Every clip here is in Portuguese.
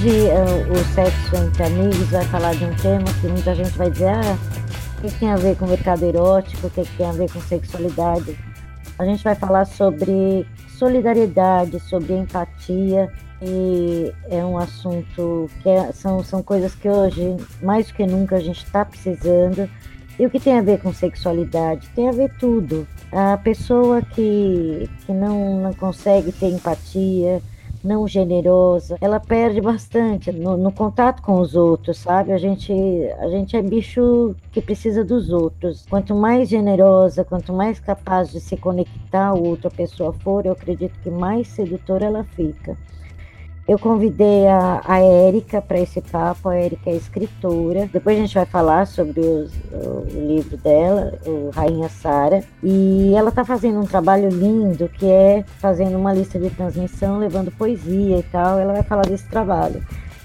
Hoje uh, o Sexo Entre Amigos vai falar de um tema que muita gente vai dizer, ah, o que tem a ver com mercado erótico, o que tem a ver com sexualidade. A gente vai falar sobre solidariedade, sobre empatia, e é um assunto que é, são, são coisas que hoje, mais do que nunca, a gente está precisando. E o que tem a ver com sexualidade? Tem a ver tudo. A pessoa que, que não, não consegue ter empatia, não generosa, ela perde bastante no, no, contato com os outros, sabe? A gente, a gente é bicho que precisa dos outros. Quanto mais generosa, quanto mais capaz de se conectar a outra pessoa for, eu acredito que mais sedutora ela fica. Eu convidei a, a Érica para esse papo, a Érica é escritora. Depois a gente vai falar sobre os, o, livro dela, o Rainha Sara. E ela está fazendo um trabalho lindo que é fazendo uma lista de transmissão, levando poesia e tal. Ela vai falar desse trabalho.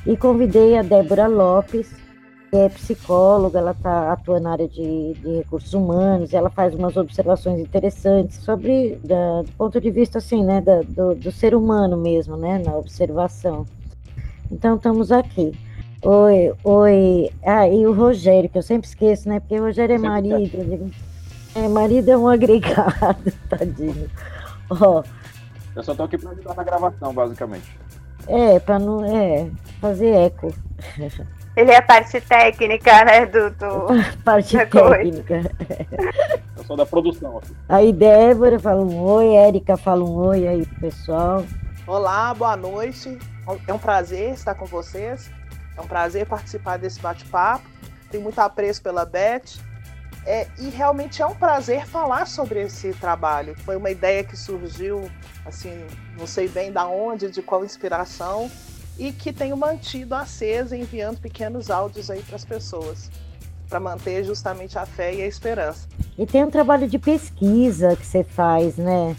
E convidei a Débora Lopes, é psicóloga, ela está atuando na área de, de, recursos humanos, ela faz umas observações interessantes sobre, da, do ponto de vista assim, né, da, do, do, ser humano mesmo, né, na observação. Então estamos aqui. Oi, oi. Ah, e o Rogério, que eu sempre esqueço, né, porque o Rogério é marido. É, marido é um agregado, tadinho. Ó. Eu só tô aqui para ajudar na gravação, basicamente. É, para não é, fazer eco. Ele é a parte técnica, né, do... do parte técnica. Eu sou da produção. Aqui. Aí Débora fala um oi, Érica fala um oi aí, pessoal. Olá, boa noite. É um prazer estar com vocês. É um prazer participar desse bate-papo. Tenho muito apreço pela Beth. É, e realmente é um prazer falar sobre esse trabalho. Foi uma ideia que surgiu, assim, não sei bem da onde, de qual inspiração, e que tenho mantido acesa enviando pequenos áudios aí para as pessoas para manter justamente a fé e a esperança. E tem um trabalho de pesquisa que você faz, né?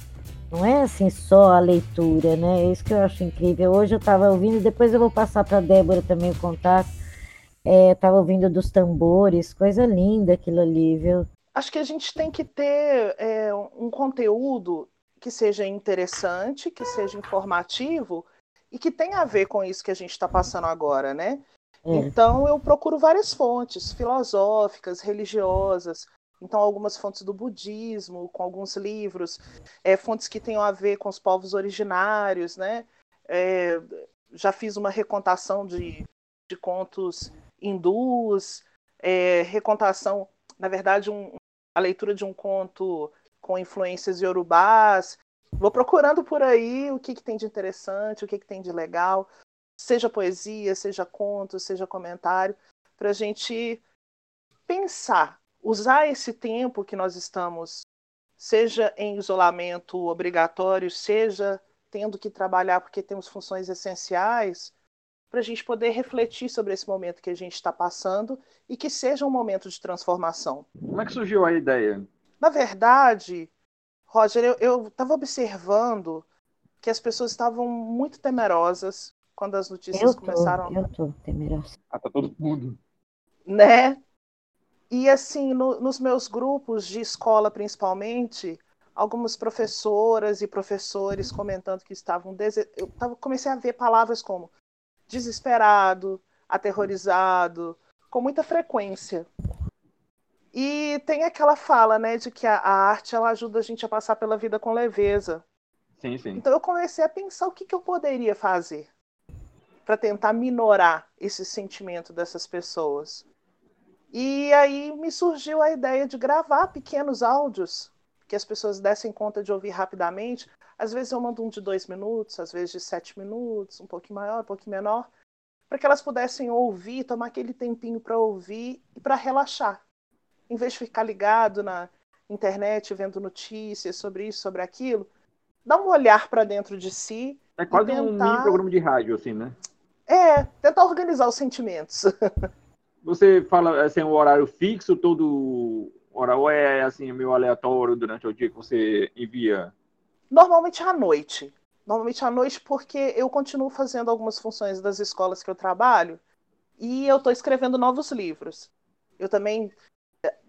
Não é assim só a leitura, né? É isso que eu acho incrível. Hoje eu estava ouvindo, depois eu vou passar para a Débora também o contato. É, estava ouvindo dos tambores, coisa linda aquilo ali, viu? Acho que a gente tem que ter é, um conteúdo que seja interessante, que seja informativo, e que tem a ver com isso que a gente está passando agora, né? É. Então eu procuro várias fontes filosóficas, religiosas, então algumas fontes do budismo, com alguns livros, é, fontes que tenham a ver com os povos originários, né? É, já fiz uma recontação de, de contos hindus, é, recontação, na verdade, um, a leitura de um conto com influências iorubás, Vou procurando por aí o que, que tem de interessante, o que, que tem de legal, seja poesia, seja conto, seja comentário, para a gente pensar, usar esse tempo que nós estamos, seja em isolamento obrigatório, seja tendo que trabalhar porque temos funções essenciais, para a gente poder refletir sobre esse momento que a gente está passando e que seja um momento de transformação. Como é que surgiu a ideia? Na verdade, Roger, eu estava observando que as pessoas estavam muito temerosas quando as notícias eu tô, começaram. Eu tô temerosa. Ah, tá todo mundo. Né? E assim, no, nos meus grupos de escola, principalmente, algumas professoras e professores comentando que estavam. Dese... Eu tava, comecei a ver palavras como desesperado, aterrorizado, com muita frequência. E tem aquela fala, né, de que a, arte ela ajuda a gente a passar pela vida com leveza. Sim, sim. Então eu comecei a pensar o que, que eu poderia fazer para tentar minorar esse sentimento dessas pessoas. E aí me surgiu a ideia de gravar pequenos áudios que as pessoas dessem conta de ouvir rapidamente. Às vezes eu mando um de dois minutos, às vezes de sete minutos, um pouquinho maior, um pouquinho menor, para que elas pudessem ouvir, tomar aquele tempinho para ouvir e para relaxar em vez de ficar ligado na internet vendo notícias sobre isso, sobre aquilo, dá um olhar para dentro de si. É quase tentar... um mini programa de rádio, assim, né? É, tentar organizar os sentimentos. Você fala assim, um horário fixo, todo hora, ou é assim, meio aleatório durante o dia que você envia? Normalmente à noite. Normalmente à noite, porque eu continuo fazendo algumas funções das escolas que eu trabalho e eu estou escrevendo novos livros. Eu também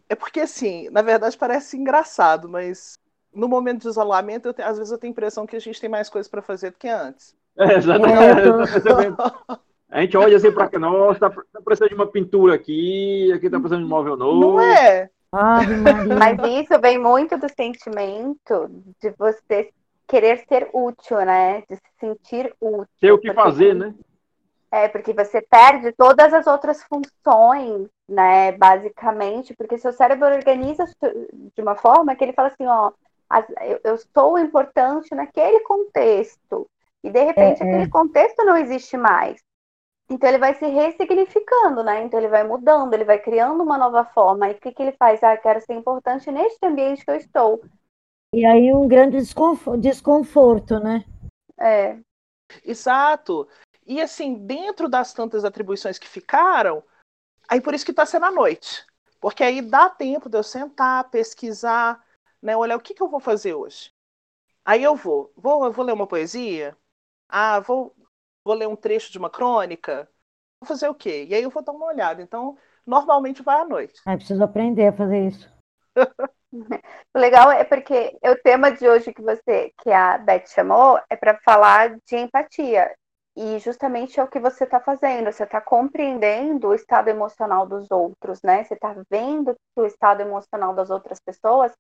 é porque, assim, na verdade parece engraçado, mas no momento de isolamento, tenho, às vezes eu tenho a impressão que a gente tem mais coisas para fazer do que antes. É, exatamente. A gente olha assim para que nossa, tá, tá precisando de uma pintura aqui, aqui tá precisando de um móvel novo. Não é? Mas isso vem muito do sentimento de você querer ser útil, né? De se sentir útil. Ter o que fazer, né? É, porque você perde todas as outras funções, né? Basicamente, porque seu cérebro organiza de uma forma que ele fala assim, ó, eu, sou importante naquele contexto. E de repente é, é. aquele contexto não existe mais. Então ele vai se ressignificando, né? Então ele vai mudando, ele vai criando uma nova forma. E o que, que ele faz? Ah, quero ser importante neste ambiente que eu estou. E aí um grande desconforto, desconforto né? É. Exato. E assim, dentro das tantas atribuições que ficaram, aí por isso que está sendo à noite. Porque aí dá tempo de eu sentar, pesquisar, né? Olhar o que, que eu vou fazer hoje. Aí eu vou. Vou, vou ler uma poesia? Ah, vou vou ler um trecho de uma crônica, vou fazer o quê? E aí eu vou dar uma olhada. Então, normalmente vai à noite. Ah, preciso aprender a fazer isso. o legal é porque o tema de hoje que você, que a Beth chamou, é para falar de empatia. E justamente é o que você está fazendo, você está compreendendo o estado emocional dos outros, né? Você está vendo que o estado emocional das outras pessoas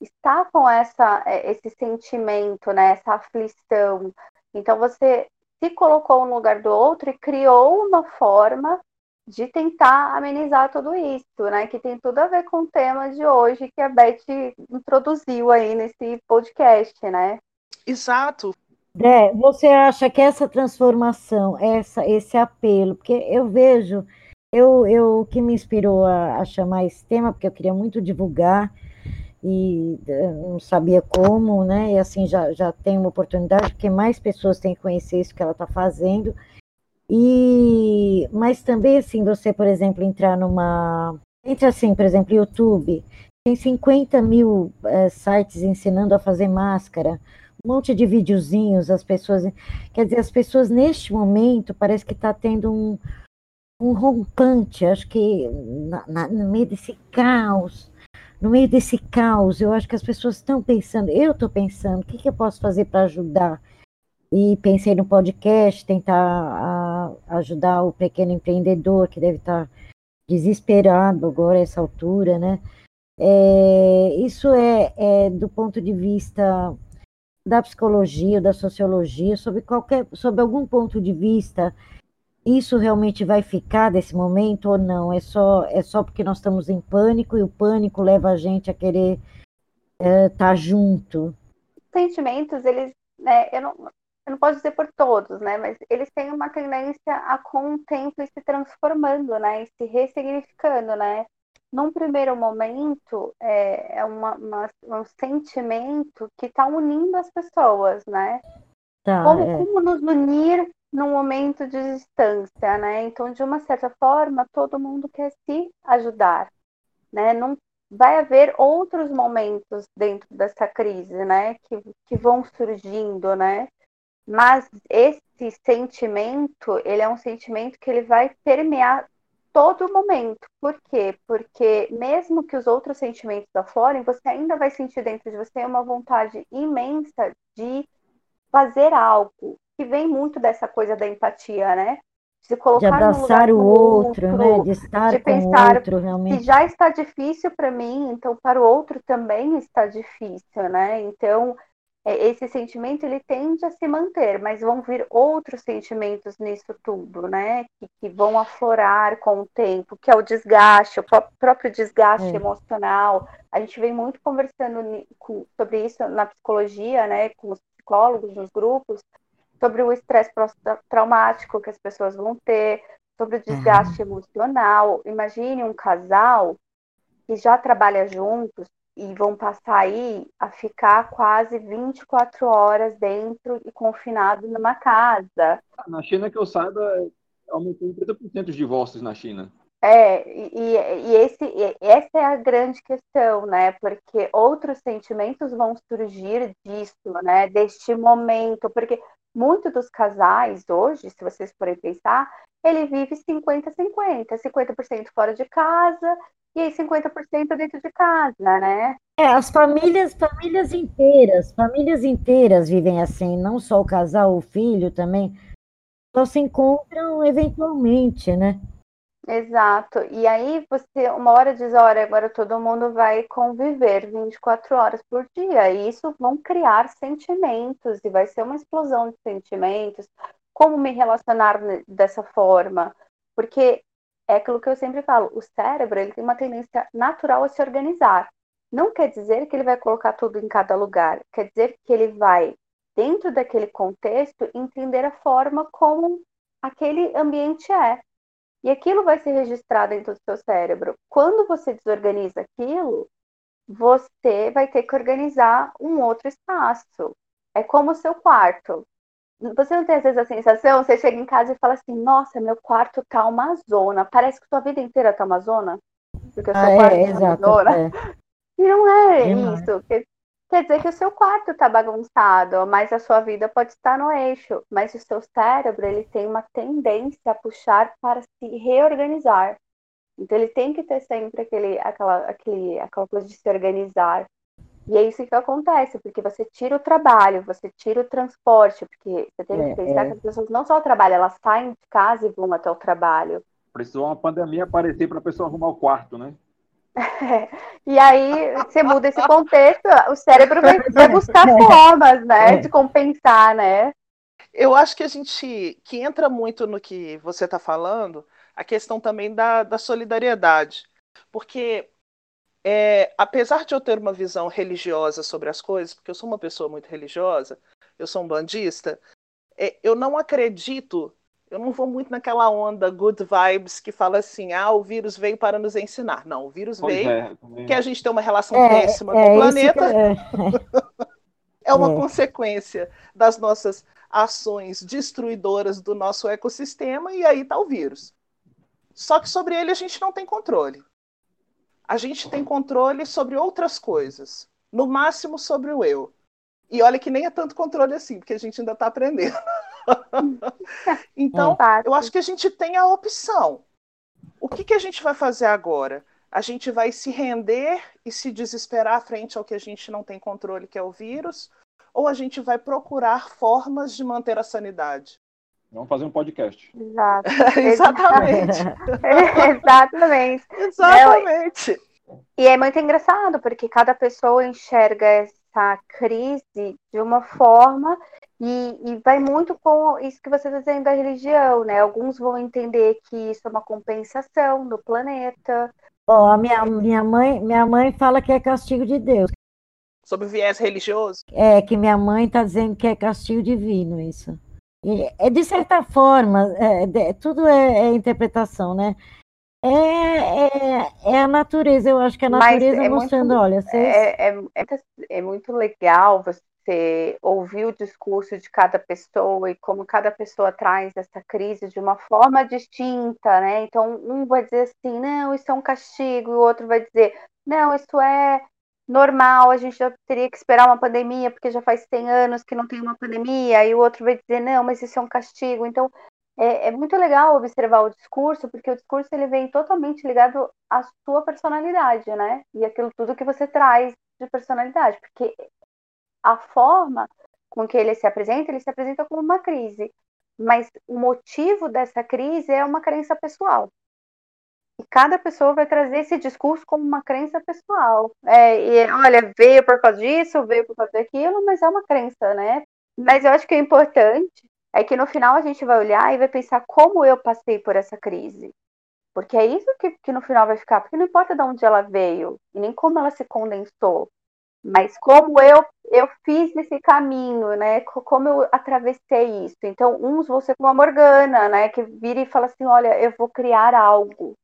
está com essa, é, esse sentimento, né? Essa aflição. Então você se colocou no lugar do outro e criou uma forma de tentar amenizar tudo isso, né? Que tem tudo a ver com o tema de hoje que a Beth introduziu aí nesse podcast, né? Exato. É, você acha que essa transformação, essa, esse apelo, porque eu vejo, eu, eu que me inspirou a, a chamar esse tema, porque eu queria muito divulgar, e eh, não sabia como, né? E assim já, já tem uma oportunidade, porque mais pessoas têm que conhecer isso que ela está fazendo. E mas também assim, você, por exemplo, entrar numa. Entre assim, por exemplo, YouTube, tem 50 mil é, sites ensinando a fazer máscara, um monte de videozinhos, as pessoas. Quer dizer, as pessoas neste momento parece que está tendo um, um rompante, acho que na, na, no meio desse caos no meio desse caos, eu acho que as pessoas estão pensando, eu estou pensando, o que, que, eu posso fazer para ajudar? E pensei no podcast, tentar a, ajudar o pequeno empreendedor que deve estar tá desesperado agora essa altura, né? É, isso é, é, do ponto de vista da psicologia, da sociologia, sobre qualquer, sobre algum ponto de vista isso realmente vai ficar desse momento ou não? É só, é só porque nós estamos em pânico e o pânico leva a gente a querer estar é, tá junto? Sentimentos, eles, né, eu não, eu não posso dizer por todos, né, mas eles têm uma tendência a com o tempo ir se transformando, né, e se ressignificando, né. Num primeiro momento, é, é uma, uma, um sentimento que está unindo as pessoas, né. Tá, como, é. como nos unir num momento de distância, né? Então, de uma certa forma, todo mundo quer se ajudar, né? Não vai haver outros momentos dentro dessa crise, né? Que, que vão surgindo, né? Mas esse sentimento, ele é um sentimento que ele vai permear todo momento. Por quê? Porque mesmo que os outros sentimentos aflorem, você ainda vai sentir dentro de você uma vontade imensa de fazer algo, que vem muito dessa coisa da empatia, né? Se colocar de abraçar o outro, outro, né? De estar de com pensar, o outro, realmente. Se já está difícil para mim, então para o outro também está difícil, né? Então, esse sentimento ele tende a se manter, mas vão vir outros sentimentos nisso tudo, né? Que, que vão aflorar com o tempo, que é o desgaste, o próprio desgaste é. emocional. A gente vem muito conversando sobre isso na psicologia, né? Com os psicólogos nos grupos, sobre o estresse traumático que as pessoas vão ter, sobre o desgaste uhum. emocional. Imagine um casal que já trabalha juntos e vão passar aí a ficar quase 24 horas dentro e confinado numa casa. Na China, que eu saiba, aumentou em 30% os divórcios na China. É, e, e, esse, e essa é a grande questão, né? Porque outros sentimentos vão surgir disso, né? Deste momento, porque muitos dos casais hoje, se vocês forem pensar, ele vive 50-50, 50%, fora de casa e aí 50% dentro de casa, né? É, as famílias, famílias inteiras, famílias inteiras vivem assim, não só o casal, o filho também. só se encontram eventualmente, né? Exato. E aí você, uma hora diz, olha, agora todo mundo vai conviver 24 horas por dia. E isso vão criar sentimentos e vai ser uma explosão de sentimentos. Como me relacionar dessa forma? Porque é aquilo que eu sempre falo, o cérebro ele tem uma tendência natural a se organizar. Não quer dizer que ele vai colocar tudo em cada lugar, quer dizer que ele vai, dentro daquele contexto, entender a forma como aquele ambiente é. E aquilo vai ser registrado dentro do seu cérebro. Quando você desorganiza aquilo, você vai ter que organizar um outro espaço. É como o seu quarto. Você não tem às vezes a sensação, você chega em casa e fala assim, nossa, meu quarto tá uma zona. Parece que sua vida inteira tá uma zona. Porque o seu ah, quarto é, tá uma zona. É. E não é isso. Quer dizer que o seu quarto está bagunçado, mas a sua vida pode estar no eixo. Mas o seu cérebro ele tem uma tendência a puxar para se reorganizar. Então ele tem que ter sempre aquele, aquela, aquele, aquela coisa de se organizar. E é isso que acontece, porque você tira o trabalho, você tira o transporte, porque você tem que é, pensar é. que as pessoas não só trabalham, elas saem de casa e vão até o trabalho. Precisou uma pandemia aparecer para a pessoa arrumar o quarto, né? E aí, você muda esse contexto, o cérebro vai, vai buscar formas, né, de compensar, né? Eu acho que a gente, que entra muito no que você está falando, a questão também da, da solidariedade. Porque, é, apesar de eu ter uma visão religiosa sobre as coisas, porque eu sou uma pessoa muito religiosa, eu sou um bandista, é, eu não acredito eu não vou muito naquela onda good vibes que fala assim, ah, o vírus veio para nos ensinar. Não, o vírus pois veio é, que a gente tem uma relação é, péssima é, com o planeta. É. é uma é. consequência das nossas ações destruidoras do nosso ecossistema e aí está o vírus. Só que sobre ele a gente não tem controle. A gente tem controle sobre outras coisas, no máximo sobre o eu. E olha que nem é tanto controle assim, porque a gente ainda está aprendendo. então, eu acho que a gente tem a opção. O que, que a gente vai fazer agora? A gente vai se render e se desesperar frente ao que a gente não tem controle, que é o vírus, ou a gente vai procurar formas de manter a sanidade? Vamos fazer um podcast. Exato. Exatamente. Exatamente. Exatamente. E é muito engraçado, porque cada pessoa enxerga essa crise de uma forma e, e, vai muito com isso que você está dizendo da religião, né? Alguns vão entender que isso é uma compensação do planeta. Oh, a minha, minha, mãe, minha mãe fala que é castigo de Deus. Sobre o viés religioso? É, que minha mãe está dizendo que é castigo divino isso. E, é de certa forma, é, é, tudo é, é, interpretação, né? É, é, é, a natureza, eu acho que a natureza é mostrando, muito, olha, é, muito legal você você ouvir o discurso de cada pessoa e como cada pessoa traz essa crise de uma forma distinta, né? Então, um vai dizer assim, não, isso é um castigo, e o outro vai dizer, não, isso é normal, a gente já teria que esperar uma pandemia, porque já faz 100 anos que não tem uma pandemia, e o outro vai dizer, não, mas isso é um castigo. Então, é, é muito legal observar o discurso, porque o discurso ele vem totalmente ligado à sua personalidade, né? E aquilo tudo que você traz de personalidade, porque a forma com que ele se apresenta, ele se apresenta como uma crise. Mas o motivo dessa crise é uma crença pessoal. E cada pessoa vai trazer esse discurso como uma crença pessoal. É, e, olha, veio por causa disso, veio por causa daquilo, mas é uma crença, né? Mas eu acho que o importante é que no final a gente vai olhar e vai pensar como eu passei por essa crise. Porque é isso que, que no final vai ficar, porque não importa de onde ela veio e nem como ela se condensou, mas como eu eu fiz esse caminho, né? Como eu atravessei isso. Então, uns vão ser como a Morgana, né? Que vira e fala assim: olha, eu vou criar algo,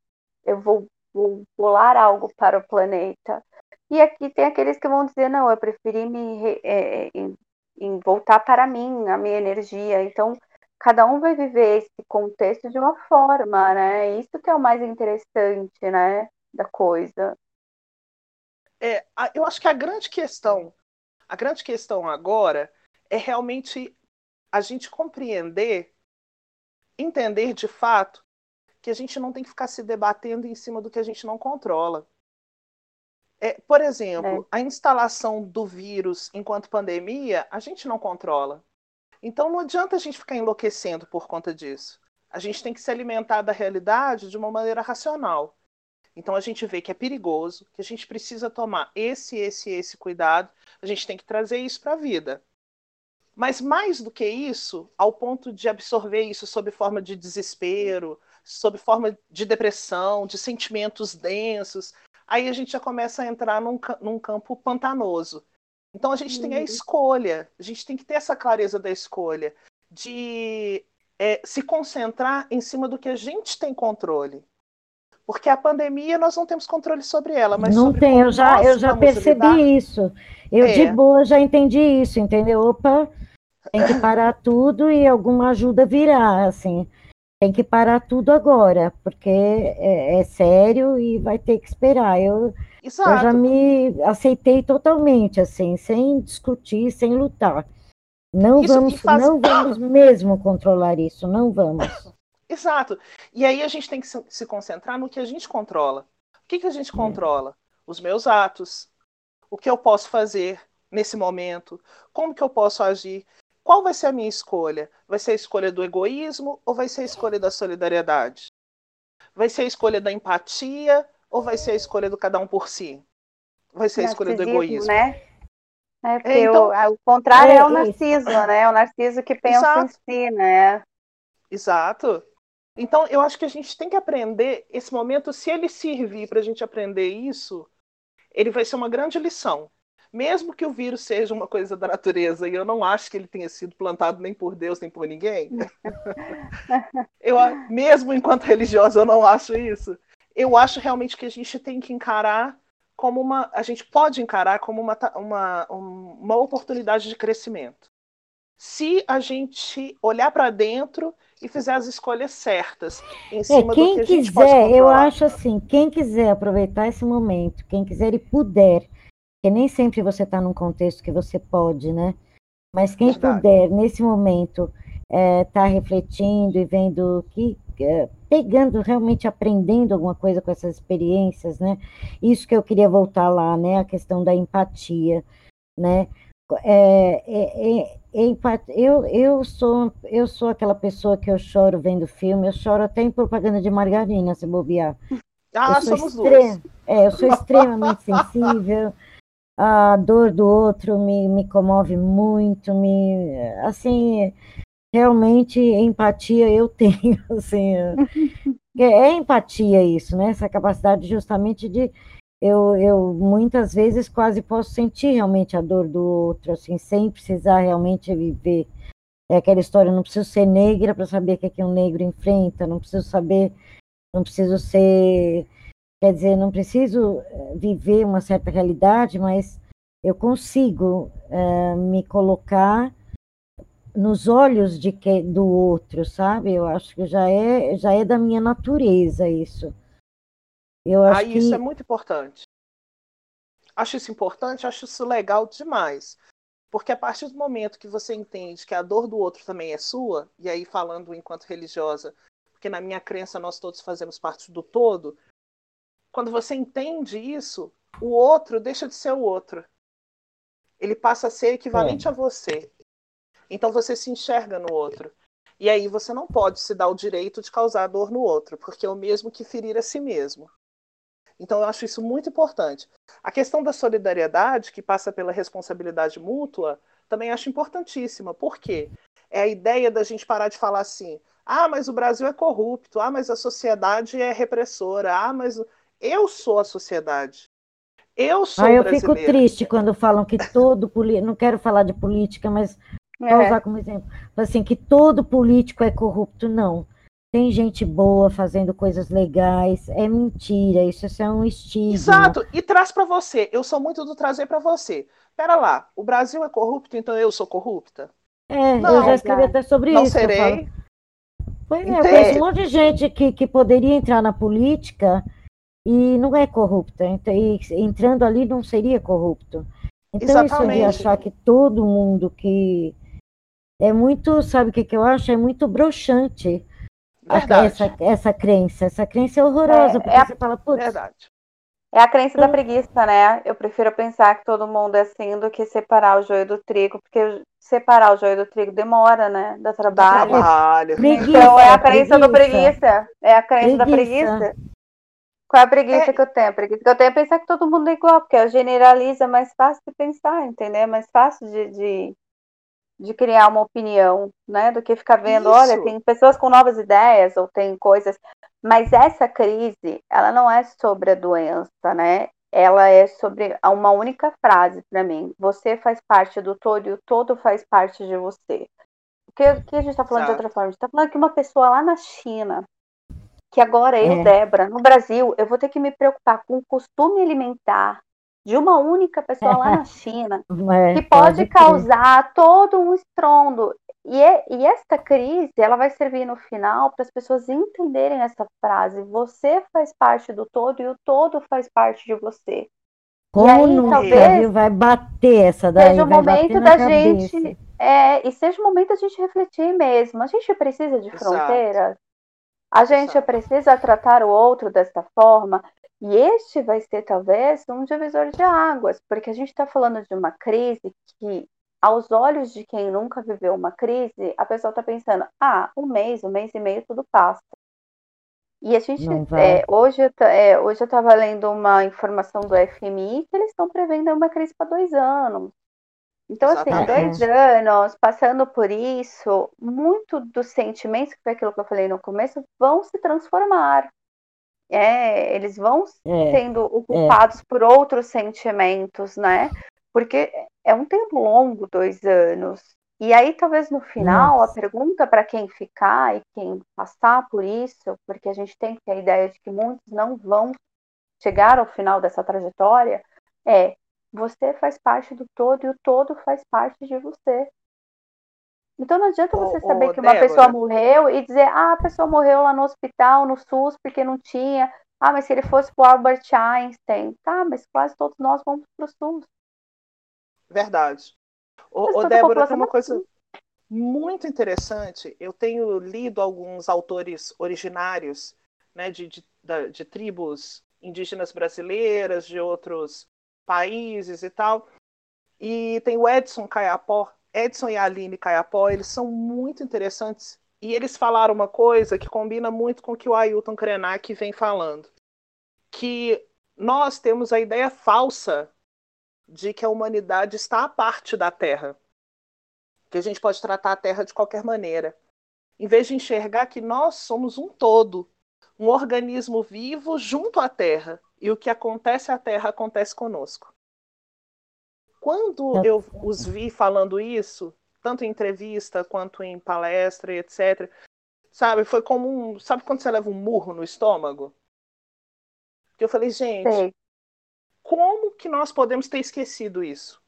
eu vou, vou bolar algo para o planeta. E aqui tem aqueles que vão dizer: não, eu preferi me é, em, em voltar para mim, a minha energia. Então, cada um vai viver esse contexto de uma forma, né? Isso que é o mais interessante, né? Da coisa. É, eu acho que a grande questão, a grande questão agora é realmente a gente compreender, entender de fato que a gente não tem que ficar se debatendo em cima do que a gente não controla. É, por exemplo, é. a instalação do vírus enquanto pandemia, a gente não controla. Então não adianta a gente ficar enlouquecendo por conta disso. A gente tem que se alimentar da realidade de uma maneira racional. Então a gente vê que é perigoso, que a gente precisa tomar esse, esse, esse cuidado, a gente tem que trazer isso para a vida. Mas mais do que isso, ao ponto de absorver isso sob forma de desespero, sob forma de depressão, de sentimentos densos, aí a gente já começa a entrar num, num campo pantanoso. Então a gente uhum. tem a uhum. escolha, a gente tem que ter essa clareza da escolha, de é, se concentrar em cima do que a gente tem controle. Porque a pandemia nós não temos controle sobre ela, mas não tem. Eu já eu já percebi lidar, isso. Eu é. de boa já entendi isso, entendeu? Opa, tem que parar tudo e alguma ajuda virá, assim. Tem que parar tudo agora, porque é, é sério e vai ter que esperar. Eu, eu já me aceitei totalmente, assim, sem discutir, sem lutar. Não isso vamos, faz... não vamos mesmo controlar isso, não vamos. Exato. E aí a gente tem que se concentrar no que a gente controla. O que, que a gente é. controla? Os meus atos. O que eu posso fazer nesse momento? Como que eu posso agir? Qual vai ser a minha escolha? Vai ser a escolha do egoísmo ou vai ser a escolha da solidariedade? Vai ser a escolha da empatia ou vai ser a escolha do cada um por si? Vai ser a escolha do egoísmo. Né? É, porque é, então, o, o, contrário é, é o narciso, né? É o narciso que pensa exato. em si, né? Exato. Então, eu acho que a gente tem que aprender esse momento, se ele servir para a gente aprender isso, ele vai ser uma grande lição. Mesmo que o vírus seja uma coisa da natureza, e eu não acho que ele tenha sido plantado nem por Deus, nem por ninguém. eu, mesmo enquanto religiosa, eu não acho isso. Eu acho realmente que a gente tem que encarar como uma. A gente pode encarar como uma, uma, uma oportunidade de crescimento. Se a gente olhar para dentro e fizer as escolhas certas em é, cima é, quem do que a gente quiser, pode eu acho assim, quem quiser aproveitar esse momento, quem quiser e puder, porque nem sempre você está num contexto que você pode, né? Mas quem Verdade. puder, nesse momento, estar é, tá refletindo e vendo que é, pegando realmente aprendendo alguma coisa com essas experiências, né? Isso que eu queria voltar lá, né? A questão da empatia, né? É, é, é, eu, eu, sou, eu sou aquela pessoa que eu choro vendo filme, eu choro até em propaganda de margarina, se bobear. Ah, somos duas. É, eu sou extremamente sensível, a dor do outro me, me comove muito, me, assim, realmente empatia eu tenho, assim, é, é empatia isso, né, essa capacidade justamente de eu, eu muitas vezes quase posso sentir realmente a dor do outro, assim, sem precisar realmente viver. É aquela história, não preciso ser negra para saber o que, é que um negro enfrenta, não preciso saber, não preciso ser, quer dizer, não preciso eh, viver uma certa realidade, mas eu consigo uh, me colocar nos olhos de que, do outro, sabe? Eu acho que já é, já é da minha natureza isso. Eu acho Aí que... isso é muito importante. Acho isso importante, acho isso legal demais. Porque a partir do momento que você entende que a dor do outro também é sua, e aí falando enquanto religiosa, porque na minha crença nós todos fazemos parte do todo, quando você entende isso, o outro deixa de ser o outro. Ele passa a ser equivalente é. a você. Então você se enxerga no outro. E aí você não pode se dar o direito de causar dor no outro, porque é o mesmo que ferir a si mesmo. Então, eu acho isso muito importante. A questão da solidariedade, que passa pela responsabilidade mútua, também acho importantíssima. Por quê? É a ideia da gente parar de falar assim: ah, mas o Brasil é corrupto, ah, mas a sociedade é repressora, ah, mas eu sou a sociedade. Eu sou ah, eu fico triste quando falam que todo político, não quero falar de política, mas vou é. usar como exemplo, assim, que todo político é corrupto, não. Tem gente boa fazendo coisas legais. É mentira, isso é um estigma. Exato, e traz para você. Eu sou muito do trazer para você. Pera lá, o Brasil é corrupto, então eu sou corrupta? É, não, eu já escrevi até sobre não isso. Não serei. Pois é, tem um monte de gente que, que poderia entrar na política e não é corrupta. E entrando ali não seria corrupto. Então Exatamente. isso de achar que todo mundo que é muito, sabe o que, que eu acho? É muito broxante essa, essa crença. Essa crença é horrorosa, é, porque é a... você fala, putz, Verdade. É a crença da preguiça, né? Eu prefiro pensar que todo mundo é assim do que separar o joio do trigo, porque separar o joio do trigo demora, né? Dá trabalho. Trabalho. Preguiça, Então é a crença do preguiça. preguiça. É a crença da Preguiça. Qual é a preguiça É. que eu tenho? A preguiça que eu tenho é pensar que todo mundo é igual, porque eu generaliza é mais fácil de pensar, entendeu? É mais fácil de, de, de criar uma opinião, né? Do que ficar vendo, olha, Isso. tem pessoas com novas ideias ou tem coisas. Mas essa crise, ela não é sobre a doença, né? Ela é sobre uma única frase para mim. Você faz parte do todo e o todo faz parte de você. O que, o que a gente está falando de Exato. outra forma? A gente está falando que uma pessoa lá na China, que agora eu, É. Débora, no Brasil, eu vou ter que me preocupar com o costume alimentar de uma única pessoa lá na China, É, que pode crer. causar todo um estrondo. E, é- e esta crise, ela vai servir no final para as pessoas entenderem essa frase. Você faz parte do todo e o todo faz parte de você. Como aí, nunca, talvez, viu? Vai bater essa daí, Seja o momento da cabeça. gente. É, e seja o momento da gente refletir mesmo. A gente precisa de Exato. fronteiras. A gente precisa tratar o outro desta forma. E este vai ser, talvez, um divisor de águas, porque a gente está falando de uma crise que, aos olhos de quem nunca viveu uma crise, a pessoa está pensando: ah, um mês, um mês e meio, tudo passa. E a gente, é, hoje, é, hoje eu estava lendo uma informação do FMI que eles estão prevendo uma crise para dois anos. Então, assim, Exatamente. dois anos passando por isso, muito dos sentimentos, que foi aquilo que eu falei no começo, vão se transformar. É, eles vão É, sendo ocupados por outros sentimentos, né? Porque é um tempo longo, dois anos. E aí, talvez no final, Nossa. a pergunta para quem ficar e quem passar por isso, porque a gente tem que ter a ideia de que muitos não vão chegar ao final dessa trajetória, é: você faz parte do todo e o todo faz parte de você. Então não adianta Ô, você ô, saber que uma Débora. pessoa morreu e dizer, ah, a pessoa morreu lá no hospital, no SUS, porque não tinha. Ah, mas se ele fosse pro Albert Einstein, tá, mas quase todos nós vamos pro SUS. Verdade. Ô, ô, Débora, tem uma coisa muito interessante. Eu tenho lido alguns autores originários né, de, de, de tribos indígenas brasileiras, de outros países e tal. E tem o Edson Caiapó, Edson e a Aline Caiapó, eles são muito interessantes. E eles falaram uma coisa que combina muito com o que o Ailton Krenak vem falando. Que nós temos a ideia falsa de que a humanidade está à parte da Terra. Que a gente pode tratar a Terra de qualquer maneira. Em vez de enxergar que nós somos um todo, um organismo vivo junto à Terra. E o que acontece à Terra acontece conosco. Quando eu os vi falando isso, tanto em entrevista quanto em palestra e etc., sabe, foi como um. Sabe quando você leva um murro no estômago? Que eu falei, gente, Sei. como que nós podemos ter esquecido isso?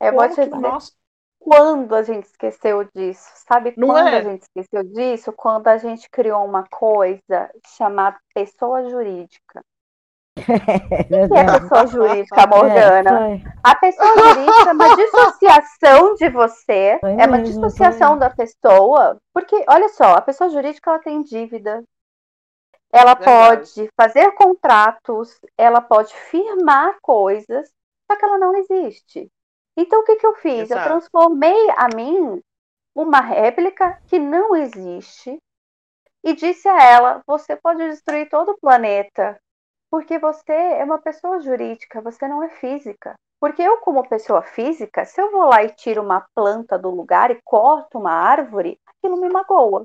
Eu vou Como te que nós quando a gente esqueceu disso. Sabe Não quando é? a gente esqueceu disso? Quando a gente criou uma coisa chamada pessoa jurídica. é O que é pessoa jurídica, Morgana? É. A pessoa jurídica é uma dissociação de você, Foi é uma mesmo, dissociação da pessoa, porque olha só, a pessoa jurídica ela tem dívida, ela pode fazer contratos, ela pode firmar coisas, só que ela não existe. Então o que, que eu fiz? Eu Exato. transformei a mim uma réplica que não existe e disse a ela: você pode destruir todo o planeta, porque você é uma pessoa jurídica, você não é física. Porque eu, como pessoa física, se eu vou lá e tiro uma planta do lugar e corto uma árvore, aquilo me magoa.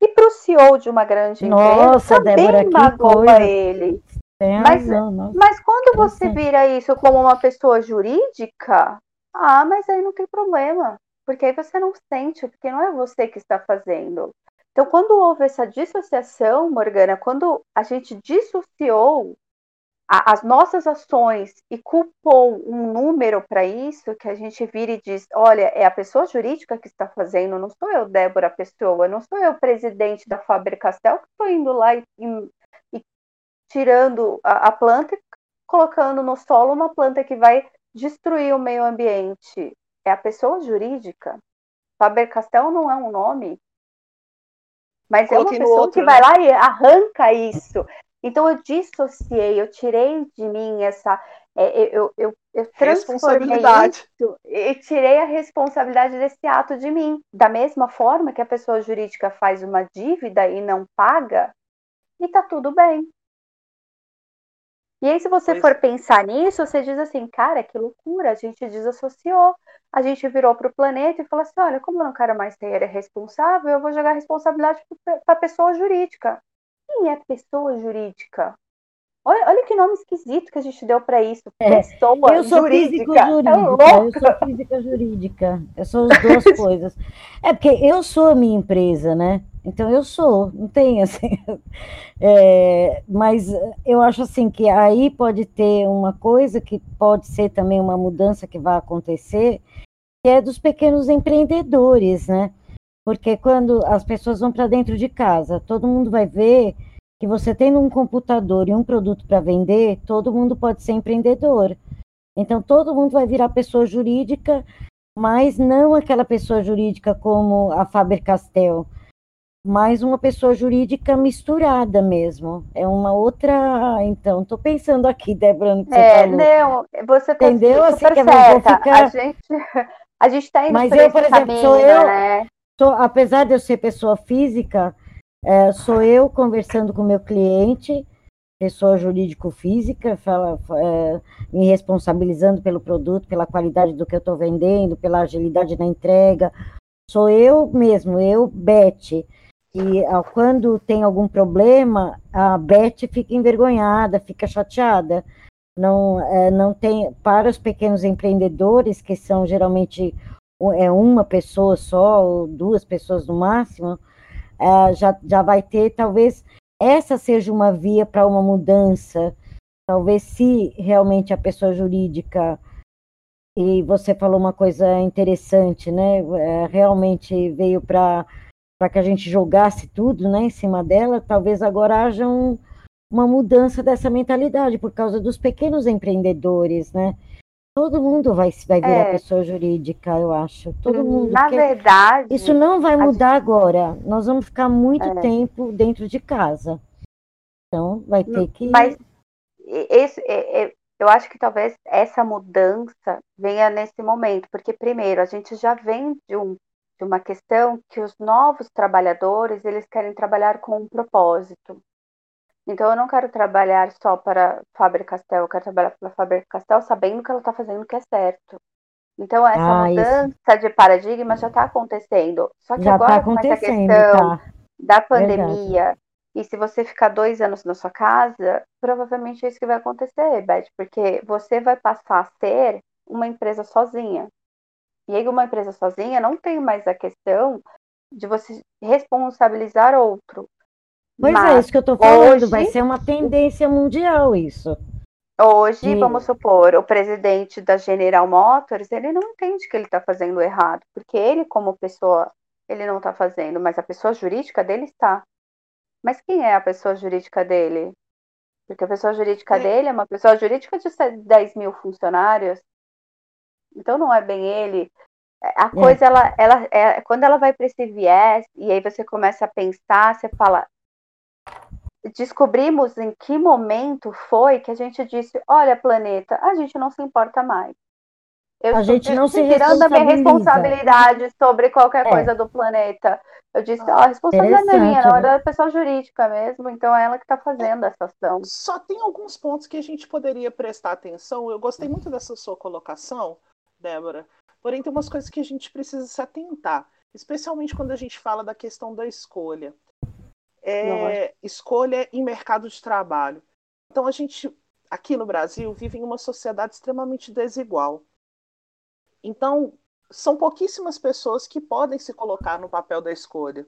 E para o CEO de uma grande Nossa, empresa, também Débora, que magoa coisa. ele. Tem Mas- razão, nossa. Mas quando você vira isso como uma pessoa jurídica, ah, mas aí não tem problema. Porque aí você não sente, porque não é você que está fazendo. Então, quando houve essa dissociação, Morgana, quando a gente dissociou a- as nossas ações e culpou um número para isso, que a gente vira e diz: olha, é a pessoa jurídica que está fazendo, não sou eu, Débora Pessoa, não sou eu, presidente da Faber Castell, que estou indo lá e tirando a, a planta e colocando no solo uma planta que vai destruir o meio ambiente. É a pessoa jurídica. Faber Castell não é um nome. Mas Coloquei é uma pessoa outro, que né? vai lá e arranca isso. Então eu dissociei, eu tirei de mim essa. É, eu, eu, eu transformei isso e tirei a responsabilidade desse ato de mim. Da mesma forma que a pessoa jurídica faz uma dívida e não paga, e tá tudo bem. E aí, se você pois. for pensar nisso, você diz assim, cara, que loucura, a gente desassociou. A gente virou para o planeta e falou assim: olha, como eu não quero mais ter responsável, eu vou jogar a responsabilidade para a pessoa jurídica. Quem é pessoa jurídica? Olha, olha que nome esquisito que a gente deu para isso. É, pessoa eu sou jurídica. É jurídica. É eu sou física jurídica. Eu sou as duas coisas. É porque eu sou a minha empresa, né? Então eu sou, não tem assim. É, mas eu acho assim que aí pode ter uma coisa que pode ser também uma mudança que vai acontecer, que é dos pequenos empreendedores, né? Porque quando as pessoas vão para dentro de casa, todo mundo vai ver que você tendo um computador e um produto para vender, todo mundo pode ser empreendedor. Então todo mundo vai virar pessoa jurídica, mas não aquela pessoa jurídica como a Faber Castell mas uma pessoa jurídica misturada mesmo. É uma outra. Então, estou pensando aqui, Débora, no que você é, falou. Não, você entendeu? Assim, que certa. Ficar... A gente a gente está indo Mas eu, por exemplo, caminho, sou eu, né? sou, apesar de eu ser pessoa física, é, sou eu conversando com meu cliente, pessoa jurídico-física, fala, é, me responsabilizando pelo produto, pela qualidade do que eu estou vendendo, pela agilidade na entrega. Sou eu mesmo, eu, Beth, e quando tem algum problema, a Beth fica envergonhada, fica chateada. Não, é, não tem para os pequenos empreendedores que são geralmente é uma pessoa só ou duas pessoas no máximo, é, já, já vai ter talvez essa seja uma via para uma mudança. Talvez se realmente a pessoa jurídica e você falou uma coisa interessante, né? É, realmente veio para para que a gente jogasse tudo né, em cima dela, talvez agora haja um, uma mudança dessa mentalidade por causa dos pequenos empreendedores, né? Todo mundo vai, vai virar é. pessoa jurídica, eu acho. Todo mundo. Na verdade. Isso não vai mudar gente... agora. Nós vamos ficar muito é. tempo dentro de casa. Então, vai ter que. Mas esse, é, é, eu acho que talvez essa mudança venha nesse momento, porque, primeiro, a gente já vem de um de uma questão que os novos trabalhadores eles querem trabalhar com um propósito. Então eu não quero trabalhar só para Faber Castell, eu quero trabalhar para Faber Castell sabendo que ela está fazendo o que é certo. Então essa ah, mudança isso. de paradigma já está acontecendo. Só que já tá agora tá com essa questão tá. da pandemia Verdade. e se você ficar dois anos na sua casa, provavelmente é isso que vai acontecer, Beth, porque você vai passar a ser uma empresa sozinha. E aí uma empresa sozinha não tem mais a questão de você responsabilizar outro. Pois é, Mas é, isso que eu estou falando, hoje, vai ser uma tendência mundial isso. Hoje, vamos supor, o presidente da General Motors, ele não entende que ele está fazendo errado, porque ele, como pessoa, ele não está fazendo, mas a pessoa jurídica dele está. Mas quem é a pessoa jurídica dele? Porque a pessoa jurídica é. dele é uma pessoa jurídica de 10 mil funcionários, então não é bem ele. É, a coisa, é. ela, ela, é, quando ela vai para esse viés, e aí você começa a pensar, você fala. Descobrimos em que momento foi que a gente disse: olha, planeta, a gente não se importa mais. Eu a gente não se tirando a minha responsabilidade sobre qualquer é. coisa do planeta. Eu disse, ó, oh, a responsabilidade é minha, não, é da pessoa jurídica mesmo, então é ela que está fazendo essa ação. Só tem alguns pontos que a gente poderia prestar atenção. Eu gostei muito dessa sua colocação, Débora. Porém, tem umas coisas que a gente precisa se atentar, especialmente quando a gente fala da questão da escolha. É, escolha em mercado de trabalho. Então, a gente, aqui no Brasil, vive em uma sociedade extremamente desigual. Então, são pouquíssimas pessoas que podem se colocar no papel da escolha.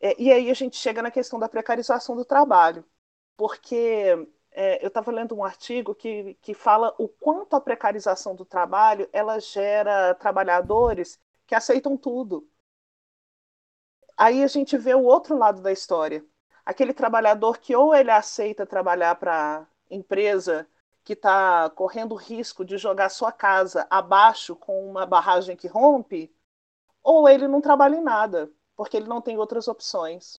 É, e aí a gente chega na questão da precarização do trabalho, porque é, eu estava lendo um artigo que, que fala o quanto a precarização do trabalho ela gera trabalhadores que aceitam tudo. Aí a gente vê o outro lado da história. Aquele trabalhador que ou ele aceita trabalhar para empresa que está correndo risco de jogar sua casa abaixo com uma barragem que rompe, ou ele não trabalha em nada, porque ele não tem outras opções.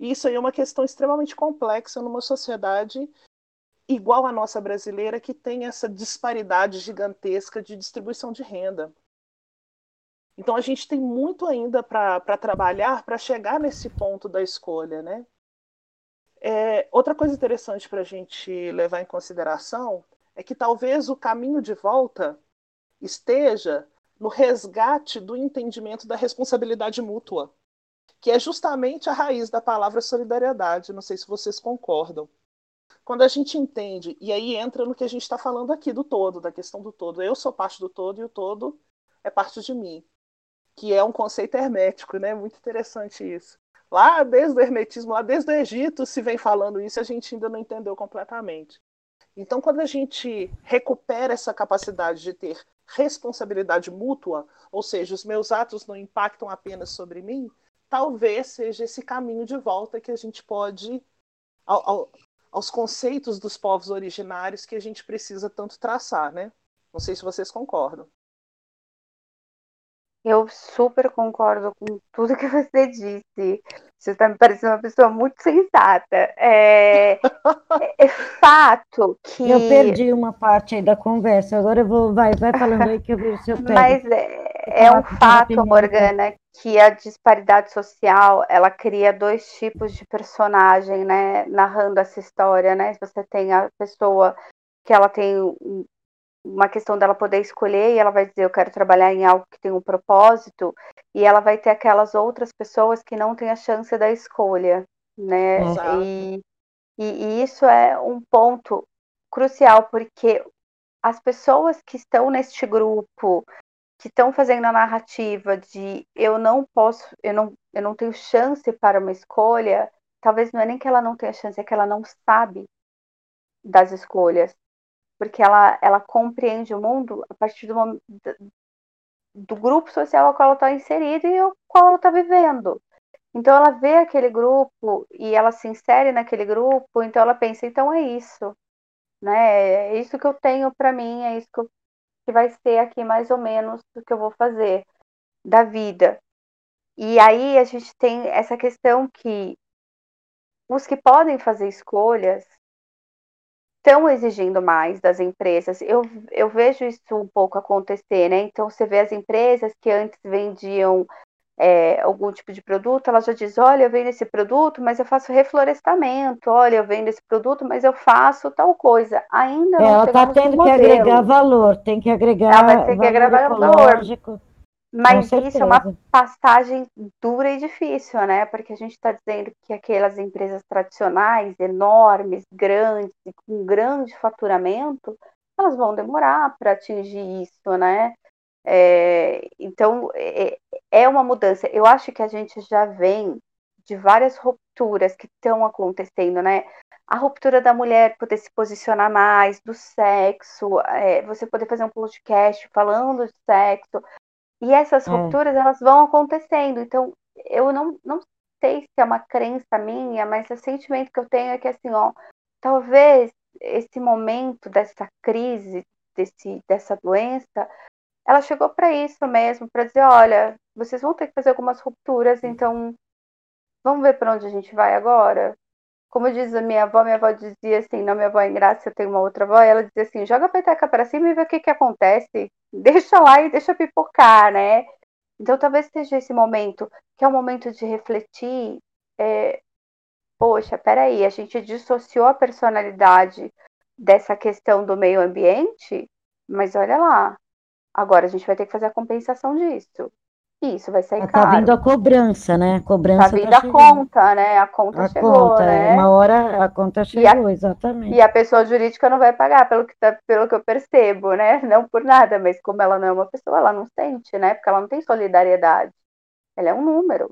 E isso aí é uma questão extremamente complexa numa sociedade igual à nossa brasileira, que tem essa disparidade gigantesca de distribuição de renda. Então a gente tem muito ainda para trabalhar para chegar nesse ponto da escolha, né? É, outra coisa interessante para a gente levar em consideração é que talvez o caminho de volta esteja no resgate do entendimento da responsabilidade mútua, que é justamente a raiz da palavra solidariedade. Não sei se vocês concordam. Quando a gente entende, e aí entra no que a gente está falando aqui do todo, da questão do todo. Eu sou parte do todo e o todo é parte de mim, que é um conceito hermético, né? Muito interessante isso. Lá desde o hermetismo, lá desde o Egito se vem falando isso, a gente ainda não entendeu completamente. Então, quando a gente recupera essa capacidade de ter responsabilidade mútua, ou seja, os meus atos não impactam apenas sobre mim, talvez seja esse caminho de volta que a gente pode ao, ao, aos conceitos dos povos originários que a gente precisa tanto traçar, né? Não sei se vocês concordam. Eu super concordo com tudo que você disse. Você está me parecendo uma pessoa muito sensata. É, é, fato que. Eu perdi uma parte aí da conversa. Agora eu vou. Vai, vai falando aí que eu vejo se eu pego. Mas é, é um fato, Morgana, que a disparidade social ela cria dois tipos de personagem, né? Narrando essa história, né? Você tem a pessoa que ela tem uma questão dela poder escolher e ela vai dizer eu quero trabalhar em algo que tem um propósito e ela vai ter aquelas outras pessoas que não têm a chance da escolha, né? E, e, e isso é um ponto crucial porque as pessoas que estão neste grupo que estão fazendo a narrativa de eu não posso, eu não, eu não tenho chance para uma escolha, talvez não é nem que ela não tenha chance, é que ela não sabe das escolhas porque ela, ela compreende o mundo a partir do, do grupo social ao qual ela está inserida e ao qual ela está vivendo. Então ela vê aquele grupo e ela se insere naquele grupo, então ela pensa, então é isso, né? É isso que eu tenho para mim, é isso que, eu, que vai ser aqui mais ou menos o que eu vou fazer da vida. E aí a gente tem essa questão que os que podem fazer escolhas estão exigindo mais das empresas. Eu, eu vejo isso um pouco acontecer, né? Então, você vê as empresas que antes vendiam é, algum tipo de produto, ela já diz, olha, eu vendo esse produto, mas eu faço reflorestamento, olha, eu vendo esse produto, mas eu faço tal coisa. Ainda não Ela está tendo que agregar valor, tem que agregar ela vai ter que agregar valor. Mas isso é uma passagem dura e difícil, né? Porque a gente está dizendo que aquelas empresas tradicionais, enormes, grandes, com grande faturamento, elas vão demorar para atingir isso, né? É, então, é, é uma mudança. Eu acho que a gente já vem de várias rupturas que estão acontecendo, né? A ruptura da mulher poder se posicionar mais, do sexo, é, você poder fazer um podcast falando de sexo, e essas é. rupturas, elas vão acontecendo. Então, eu não, não sei se é uma crença minha, mas o sentimento que eu tenho é que, assim, ó, talvez esse momento dessa crise, desse, dessa doença, ela chegou para isso mesmo, para dizer, olha, vocês vão ter que fazer algumas rupturas, então vamos ver para onde a gente vai agora. Como diz a minha avó, minha avó dizia assim, não, minha avó é graça, eu tenho uma outra avó, ela dizia assim, joga a peteca para cima e vê o que que acontece deixa lá e deixa pipocar, né? Então talvez seja esse momento, que é o momento de refletir, é, poxa, peraí, a gente dissociou a personalidade dessa questão do meio ambiente, mas olha lá, agora a gente vai ter que fazer a compensação disso. Isso vai sair tá caro. Tá vindo a cobrança, né? A cobrança tá vindo tá a conta, né? A conta a chegou, conta, né? Uma hora a conta chegou, a, exatamente. E a pessoa jurídica não vai pagar, pelo que, tá, pelo que eu percebo, né? Não por nada, mas como ela não é uma pessoa, ela não sente, né? Porque ela não tem solidariedade. Ela é um número.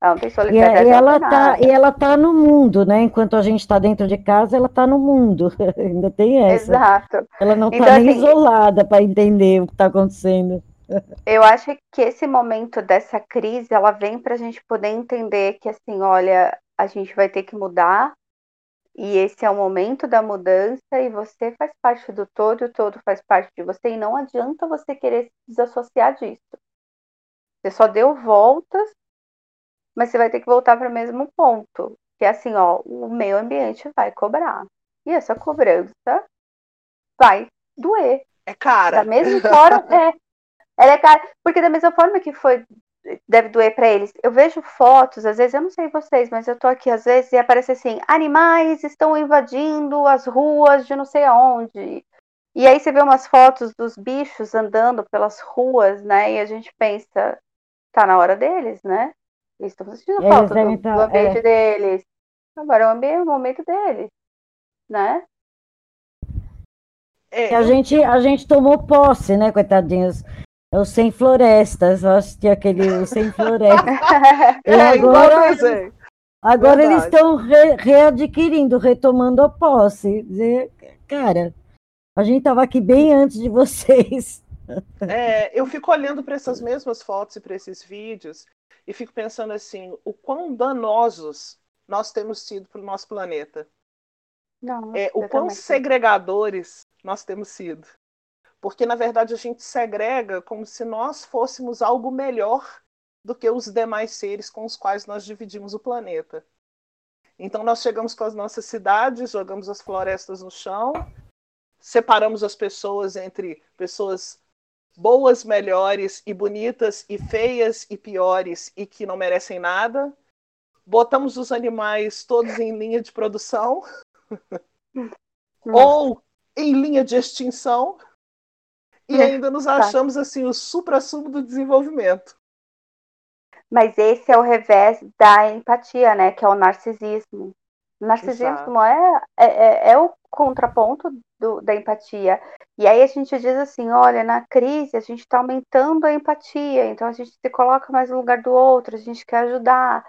Ela não tem solidariedade. E, e ela tá, e ela tá no mundo, né? Enquanto a gente está dentro de casa, ela está no mundo. Ainda tem essa. Exato. Ela não está então, nem assim, isolada para entender o que está acontecendo. Eu acho que esse momento dessa crise, ela vem para a gente poder entender que, assim, olha, a gente vai ter que mudar, e esse é o momento da mudança, e você faz parte do todo, e o todo faz parte de você, e não adianta você querer se desassociar disso. Você só deu voltas, mas você vai ter que voltar para o mesmo ponto. que é assim, ó, o meio ambiente vai cobrar. E essa cobrança vai doer. É cara. Da mesma forma, é, ela é cara, porque da mesma forma que foi deve doer para eles. Eu vejo fotos, às vezes, eu não sei vocês, mas eu tô aqui às vezes e aparece assim: animais estão invadindo as ruas de não sei aonde. E aí você vê umas fotos dos bichos andando pelas ruas, né? E a gente pensa, tá na hora deles, né? Eles estão sentindo falta do, do, ambiente é. deles. Agora é o ambiente, o momento deles, né? É, a, gente, a gente tomou posse, né, coitadinhos? É o Sem Florestas, eu acho que é aquele o Sem Florestas. é, agora, agora eles estão re, readquirindo, retomando a posse. Cara, a gente estava aqui bem antes de vocês. É, eu fico olhando para essas mesmas fotos e para esses vídeos e fico pensando assim, o quão danosos nós temos sido para o nosso planeta. Não, é, o quão segregadores nós temos sido. Porque, na verdade, a gente segrega como se nós fôssemos algo melhor do que os demais seres com os quais nós dividimos o planeta. Então, nós chegamos com as nossas cidades, jogamos as florestas no chão, separamos as pessoas entre pessoas boas, melhores e bonitas, e feias e piores e que não merecem nada. Botamos os animais todos em linha de produção ou em linha de extinção e é, ainda nos tá. achamos assim o supra-sumo do desenvolvimento. Mas esse é o revés da empatia, né? Que é o narcisismo. O narcisismo é, é, é, é, o contraponto do, da empatia. E aí a gente diz assim, olha, na crise a gente está aumentando a empatia, então a gente se coloca mais no lugar do outro, a gente quer ajudar.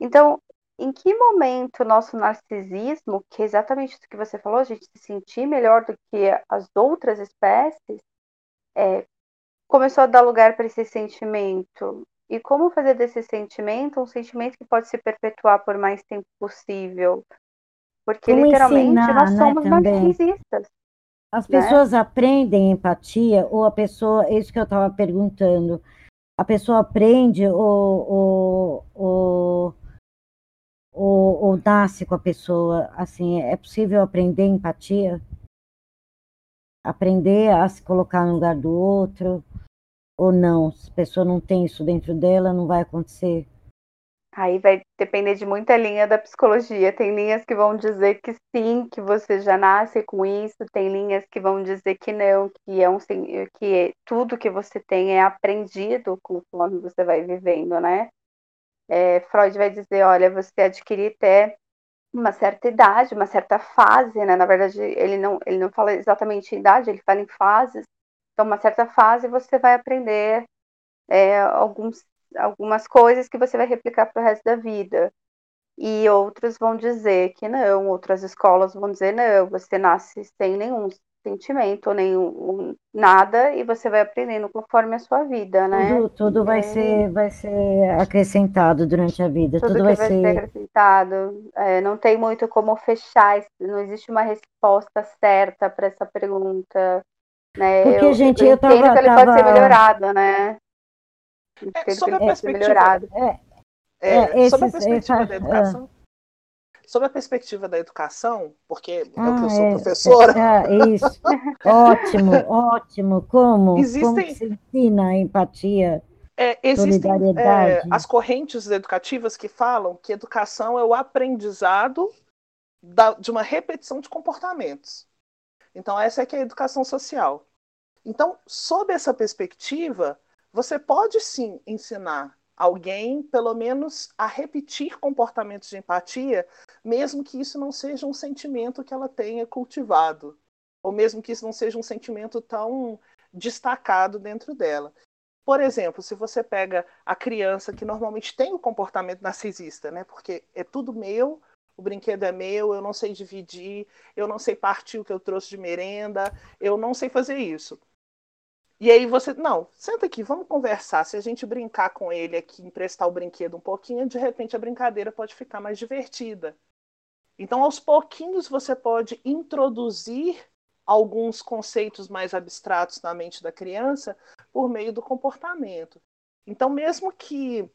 Então, em que momento o nosso narcisismo, que é exatamente o que você falou, a gente se sentir melhor do que as outras espécies, é, começou a dar lugar para esse sentimento? E como fazer desse sentimento um sentimento que pode se perpetuar por mais tempo possível? Porque como literalmente ensinar, nós né, somos né, narcisistas. As né? pessoas né? aprendem empatia, ou a pessoa, é isso que eu estava perguntando, a pessoa aprende ou, ou, ou, ou, ou nasce com a pessoa, assim, é possível aprender empatia? Aprender a se colocar no lugar do outro, ou não? Se a pessoa não tem isso dentro dela, não vai acontecer. Aí vai depender de muita linha da psicologia. Tem linhas que vão dizer que sim, que você já nasce com isso, tem linhas que vão dizer que não, que é um que tudo que você tem é aprendido conforme você vai vivendo, né? É, Freud vai dizer, olha, você adquirir até uma certa idade, uma certa fase, né? Na verdade, ele não, ele não fala exatamente idade, ele fala em fases. Então, uma certa fase você vai aprender é, alguns, algumas coisas que você vai replicar para o resto da vida. E outros vão dizer que não, outras escolas vão dizer não, você nasce sem nenhum sentimento, nenhum nada, e você vai aprendendo conforme a sua vida, né? Tudo, tudo vai, é... ser, vai ser acrescentado durante a vida. Tudo, tudo vai, vai, ser... acrescentado. É, não tem muito como fechar, não existe uma resposta certa para essa pergunta. Né? Porque, eu, gente, eu, eu tava, que ele tava... pode ser melhorado, né? É, sobre a perspectiva, é, é, é, sobre a perspectiva da educação, Sobre a perspectiva da educação, porque ah, é o que eu sou é, professora. É, isso. ótimo, ótimo. Como? Existem, Como se ensina a empatia? É, existem é, as correntes educativas que falam que educação é o aprendizado da, de uma repetição de comportamentos. Então, essa é que é a educação social. Então, sob essa perspectiva, você pode sim ensinar alguém, pelo menos, a repetir comportamentos de empatia, mesmo que isso não seja um sentimento que ela tenha cultivado, ou mesmo que isso não seja um sentimento tão destacado dentro dela. Por exemplo, se você pega a criança que normalmente tem o comportamento narcisista, né? Porque é tudo meu, o brinquedo é meu, eu não sei dividir, eu não sei partir o que eu trouxe de merenda, eu não sei fazer isso. E aí você, não, senta aqui, vamos conversar. Se a gente brincar com ele aqui, emprestar o brinquedo um pouquinho, de repente a brincadeira pode ficar mais divertida. Então, aos pouquinhos, você pode introduzir alguns conceitos mais abstratos na mente da criança por meio do comportamento. Então, mesmo que,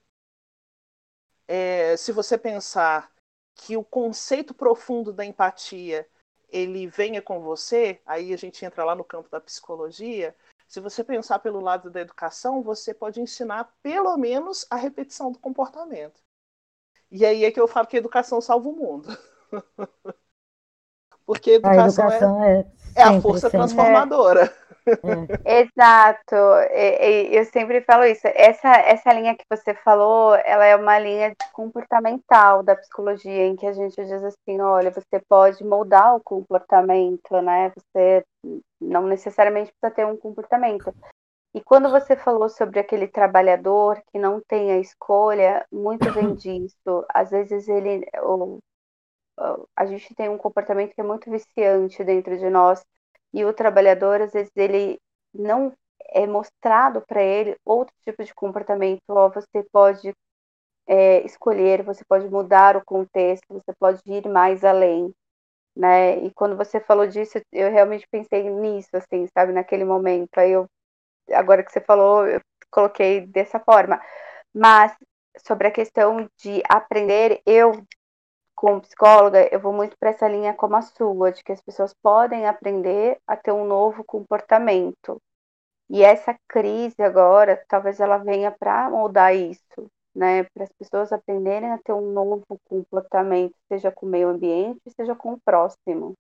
é, se você pensar que o conceito profundo da empatia ele venha com você, aí a gente entra lá no campo da psicologia. Se você pensar pelo lado da educação, você pode ensinar pelo menos a repetição do comportamento. E aí é que eu falo que a educação salva o mundo. Porque a educação, a educação é, é, é, a força sempre. transformadora. É. Exato, eu sempre falo isso. Essa, essa linha que você falou, ela é uma linha comportamental da psicologia, em que a gente diz assim, olha, você pode moldar o comportamento, né? Você não necessariamente precisa ter um comportamento. E quando você falou sobre aquele trabalhador que não tem a escolha, muito vem disso. Às vezes ele, ou, a gente tem um comportamento que é muito viciante dentro de nós e o trabalhador às vezes ele não é mostrado para ele outro tipo de comportamento. Você pode é, escolher, você pode mudar o contexto, você pode ir mais além, né? E quando você falou disso, eu realmente pensei nisso, assim, sabe, naquele momento. Aí eu, agora que você falou, eu coloquei dessa forma. Mas sobre a questão de aprender, eu como psicóloga, eu vou muito para essa linha como a sua, de que as pessoas podem aprender a ter um novo comportamento. E essa crise agora, talvez ela venha para moldar isso, né? Para as pessoas aprenderem a ter um novo comportamento, seja com o meio ambiente, seja com o próximo,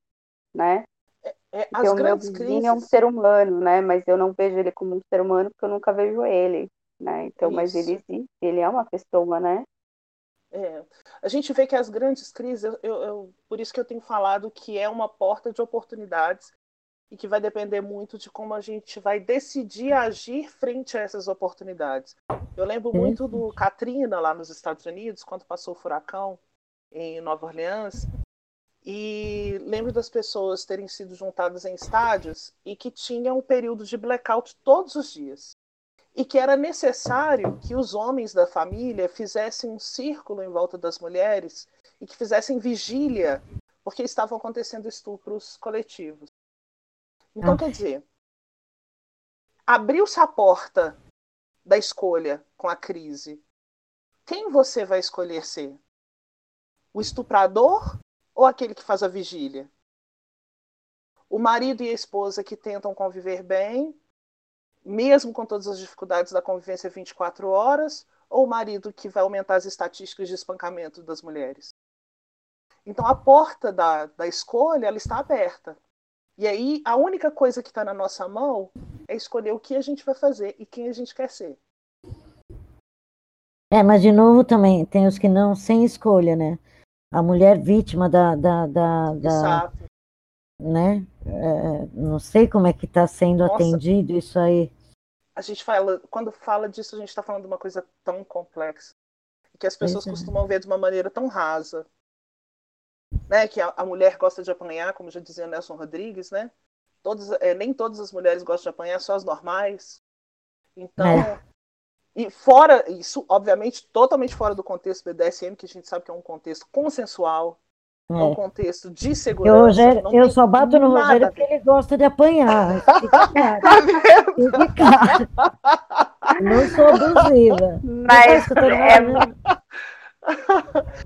né? É, é, porque o meu vizinho crises... é um ser humano, né? Mas eu não vejo ele como um ser humano porque eu nunca vejo ele, né? Então, isso. mas ele existe, ele é uma pessoa, né? É, a gente vê que as grandes crises, eu, eu, por isso que eu tenho falado que é uma porta de oportunidades e que vai depender muito de como a gente vai decidir agir frente a essas oportunidades. Eu lembro muito do Katrina lá nos Estados Unidos, quando passou o furacão em Nova Orleans, e lembro das pessoas terem sido juntadas em estádios e que tinham um período de blackout todos os dias e que era necessário que os homens da família fizessem um círculo em volta das mulheres e que fizessem vigília, porque estavam acontecendo estupros coletivos. Então, ah. quer dizer, abriu-se a porta da escolha com a crise. Quem você vai escolher ser? O estuprador ou aquele que faz a vigília? O marido e a esposa que tentam conviver bem mesmo com todas as dificuldades da convivência 24 horas, ou o marido que vai aumentar as estatísticas de espancamento das mulheres? Então a porta da, da escolha ela está aberta. E aí a única coisa que está na nossa mão é escolher o que a gente vai fazer e quem a gente quer ser. É, mas de novo também tem os que não sem escolha, né? A mulher vítima da, da, da, da. Né? É, não sei como é que está sendo Nossa. atendido isso aí a gente fala, quando fala disso, a gente está falando de uma coisa tão complexa que as pessoas é. costumam ver de uma maneira tão rasa, né? Que a, a, mulher gosta de apanhar, como já dizia Nelson Rodrigues, né? Todos, é, nem todas as mulheres gostam de apanhar, só as normais. Então, é. e fora isso, obviamente, totalmente fora do contexto BDSM, que a gente sabe que é um contexto consensual, é. um contexto de segurança. Eu, Rogério, eu só bato no Rogério porque ele gosta de apanhar. Fica claro. Não sou abusiva. Mas é...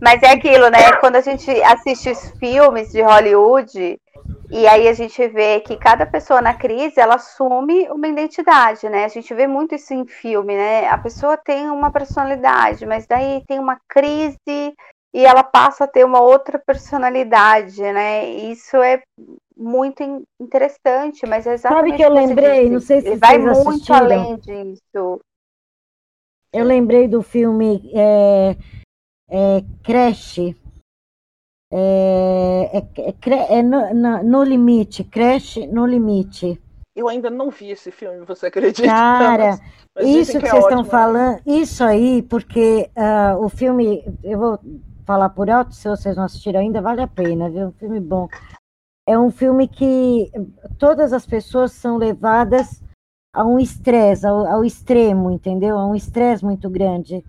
Mas é aquilo, né? Quando a gente assiste os filmes de Hollywood, e aí a gente vê que cada pessoa na crise, ela assume uma identidade, né? A gente vê muito isso em filme, né? A pessoa tem uma personalidade, mas daí tem uma crise e ela passa a ter uma outra personalidade, né? Isso é muito interessante, mas é exatamente Sabe que eu lembrei, não sei se Ele vai muito assistiram. além disso. Eu lembrei do filme é, é, Crash. É, é, é, é no, no, no, Limite, Crash no Limite. Eu ainda não vi esse filme, você acredita? Cara, mas, mas isso que, que vocês estão né? falando, isso aí, porque uh, o filme, eu vou falar por alto, se vocês não assistiram ainda, vale a pena, viu? Um filme bom. É um filme que todas as pessoas são levadas a um estresse, ao, ao extremo, entendeu? A um estresse muito grande.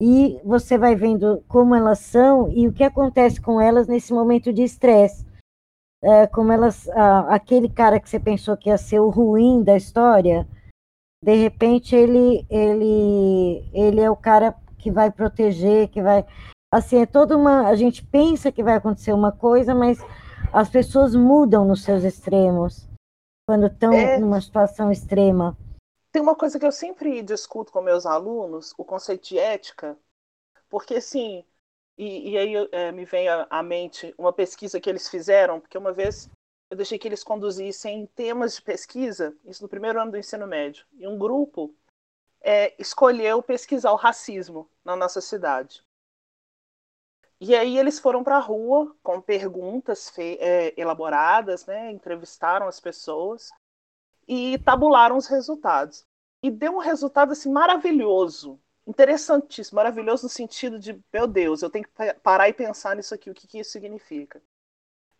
E você vai vendo como elas são e o que acontece com elas nesse momento de estresse. É, como elas, ah, aquele cara que você pensou que ia ser o ruim da história, de repente ele, ele, ele é o cara que vai proteger, que vai assim, é toda uma. A gente pensa que vai acontecer uma coisa, mas as pessoas mudam nos seus extremos quando estão é... numa situação extrema. Tem uma coisa que eu sempre discuto com meus alunos, o conceito de ética, porque assim, e, e aí é, me vem à mente uma pesquisa que eles fizeram, porque uma vez eu deixei que eles conduzissem temas de pesquisa, isso no primeiro ano do ensino médio, e um grupo é, escolheu pesquisar o racismo na nossa cidade. E aí eles foram para a rua com perguntas é, elaboradas, né, entrevistaram as pessoas e tabularam os resultados. E deu um resultado assim maravilhoso, interessantíssimo, maravilhoso no sentido de, meu Deus, eu tenho que parar e pensar nisso aqui, o que, que isso significa.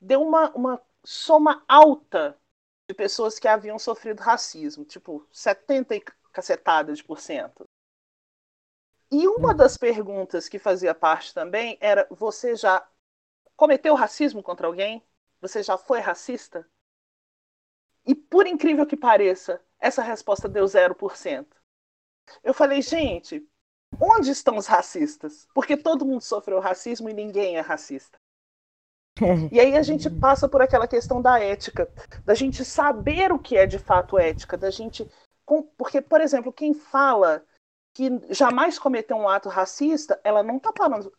Deu uma, uma soma alta de pessoas que haviam sofrido racismo, tipo 70 e cacetadas de por cento. E uma das perguntas que fazia parte também era: você já cometeu racismo contra alguém? Você já foi racista? E por incrível que pareça, essa resposta deu 0%. Eu falei, gente, onde estão os racistas? Porque todo mundo sofreu racismo e ninguém é racista. E aí a gente passa por aquela questão da ética, da gente saber o que é de fato ética, da gente. Porque, por exemplo, quem fala que jamais cometeu um ato racista, ela não está parando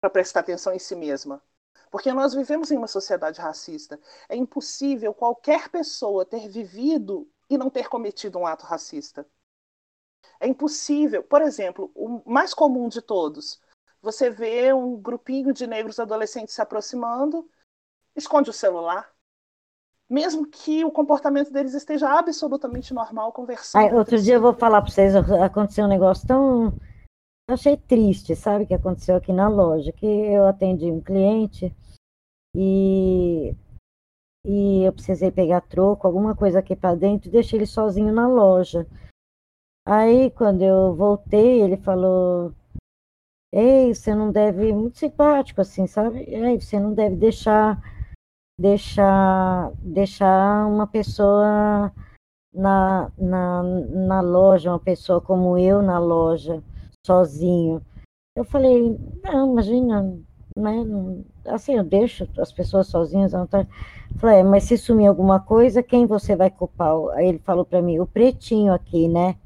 para prestar atenção em si mesma. Porque nós vivemos em uma sociedade racista. É impossível qualquer pessoa ter vivido e não ter cometido um ato racista. É impossível. Por exemplo, o mais comum de todos, você vê um grupinho de negros adolescentes se aproximando, esconde o celular, mesmo que o comportamento deles esteja absolutamente normal conversando. outro dia eu vou falar para vocês, aconteceu um negócio tão eu achei triste, sabe, que aconteceu aqui na loja, que eu atendi um cliente e, e eu precisei pegar troco, alguma coisa aqui para dentro, e deixei ele sozinho na loja. Aí, quando eu voltei, ele falou: Ei, você não deve, muito simpático assim, sabe? Ei, você não deve deixar, deixar, deixar uma pessoa na, na, na loja, uma pessoa como eu na loja sozinho. Eu falei, não, imagina, né? Assim, eu deixo as pessoas sozinhas à vontade. Falei, é, mas se sumir alguma coisa, quem você vai culpar? Aí ele falou para mim, o pretinho aqui, né?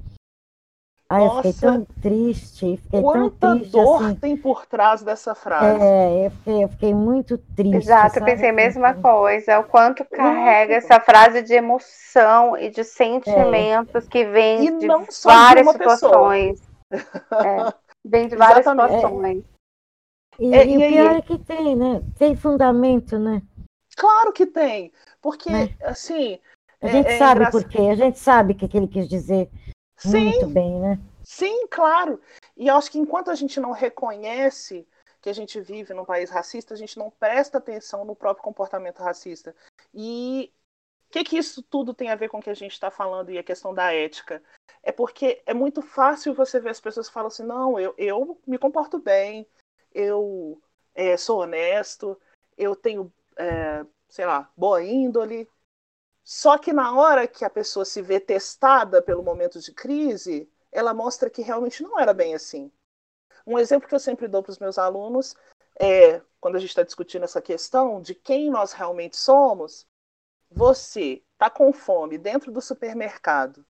Ai, Nossa, eu fiquei tão triste. Fiquei quanta tão triste, dor assim. tem por trás dessa frase. É, eu fiquei, eu fiquei muito triste. Exato, sabe? eu pensei a mesma coisa. O quanto carrega essa frase de emoção e de sentimentos é. que vem e de várias de situações. É, vem de várias situações. E, é, e, e o pior é que tem, né? Tem fundamento, né? Claro que tem. Porque, né? assim. A gente é, é sabe engraçado. por quê, a gente sabe o que ele quis dizer. Sim, muito bem, né? Sim, claro. E eu acho que enquanto a gente não reconhece que a gente vive num país racista, a gente não presta atenção no próprio comportamento racista. E o que, que isso tudo tem a ver com o que a gente está falando e a questão da ética? É porque é muito fácil você ver as pessoas que falam assim: não, eu, eu me comporto bem, eu é, sou honesto, eu tenho, é, sei lá, boa índole, só que na hora que a pessoa se vê testada pelo momento de crise, ela mostra que realmente não era bem assim. Um exemplo que eu sempre dou para os meus alunos é, quando a gente está discutindo essa questão de quem nós realmente somos, você está com fome dentro do supermercado,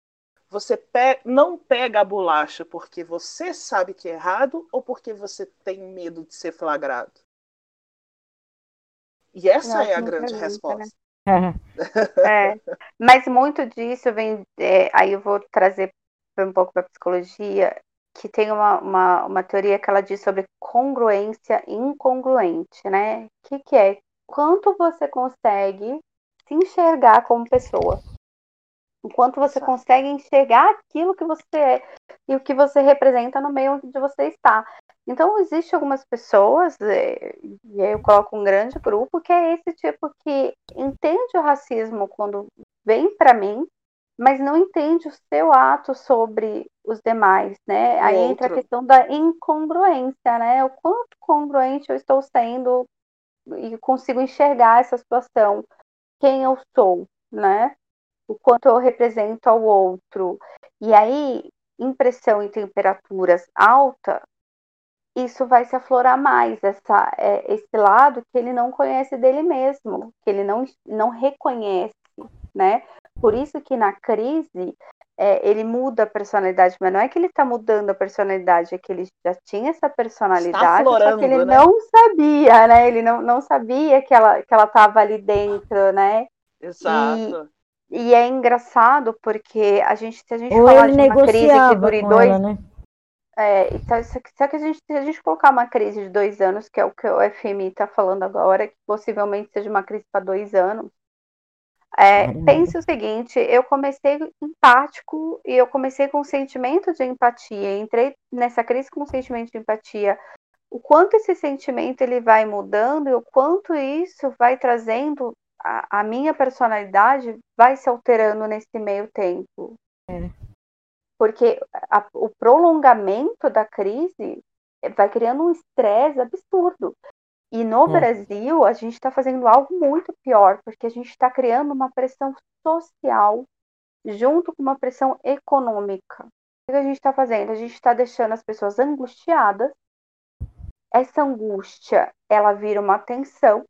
você pe não pega a bolacha porque você sabe que é errado ou porque você tem medo de ser flagrado? E essa é a grande né? resposta. Né? É, mas muito disso vem. É, aí eu vou trazer um pouco para psicologia, que tem uma, uma, uma, teoria que ela diz sobre congruência incongruente, né? O que, que é? Quanto você consegue se enxergar como pessoa? Enquanto você consegue enxergar aquilo que você é e o que você representa no meio onde você está. Então, existe algumas pessoas, é, e aí eu coloco um grande grupo, que é esse tipo que entende o racismo quando vem para mim, mas não entende o seu ato sobre os demais, né? Aí Outro. entra a questão da incongruência, né? O quanto congruente eu estou sendo e consigo enxergar essa situação, quem eu sou, né? O quanto eu represento ao outro. E aí, em temperaturas alta isso vai se aflorar mais, essa, é, esse lado que ele não conhece dele mesmo, que ele não, não reconhece, né? Por isso que na crise é, ele muda a personalidade, mas não é que ele está mudando a personalidade, é que ele já tinha essa personalidade, só que ele né? não sabia, né? Ele não, não sabia que ela que ela estava ali dentro, né? Exato. E, é engraçado porque a gente, se a gente Ou falar de uma crise que dure dois, ela, né? É, então, se, que a gente, se a gente colocar uma crise de dois anos, que é o que o FMI está falando agora, que possivelmente seja uma crise para dois anos, é, pense o seguinte: eu comecei empático e eu comecei com um sentimento de empatia, entrei nessa crise com um sentimento de empatia. O quanto esse sentimento ele vai mudando e o quanto isso vai trazendo a, a minha personalidade vai se alterando nesse meio tempo. É porque a, o prolongamento da crise vai criando um estresse absurdo. E no. Brasil, a gente está fazendo algo muito pior, porque a gente está criando uma pressão social junto com uma pressão econômica. O que a gente está fazendo? A gente está deixando as pessoas angustiadas. Essa angústia, ela vira uma tensão.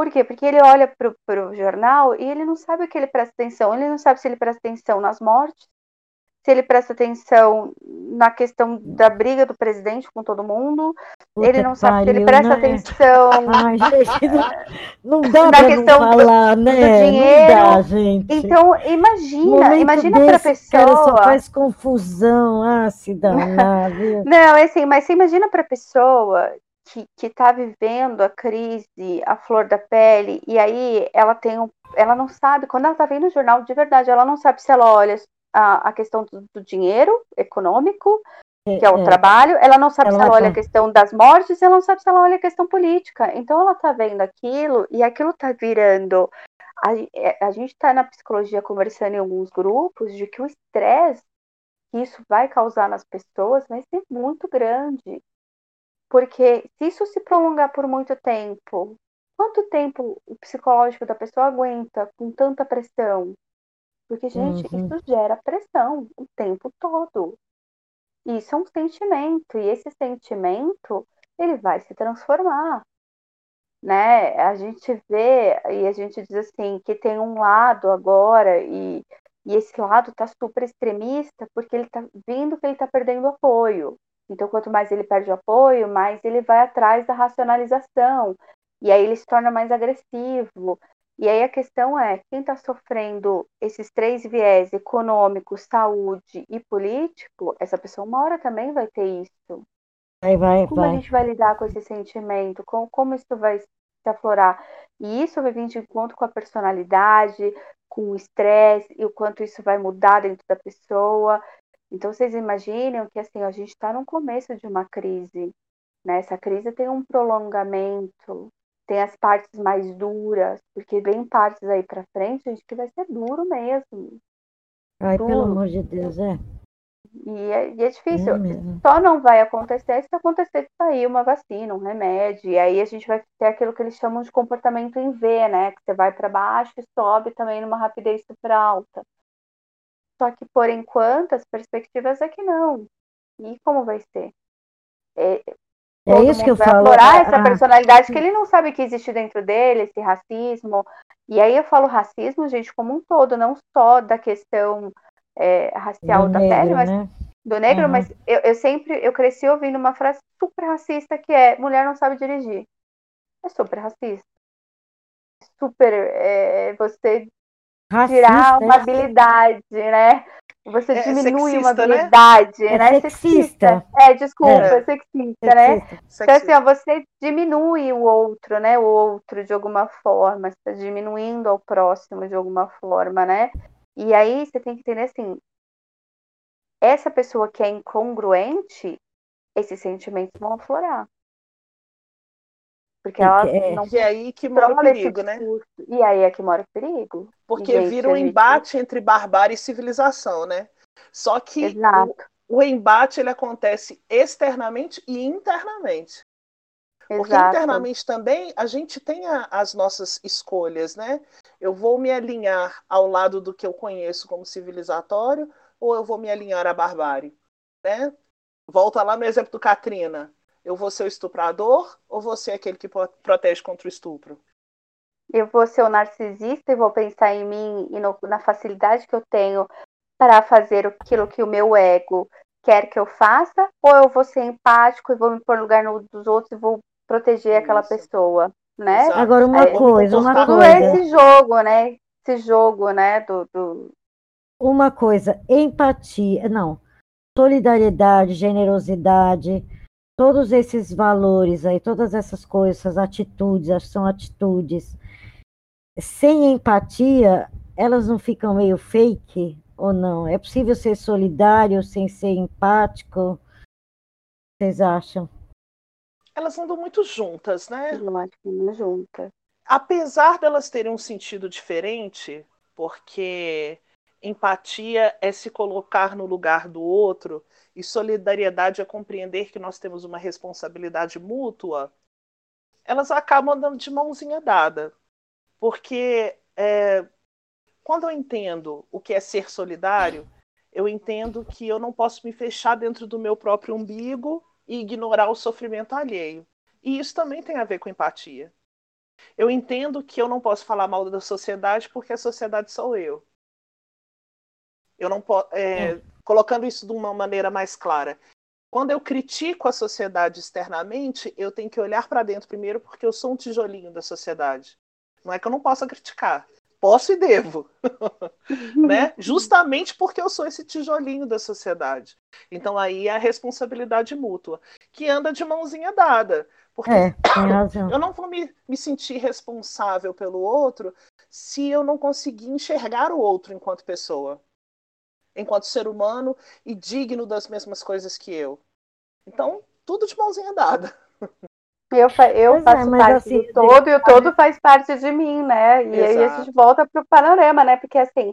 Por quê? Porque ele olha para o jornal e ele não sabe o que ele presta atenção. Ele não sabe se ele presta atenção nas mortes, se ele presta atenção na questão da briga do presidente com todo mundo. Puta ele não sabe se ele presta né? atenção. Ai, gente, não, não dá na questão falar, do, né? do dinheiro. Dá, gente. Então, imagina, imagina para a pessoa. Cara só faz confusão, ah, se danar, viu? Não, é assim, mas você imagina para a pessoa que está vivendo a crise, a flor da pele, e aí ela tem um, ela não sabe, quando ela está vendo o jornal de verdade, ela não sabe se ela olha a, a questão do, do, dinheiro econômico, é, que é o é. trabalho, ela não sabe ela se ela olha a questão das mortes, ela não sabe se ela olha a questão política. Então ela está vendo aquilo e aquilo está virando. A, é, a gente está na psicologia conversando em alguns grupos de que o estresse que isso vai causar nas pessoas vai ser muito grande. Porque se isso se prolongar por muito tempo, quanto tempo o psicológico da pessoa aguenta com tanta pressão? Porque, gente, uhum. isso gera pressão o tempo todo. Isso é um sentimento, e esse sentimento, ele vai se transformar. Né? A gente vê e a gente diz assim que tem um lado agora e, e esse lado está super extremista porque ele está vindo que ele está perdendo apoio. Então, quanto mais ele perde apoio, mais ele vai atrás da racionalização. E aí ele se torna mais agressivo. E aí a questão é, quem está sofrendo esses três viés, econômico, saúde e político, essa pessoa uma hora também vai ter isso. Vai, vai, como vai. a gente vai lidar com esse sentimento? Como, como isso vai se aflorar? E isso vai vir de encontro com a personalidade, com o estresse e o quanto isso vai mudar dentro da pessoa. Então, vocês imaginam que assim, a gente está no começo de uma crise. Né? Essa crise tem um prolongamento, tem as partes mais duras, porque vem partes aí para frente, gente, que vai ser duro mesmo. Ai, duro. pelo amor de Deus, é. E é, e é difícil. É Só não vai acontecer se acontecer de sair uma vacina, um remédio. E aí a gente vai ter aquilo que eles chamam de comportamento em V, né? Que você vai para baixo e sobe também numa rapidez super alta. Só que por enquanto as perspectivas é que não. E como vai ser? É, é isso que eu falo. Explorar ah, essa ah. personalidade que ele não sabe que existe dentro dele, esse racismo. E aí eu falo racismo, gente, como um todo, não só da questão é, racial do da negro, pele, mas né? do negro, uhum. mas eu, eu, sempre eu cresci ouvindo uma frase super racista que é mulher não sabe dirigir. É super racista. Super é, você racista, tirar uma é habilidade, né? Você é, diminui sexista, uma né? habilidade, né? né? É sexista. É, desculpa, é, sexista, né? Sexista. Então, assim, ó, você diminui o outro, né? O outro de alguma forma, você está diminuindo ao próximo de alguma forma, né? E aí você tem que entender assim, essa pessoa que é incongruente, esses sentimentos vão aflorar. Porque ela é, não. E é aí que mora o perigo, né? E aí é que mora o perigo. Porque gente, vira um gente... embate entre barbárie e civilização, né? Só que o, o, embate ele acontece externamente e internamente. Exato. Porque internamente também a gente tem a, as nossas escolhas, né? Eu vou me alinhar ao lado do que eu conheço como civilizatório ou eu vou me alinhar à barbárie, né? volta lá no exemplo do Katrina. Eu vou ser o estuprador ou vou ser aquele que protege contra o estupro? Eu vou ser o narcisista e vou pensar em mim e no, na facilidade que eu tenho para fazer aquilo que o meu ego quer que eu faça, ou eu vou ser empático e vou me pôr no lugar no, dos outros e vou proteger Isso. aquela pessoa, né? Exato. Agora uma é, coisa, uma tudo coisa. esse jogo, né? Esse jogo, né? Do, do... Uma coisa, empatia, não, solidariedade, generosidade, todos esses valores aí, todas essas coisas, essas atitudes, são atitudes. Sem empatia, elas não ficam meio fake ou não? É possível ser solidário sem ser empático? Vocês acham? Elas andam muito juntas, né? Eu acho que não. Apesar delas terem um sentido diferente, porque empatia é se colocar no lugar do outro e solidariedade é compreender que nós temos uma responsabilidade mútua, elas acabam andando de mãozinha dada. Porque é, quando eu entendo o que é ser solidário, eu entendo que eu não posso me fechar dentro do meu próprio umbigo e ignorar o sofrimento alheio. E isso também tem a ver com empatia. Eu entendo que eu não posso falar mal da sociedade porque a sociedade sou eu. Eu não posso. É, é. Colocando isso de uma maneira mais clara. Quando eu critico a sociedade externamente, eu tenho que olhar para dentro primeiro porque eu sou um tijolinho da sociedade. Não é que eu não possa criticar, posso e devo, né? Justamente porque eu sou esse tijolinho da sociedade. Então aí é a responsabilidade mútua, que anda de mãozinha dada. Porque é, eu não vou me, me sentir responsável pelo outro se eu não conseguir enxergar o outro enquanto pessoa, enquanto ser humano e digno das mesmas coisas que eu. Então, tudo de mãozinha dada. Eu, eu é, faço é, parte assim, do todo e o todo faz parte de mim, né? E Exato. aí a gente volta para o panorama, né? Porque assim,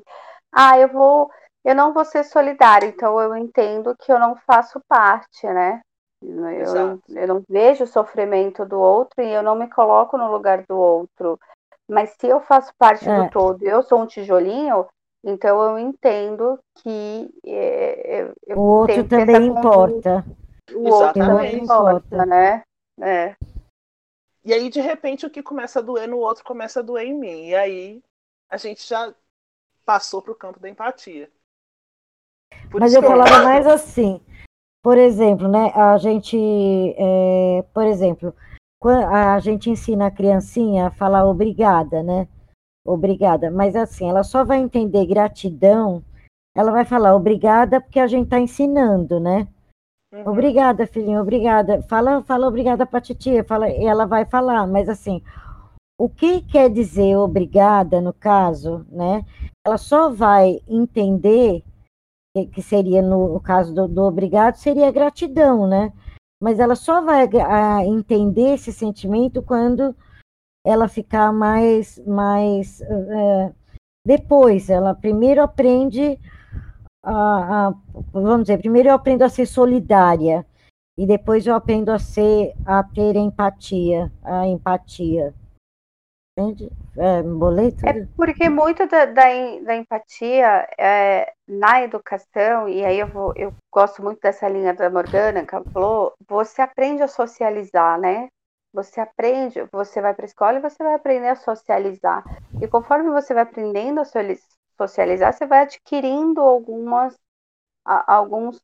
ah, eu vou, eu não vou ser solidário, então eu entendo que eu não faço parte, né? Eu, eu não vejo o sofrimento do outro e eu não me coloco no lugar do outro. Mas se eu faço parte é. do todo e eu sou um tijolinho, então eu entendo que é, o outro também importa. O outro também importa, né? É. E aí, de repente, o que começa a doer no outro começa a doer em mim. E aí a gente já passou para o campo da empatia. Por Mas eu falava mais assim. Por exemplo, né? A gente, é, por exemplo, a gente ensina a criancinha a falar obrigada, né? Obrigada. Mas assim, ela só vai entender gratidão. Ela vai falar obrigada porque a gente está ensinando, né? Uhum. Obrigada, filhinho, obrigada. Fala, fala obrigada para a titia, fala, ela vai falar, mas assim, o que quer dizer obrigada no caso, né? Ela só vai entender que seria no, no caso do, do, obrigado seria gratidão, né? Mas ela só vai a, entender esse sentimento quando ela ficar mais mais uh, depois. Ela primeiro aprende a, a, vamos dizer, primeiro eu aprendo a ser solidária e depois eu aprendo a ser, a ter empatia, a empatia. Entende? É, boleto? É porque muito da, da, da empatia é, na educação, e aí eu, vou, eu gosto muito dessa linha da Morgana que ela falou, você aprende a socializar, né? Você aprende, você vai para a escola e você vai aprender a socializar. E conforme você vai aprendendo a socializar, você vai adquirindo algumas, a, alguns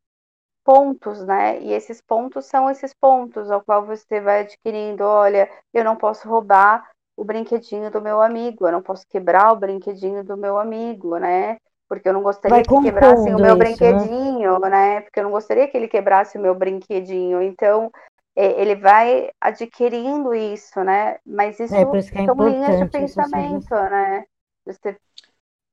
pontos, né? E esses pontos são esses pontos ao qual você vai adquirindo. Olha, eu não posso roubar o brinquedinho do meu amigo, eu não posso quebrar o brinquedinho do meu amigo, né? Porque eu não gostaria que quebrassem o meu isso, né? brinquedinho, né? né? Porque eu não gostaria que ele quebrasse o meu brinquedinho. Então, ele vai adquirindo isso, né? Mas isso, é, isso é são linhas de pensamento, né? Você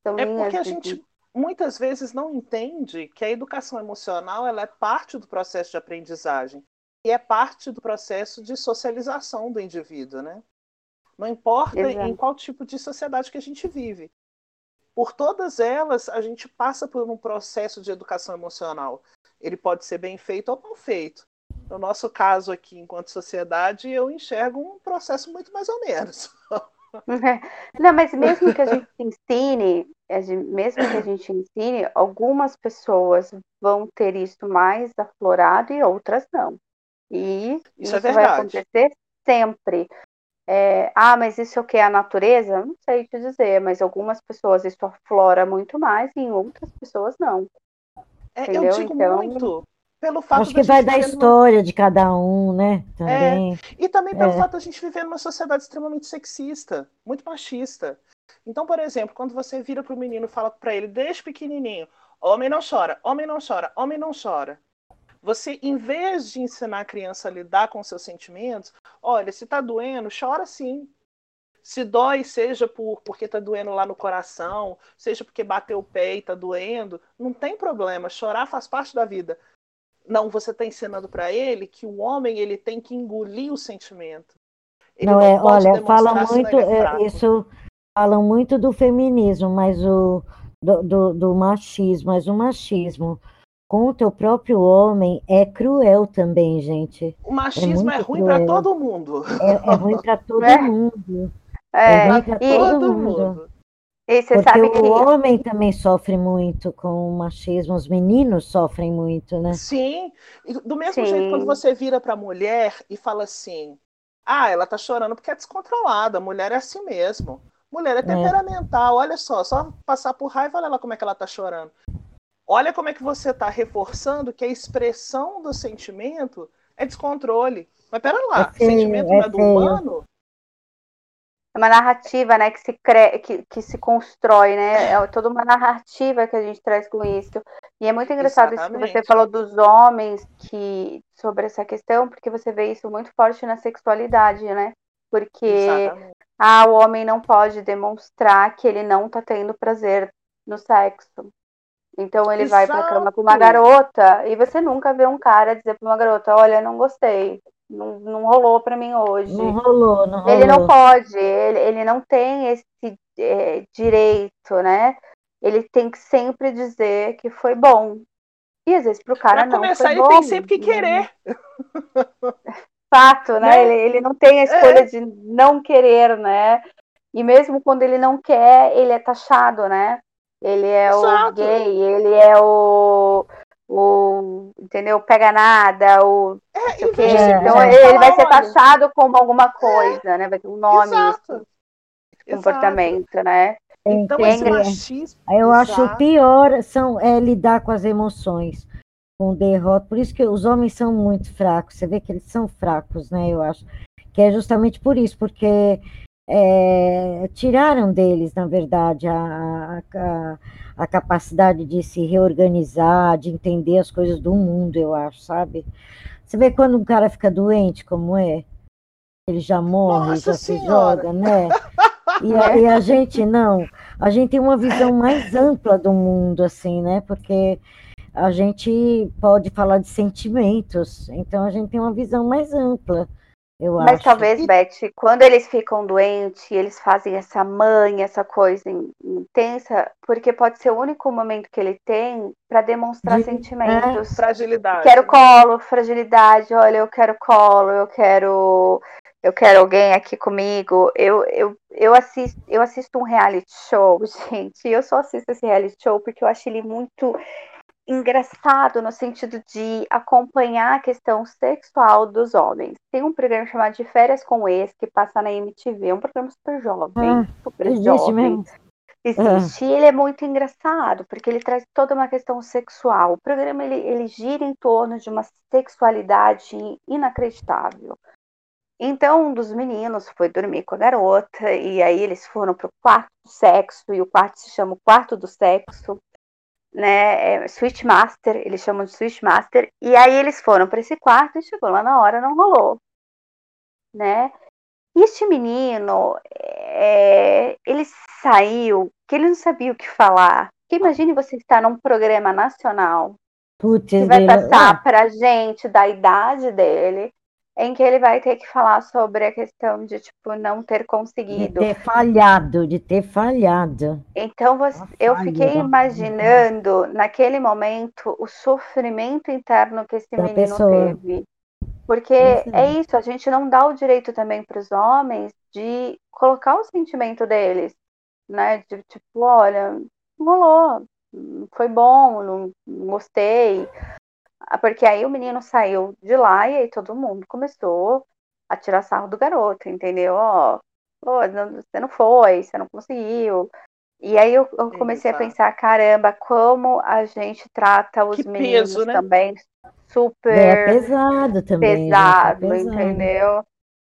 são é porque a gente muitas vezes não entende que a educação emocional ela é parte do processo de aprendizagem e é parte do processo de socialização do indivíduo, né? Não importa Exato. em qual tipo de sociedade que a gente vive. Por todas elas, a gente passa por um processo de educação emocional. Ele pode ser bem feito ou mal feito. No nosso caso aqui, enquanto sociedade, eu enxergo um processo muito mais ou menos. Não, mas mesmo que a gente ensine mesmo que a gente ensine, algumas pessoas vão ter isso mais aflorado e outras não. E isso, é isso é vai acontecer sempre. É, ah, mas isso é o que é a natureza? Não sei te dizer, mas algumas pessoas isso aflora muito mais e em outras pessoas não. É, eu digo então, muito pelo fato Acho que vai da história numa... de cada um, né? Também. É, e também pelo é. fato de a gente viver numa sociedade extremamente sexista, muito machista. Então, por exemplo, quando você vira para o menino e fala para ele, desde pequenininho, homem não chora, homem não chora, homem não chora. Você, em vez de ensinar a criança a lidar com seus sentimentos, olha, se está doendo, chora sim. Se dói, seja por porque está doendo lá no coração, seja porque bateu o pé e está doendo, não tem problema. Chorar faz parte da vida. Não, você está ensinando para ele que o homem ele tem que engolir o sentimento. Ele não, não é, olha, fala muito é, isso falam muito do feminismo, mas o do, do, do, machismo, mas o machismo com o teu próprio homem é cruel também, gente. O machismo é, é ruim para todo mundo. É, é ruim para todo é. mundo. É, é ruim para todo, todo mundo. E você Porque sabe que... o homem também sofre muito com o machismo, os meninos sofrem muito, né? Sim, do mesmo Sim. jeito quando você vira para a mulher e fala assim, ah, ela tá chorando porque é descontrolada, a mulher é assim mesmo. Mulher é, é. temperamental, olha só, só passar por raiva, olha lá como é que ela tá chorando. Olha como é que você tá reforçando que a expressão do sentimento é descontrole. Mas pera lá, é feio, sentimento é não é do humano? Uma narrativa, né, que se, cre... que, que se constrói, né? É toda uma narrativa que a gente traz com isso. E é muito engraçado Exatamente. isso que você falou dos homens que sobre essa questão, porque você vê isso muito forte na sexualidade, né? Porque Exatamente ah, o homem não pode demonstrar que ele não tá tendo prazer no sexo. Então ele Exato. vai pra cama com uma garota e você nunca vê um cara dizer pra uma garota, olha, não gostei. Não, não rolou para mim hoje. Não rolou, não rolou. Ele não pode, ele, ele não tem esse é, direito, né? Ele tem que sempre dizer que foi bom. E às vezes pro cara pra não começar, foi ele bom. tem sempre que querer. fato, né? né? Ele, ele não tem a escolha é. de não querer, né? E mesmo quando ele não quer, ele é taxado, né? Ele é Exato. o gay, ele é o, o entendeu? Pega nada, o é, então é, ele vai ser taxado como alguma coisa, né? Vai ter um nome, Exato. comportamento, Exato. né? Então, esse machismo. Eu acho pior são é, lidar com as emoções com derrota. Por isso que os homens são muito fracos. Você vê que eles são fracos, né? Eu acho que é justamente por isso, porque é, tiraram deles, na verdade, a, a, a, capacidade de se reorganizar, de entender as coisas do mundo, eu acho, sabe? Você vê quando um cara fica doente, como é? Ele já morre, Nossa já senhora. se joga, né? E a, e a gente não. A gente tem uma visão mais ampla do mundo, assim, né? Porque a gente pode falar de sentimentos, então a gente tem uma visão mais ampla. Eu Mas acho. talvez, Beth, quando eles ficam doentes, eles fazem essa mãe, essa coisa intensa, porque pode ser o único momento que ele tem para demonstrar de, sentimentos. É, fragilidade. Quero colo, fragilidade, olha, eu quero colo, eu quero eu quero alguém aqui comigo. Eu, eu, eu, assisto, eu assisto um reality show, gente. Eu só assisto esse reality show porque eu acho ele muito engraçado no sentido de acompanhar a questão sexual dos homens. Tem um programa chamado De Férias com Ex, que passa na MTV, é um programa super jovem, ah, super existe jovem. Mesmo. Existe, ele é muito engraçado, porque ele traz toda uma questão sexual. O programa ele, ele gira em torno de uma sexualidade inacreditável. Então, um dos meninos foi dormir com a garota, e aí eles foram para o quarto do sexo, e o quarto se chama o quarto do sexo né, é, Switch Master, eles chamam de Switch Master, e aí eles foram para esse quarto e chegou lá na hora, não rolou, né? E este menino, é, ele saiu, que ele não sabia o que falar. Porque imagine você estar num programa nacional Putz, que vai passar para gente da idade dele em que ele vai ter que falar sobre a questão de tipo não ter conseguido. De ter falhado, de ter falhado. Então você, eu fiquei imaginando naquele momento o sofrimento interno que esse da menino pessoa. teve. Porque é isso, a gente não dá o direito também para os homens de colocar o sentimento deles, né? De tipo, olha, rolou. Foi bom, não gostei. Ah, porque aí o menino saiu de lá e aí todo mundo começou a tirar sarro do garoto, entendeu? Ó, oh, você não foi, você não conseguiu. E aí eu, eu comecei Exato. a pensar, caramba, como a gente trata os que meninos peso, né? também super é pesado também. Pesado, pesado, entendeu?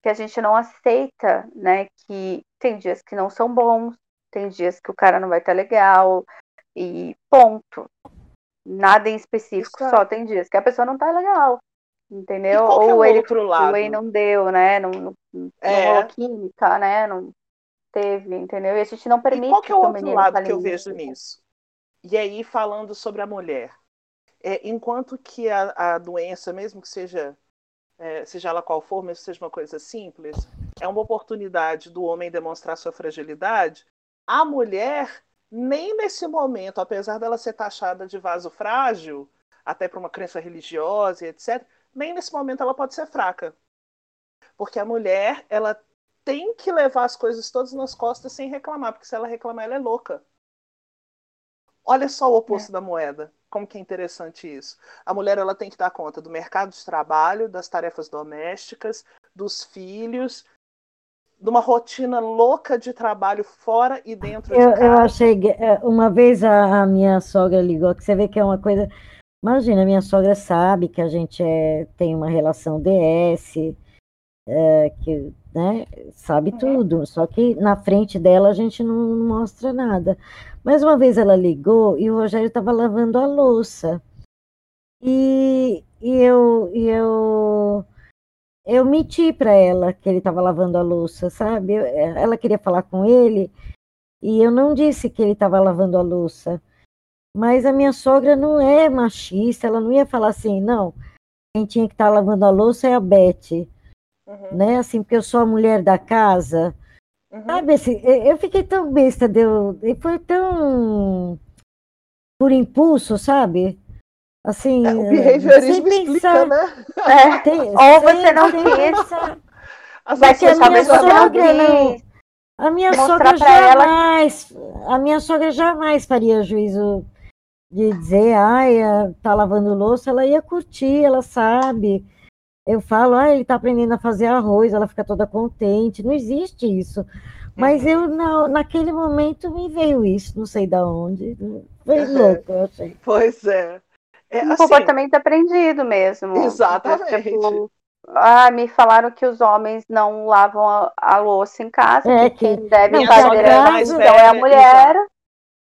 Que a gente não aceita, né? Que tem dias que não são bons, tem dias que o cara não vai estar legal, e ponto. Nada em específico, Exato. só tem dias que a pessoa não tá legal. Entendeu? Ou ele outro lado? e não deu, né? Não, não, é. não química, né? Não teve, entendeu? E a gente não permite. E qual que é o outro lado que eu vejo nisso? E aí, falando sobre a mulher. É, enquanto que a, a doença, mesmo que seja, é, seja ela qual for, mesmo que seja uma coisa simples, é uma oportunidade do homem demonstrar sua fragilidade, a mulher, nem nesse momento, apesar dela ser taxada de vaso frágil, até para uma crença religiosa e etc., nem nesse momento ela pode ser fraca. Porque a mulher, ela tem que levar as coisas todas nas costas sem reclamar, porque se ela reclamar, ela é louca. Olha só o oposto é. da moeda. Como que é interessante isso. A mulher ela tem que dar conta do mercado de trabalho, das tarefas domésticas, dos filhos, de uma rotina louca de trabalho fora e dentro eu, de casa. Eu achei. É, uma vez a, a, minha sogra ligou, que você vê que é uma coisa. Imagina, minha sogra sabe que a gente é, tem uma relação DS, é, que né, sabe uhum. tudo, só que na frente dela a gente não, não mostra nada. Mas uma vez ela ligou e o Rogério estava lavando a louça. E, e eu, e eu, eu menti para ela que ele estava lavando a louça, sabe? Eu, ela queria falar com ele e eu não disse que ele estava lavando a louça. Mas a minha sogra não é machista, ela não ia falar assim, não, quem tinha que estar tá lavando a louça é a Beth uhum. né? Assim, porque eu sou a mulher da casa. Uhum. Sabe, assim, eu fiquei tão besta, deu, foi tão por impulso, sabe? Assim, é, o behaviorismo explica, né? É, tem, ou você não pensa. Vai que a minha sogra não. A minha sogra jamais, ela... a minha sogra jamais faria juízo de dizer, ai, tá lavando louça, ela ia curtir, ela sabe eu falo, ah, ele está aprendendo a fazer arroz, ela fica toda contente. Não existe isso. Mas uhum. eu, na, naquele momento, me veio isso, não sei de onde. Foi louco, eu achei. Pois é. É um assim, comportamento aprendido mesmo. Exatamente. Tipo, ah, me falaram que os homens não lavam a, a louça em casa, é, que, quem deve fazer então é a mulher.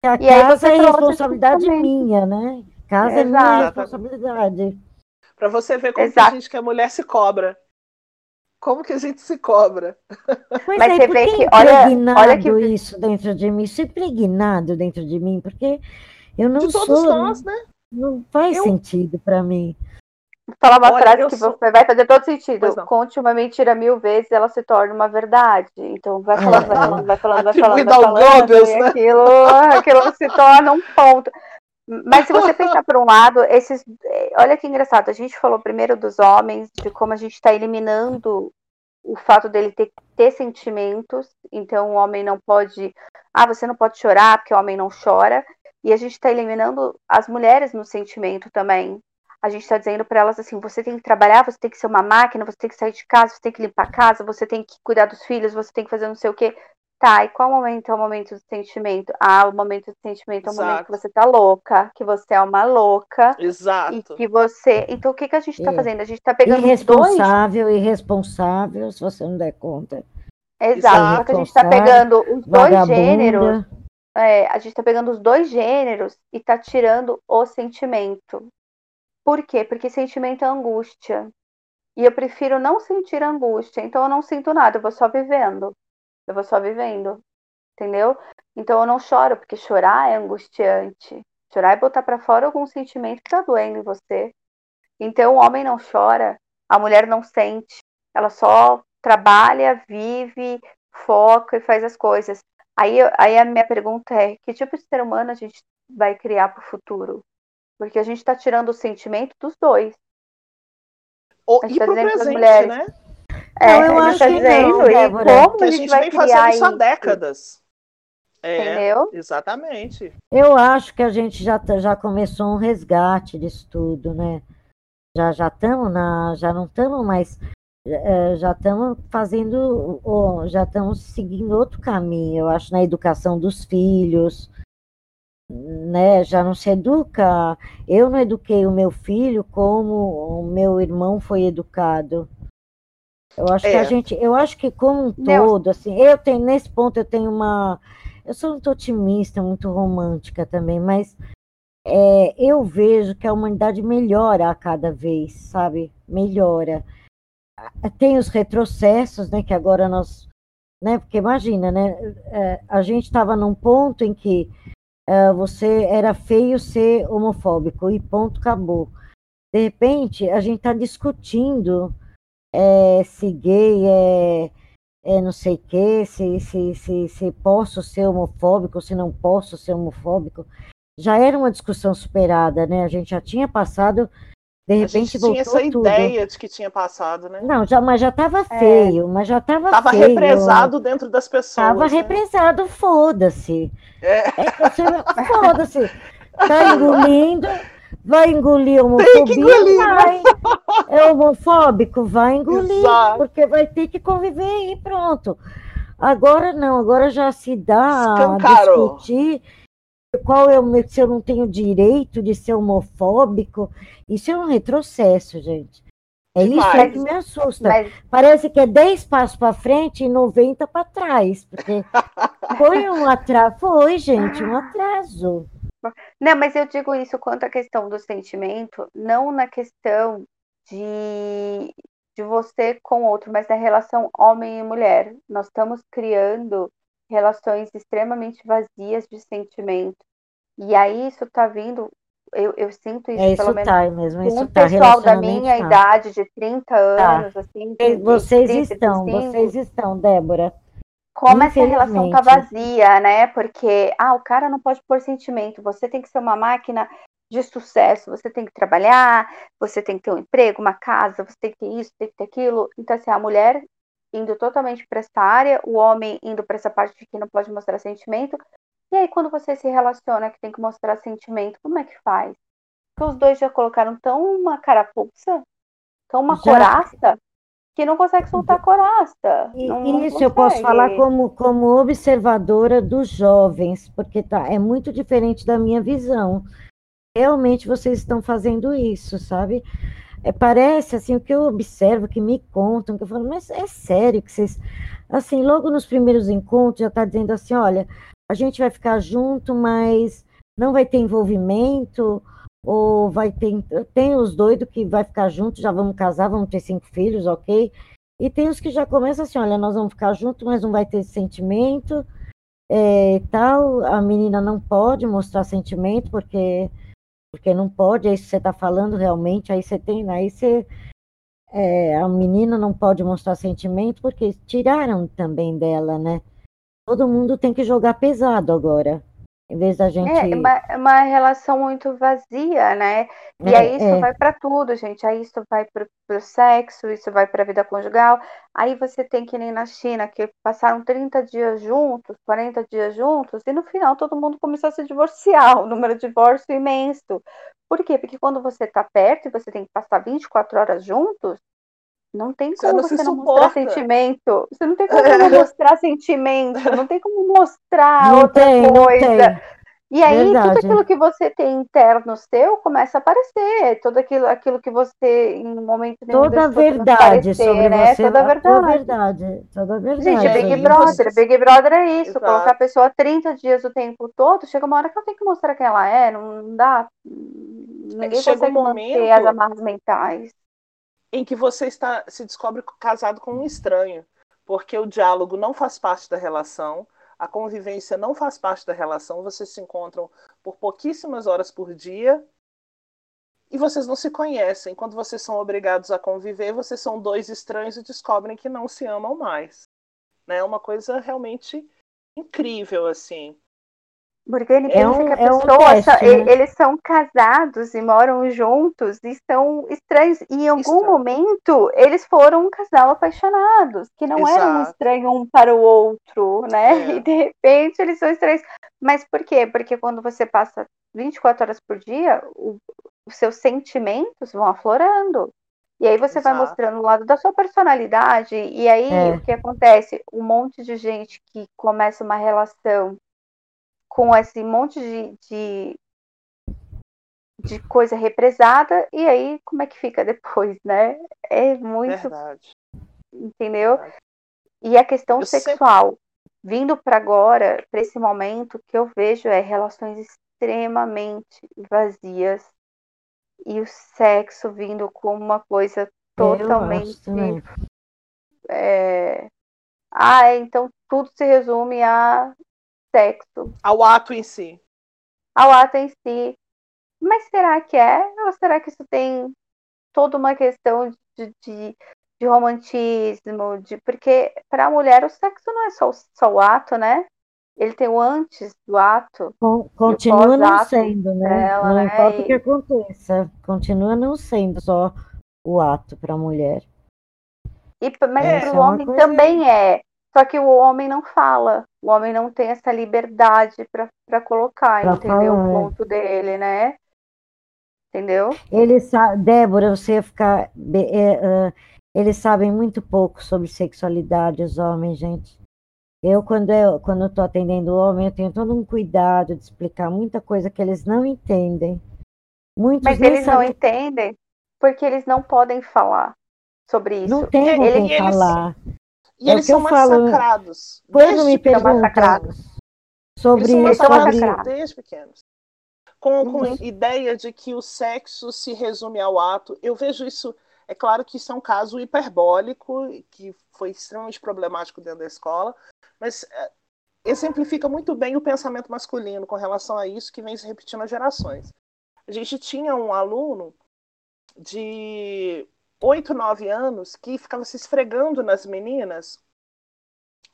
A e aí você é responsabilidade minha, né? Casa Exato. é minha responsabilidade. Para você ver como a gente que a mulher se cobra. Como que a gente se cobra? Pois Mas é, você vê que olha, olha que isso dentro de mim, isso impregnado dentro de mim, porque eu não de sou. Todos nós, né? Não faz eu... sentido para mim. Falar uma Olha, frase que sou... vai fazer todo sentido. Conte uma mentira mil vezes, ela se torna uma verdade. Então vai falando, vai falando, vai falando, vai falando, vai falando, vai falando, né? aquilo, aquilo se torna um ponto. Mas se você pensar por um lado, esses. Olha que engraçado, a gente falou primeiro dos homens, de como a gente está eliminando o fato dele ter, ter sentimentos, então o homem não pode. Ah, você não pode chorar porque o homem não chora. E a gente está eliminando as mulheres no sentimento também. A gente está dizendo para elas assim: você tem que trabalhar, você tem que ser uma máquina, você tem que sair de casa, você tem que limpar a casa, você tem que cuidar dos filhos, você tem que fazer não sei o quê. Tá, e qual momento é o momento do sentimento? Ah, o momento do sentimento é o Exato. momento que você tá louca, que você é uma louca. Exato. E que você. Então o que, que a gente tá é. fazendo? A gente tá pegando. Irresponsável, dois... irresponsável, se você não der conta. Exato, Só que a gente tá pegando os dois gêneros. É, a gente tá pegando os dois gêneros e tá tirando o sentimento. Por quê? Porque sentimento é angústia. E eu prefiro não sentir angústia, então eu não sinto nada, eu vou só vivendo. Eu vou só vivendo, entendeu? Então eu não choro, porque chorar é angustiante. Chorar é botar para fora algum sentimento que tá doendo em você. Então o homem não chora, a mulher não sente, ela só trabalha, vive, foca e faz as coisas. Aí, aí a minha pergunta é: que tipo de ser humano a gente vai criar para o futuro? Porque a gente está tirando o sentimento dos dois. O, a gente está dizendo para as mulheres. Né? É, não, eu acho tá que dizendo, não, e como que a gente, a gente vem fazendo isso há décadas. É, Entendeu? Exatamente. Eu acho que a gente já, tá- já começou um resgate disso tudo, né? Já já estamos na, já não estamos mais, já estamos fazendo, já estamos seguindo outro caminho. Eu acho na educação dos filhos, né? Já não se educa. Eu não eduquei o meu filho como o meu irmão foi educado. Eu acho que a É. gente, eu acho que como um Não. todo, assim, eu tenho nesse ponto eu tenho uma, eu sou muito otimista, muito romântica também, mas é, eu vejo que a humanidade melhora a cada vez, sabe? Melhora. Tem os retrocessos, né? Que agora nós, né? Porque imagina, né? é, a gente estava num ponto em que é, você era feio ser homofóbico e ponto, acabou. De repente, a gente está discutindo é, se gay é, é não sei o quê, se, se, se, se posso ser homofóbico, se não posso ser homofóbico. Já era uma discussão superada, né? A gente já tinha passado, de A repente voltou tinha essa tudo. ideia de que tinha passado, né? Não, já, mas já estava feio, mas já estava Tava feio. represado dentro das pessoas. Tava né? represado, foda-se. É. É foda-se. Tá engolindo, vai engolir homofobia, engolir, né? vai. É homofóbico, vai engolir, Exato. porque vai ter que conviver e pronto. Agora não, agora já se dá a Escancarou. discutir qual é o meu, se eu não tenho direito de ser homofóbico. Isso é um retrocesso, gente. É isso Demais. aí que me assusta. Mas Parece que é 10 passos para frente e 90 para trás, porque foi um atraso, foi, gente, um atraso. Não, mas eu digo isso quanto à questão do sentimento, não na questão de, de você com o outro, mas na relação homem e mulher. Nós estamos criando relações extremamente vazias de sentimento. E aí isso tá vindo, eu, eu sinto isso, É isso pelo menos tá mesmo, isso o tá pessoal da minha tá. idade, de 30 anos, assim, de- de Vocês 30, estão, 35, vocês estão, Débora. como essa relação tá vazia, né? Porque, ah, o cara não pode pôr sentimento, você tem que ser uma máquina de sucesso, você tem que trabalhar, você tem que ter um emprego, uma casa, você tem que ter isso, tem que ter aquilo. Então, assim, a mulher indo totalmente para essa área, o homem indo para essa parte de que não pode mostrar sentimento. E aí, quando você se relaciona que tem que mostrar sentimento, como é que faz? Porque os dois já colocaram tão uma carapuça, tão uma Já. coraça, que não consegue soltar a coraça. E Não- não isso eu posso falar como, como observadora dos jovens, porque tá, é muito diferente da minha visão. Realmente vocês estão fazendo isso, sabe? É, parece assim, o que eu observo, que me contam, que eu falo, mas é sério que vocês. Assim, logo nos primeiros encontros já está dizendo assim: olha, a gente vai ficar junto, mas não vai ter envolvimento, ou vai ter. Tem os doidos que vai ficar junto, já vamos casar, vamos ter cinco filhos, ok? E tem os que já começam assim, olha, nós vamos ficar juntos, mas não vai ter sentimento, é, tal, a menina não pode mostrar sentimento, porque, porque não pode, que você está falando realmente, aí você tem, aí você, é, a menina não pode mostrar sentimento, porque tiraram também dela, né? Todo mundo tem que jogar pesado agora, em vez da gente... É uma, é uma relação muito vazia, né? E É, aí isso é. vai para tudo, gente. Aí isso vai para o sexo, isso vai para a vida conjugal. Aí você tem que nem na China, que passaram 30 dias juntos, 40 dias juntos, e no final todo mundo começou a se divorciar, o número de divórcio é imenso. Por quê? Porque quando você tá perto e você tem que passar 24 horas juntos, não tem Você como não se você não mostrar sentimento. Você não tem como não mostrar sentimento, não tem como mostrar Não outra tem, não coisa. tem. E aí, Verdade. tudo aquilo que você tem interno seu começa a aparecer. Tudo aquilo, aquilo que você, em um momento nenhum, Toda a verdade transparecer, sobre né? você, Toda a toda verdade. verdade, toda a verdade. Gente, É, Big Brother, vocês- Big Brother é isso. Exato. Colocar a pessoa 30 dias o tempo todo, chega uma hora que ela tem que mostrar quem ela é, não dá. Ninguém chega um consegue manter momento- as amarras mentais. Em que você está se descobre casado com um estranho, porque o diálogo não faz parte da relação, a convivência não faz parte da relação, vocês se encontram por pouquíssimas horas por dia e vocês não se conhecem. Quando vocês são obrigados a conviver, vocês são dois estranhos e descobrem que não se amam mais. Né? É uma coisa realmente incrível assim. Porque ele é pensa um, que a pessoa, é um teste, né? eles são casados e moram juntos e são estranhos. E em algum momento eles foram um casal apaixonados, que não Exato. eram estranhos um para o outro, né? É. E de repente eles são estranhos. Mas por quê? Porque quando você passa 24 horas por dia, o, os seus sentimentos vão aflorando. E aí você Exato. vai mostrando o lado da sua personalidade, e aí é. o que acontece? Um monte de gente que começa uma relação com esse monte de, de, de coisa represada, e aí como é que fica depois, né? É muito. Verdade. Entendeu? Verdade. E a questão eu sexual, sempre... vindo para agora, para esse momento, que eu vejo é relações extremamente vazias e o sexo vindo como uma coisa totalmente. É... Ah, então tudo se resume a sexo. Ao ato em si. Ao ato em si. Mas será que é? Ou será que isso tem toda uma questão de, de, de romantismo? De, porque para a mulher o sexo não é só, só o ato, né? Ele tem o antes do ato. Continua não sendo, né? Dela, não né? importa e... o que aconteça. Continua não sendo só o ato para a mulher. E, mas é, para o homem coisa... também é. Só que o homem não fala. O homem não tem essa liberdade para colocar, pra entendeu? Falar. O ponto dele, né? Entendeu? Eles, Débora, você ficar. É, uh, eles sabem muito pouco sobre sexualidade, os homens, gente. Eu, quando eu quando estou atendendo o homem, eu tenho todo um cuidado de explicar muita coisa que eles não entendem. Muitos Mas eles sabem... não entendem porque eles não podem falar sobre isso. Não tem com eles, falar. E é eles são massacrados. Quando me perguntam sobre eles são massacrados desde pequenos. Com, com uhum. ideia de que o sexo se resume ao ato. Eu vejo isso é claro que isso é um caso hiperbólico, que foi extremamente problemático dentro da escola, mas é, exemplifica muito bem o pensamento masculino com relação a isso que vem se repetindo há gerações. A gente tinha um aluno de 8, 9 anos que ficava se esfregando nas meninas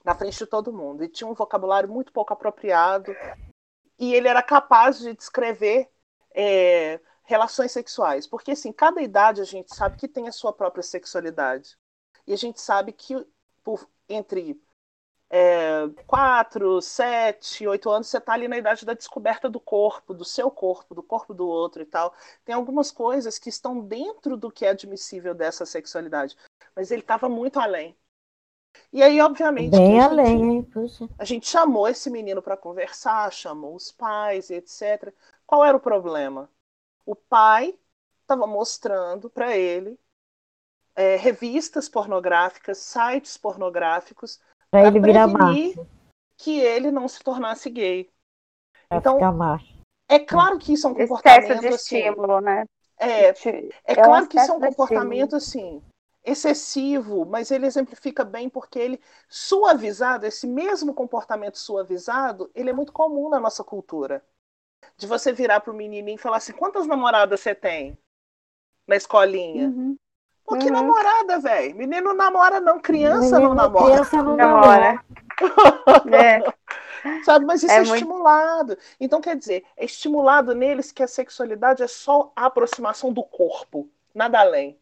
na frente de todo mundo. E tinha um vocabulário muito pouco apropriado. E ele era capaz de descrever é, relações sexuais, porque assim, cada idade a gente sabe que tem a sua própria sexualidade. E a gente sabe que por, entre é, quatro, sete, oito anos, você está ali na idade da descoberta do corpo, do seu corpo, do corpo do outro e tal. Tem algumas coisas que estão dentro do que é admissível dessa sexualidade. Mas ele estava muito além. E aí, obviamente, Bem a, gente, além, hein? Puxa. a gente chamou esse menino para conversar, chamou os pais, etc. Qual era o problema? O pai estava mostrando para ele é, revistas pornográficas, sites pornográficos, para ele virar macho. Que ele não se tornasse gay. Pra então, ficar macho. É claro que isso é um comportamento. Excesso de assim, estímulo, né? É, é, é claro que isso é um comportamento assim excessivo, mas ele exemplifica bem porque ele suavizado, esse mesmo comportamento suavizado, ele é muito comum na nossa cultura. De você virar para o menininho e falar assim: quantas namoradas você tem na escolinha? Uhum. Pô, que uhum. namorada, velho. Menino namora, não. Criança Menino, não namora. Criança não namora. é. Sabe, mas isso é, é muito... estimulado. Então, quer dizer, é estimulado neles que a sexualidade é só a aproximação do corpo, nada além.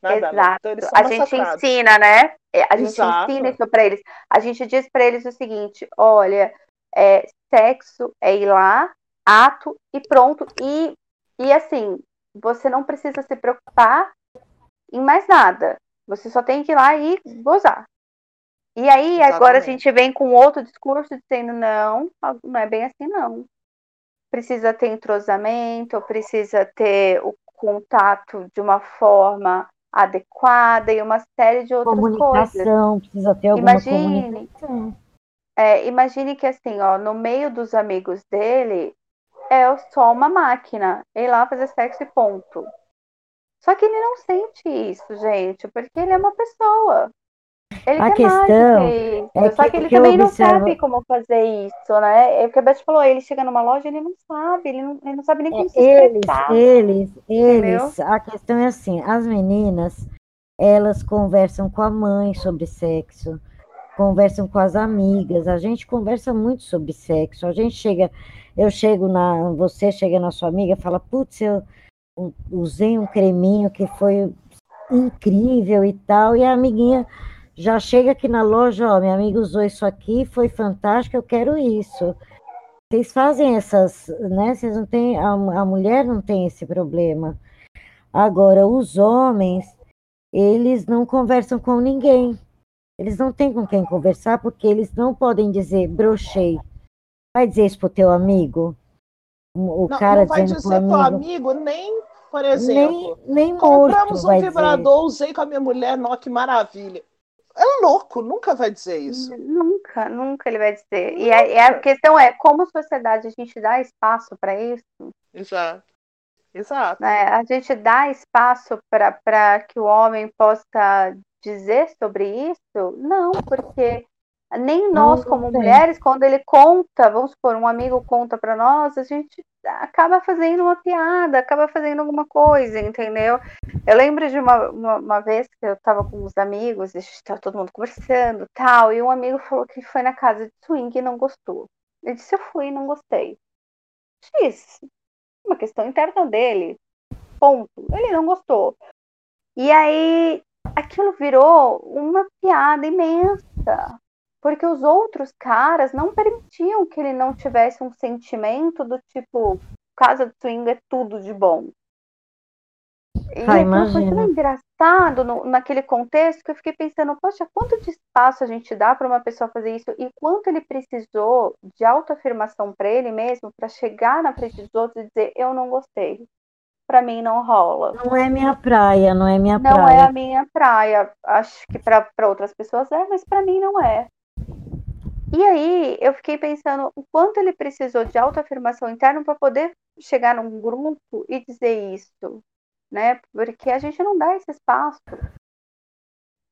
Nada Exato. Além. Então, a gente ensina, né? É, a gente Exato. ensina isso para eles. A gente diz para eles o seguinte: olha, é, sexo é ir lá, ato e pronto. E, e assim, você não precisa se preocupar em mais nada. Você só tem que ir lá e gozar. E aí, Exatamente. agora a gente vem com outro discurso dizendo: não, não é bem assim, não. Precisa ter entrosamento, precisa ter o contato de uma forma adequada e uma série de outras comunicação, coisas. precisa ter alguma imagine, comunicação. É, imagine que assim, ó, no meio dos amigos dele é só uma máquina. Ir lá fazer sexo e ponto. Só que ele não sente isso, gente, porque ele é uma pessoa. Ele a questão é que, Só que ele que também não sabe como fazer isso, né? É o que a Beth falou, ele chega numa loja, ele não sabe, ele não, ele não sabe nem como é, se eles, eles, eles, a questão é assim, as meninas, elas conversam com a mãe sobre sexo, conversam com as amigas, a gente conversa muito sobre sexo, a gente chega, eu chego na, você chega na sua amiga, fala, putz, eu usei um creminho que foi incrível e tal, e a amiguinha já chega aqui na loja, ó, minha amiga usou isso aqui, foi fantástico, eu quero isso. Vocês fazem essas, né? Vocês não têm, a, a mulher não tem esse problema. Agora, os homens, eles não conversam com ninguém. Eles não têm com quem conversar porque eles não podem dizer brochei. Vai dizer isso pro teu amigo? O não, cara não vai dizer pro amigo, amigo, nem, por exemplo, nem, nem compramos morto, um vibrador, dizer. usei com a minha mulher, nó, que maravilha. É louco, nunca vai dizer isso. Nunca, nunca ele vai dizer. E a, a, questão é como sociedade a gente dá espaço para isso. Exato. Exato. Né? A gente dá espaço para que o homem possa dizer sobre isso? Não, porque nem nós, como mulheres, quando ele conta, vamos supor, um amigo conta para nós, a gente acaba fazendo uma piada, acaba fazendo alguma coisa, entendeu? Eu lembro de uma, uma, uma vez que eu estava com uns amigos, estava todo mundo conversando tal, e um amigo falou que foi na casa de swing e não gostou. Eu disse, eu fui e não gostei. X, uma questão interna dele. Ponto. Ele não gostou. E aí aquilo virou uma piada imensa. Porque os outros caras não permitiam que ele não tivesse um sentimento do tipo, casa de swing é tudo de bom. E ah, foi tão engraçado no, naquele contexto que eu fiquei pensando, poxa, quanto de espaço a gente dá para uma pessoa fazer isso e quanto ele precisou de autoafirmação para ele mesmo para chegar na frente dos outros e dizer eu não gostei para mim não rola. Não é minha praia, não é minha não praia. Não é a minha praia. Acho que para outras pessoas é, mas para mim não é. E aí eu fiquei pensando o quanto ele precisou de autoafirmação interna para poder chegar num grupo e dizer isso, né? Porque a gente não dá esse espaço.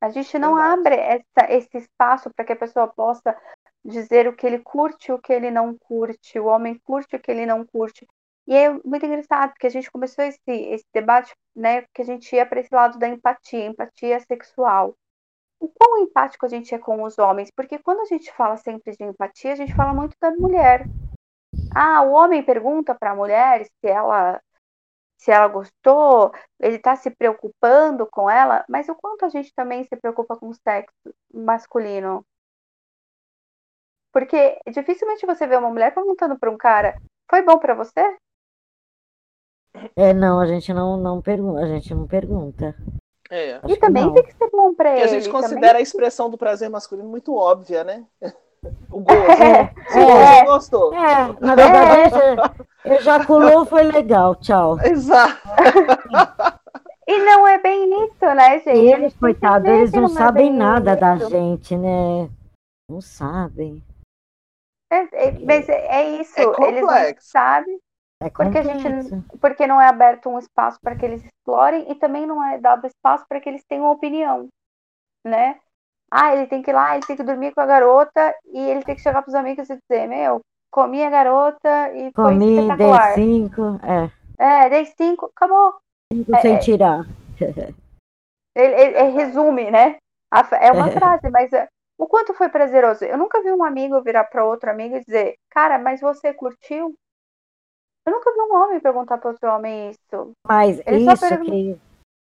A gente não abre essa, esse espaço para que a pessoa possa dizer o que ele curte, o que ele não curte, o homem curte, o que ele não curte. E é muito engraçado, porque a gente começou esse, esse debate, né, que a gente ia para esse lado da empatia, empatia sexual. O quão empático a gente é com os homens? Porque quando a gente fala sempre de empatia, a gente fala muito da mulher. Ah, o homem pergunta para a mulher se ela se ela gostou, ele está se preocupando com ela, mas o quanto a gente também se preocupa com o sexo masculino? Porque dificilmente você vê uma mulher perguntando para um cara: foi bom para você? É, não, a gente não, não pergunta, a gente não pergunta. É. E também tem que ser bom pra ele. a gente considera também... a expressão do prazer masculino muito óbvia, né? O gosto. É, Se é, gostou. É, na verdade, é. ejaculou, foi legal, tchau. Exato. E não é bem isso, né, gente? Eles, coitados, eles não, não é sabem é nada isso. da gente, né? Não sabem. É, é, mas é isso, eles não sabem. É porque a gente porque não é aberto um espaço para que eles explorem e também não é dado espaço para que eles tenham opinião, né? Ah, ele tem que ir lá, ele tem que dormir com a garota e ele tem que chegar para os amigos e dizer, meu, comi a garota e comi, foi espetacular. Dei cinco, é. É, dei cinco, acabou. Cinco é, sem é. tirar. Ele, ele, ele, resume, né? É uma frase, mas é, o quanto foi prazeroso. Eu nunca vi um amigo virar para outro amigo e dizer, cara, mas você curtiu? Eu nunca vi um homem perguntar para outro homem isso. Mas Ele isso pergun... que.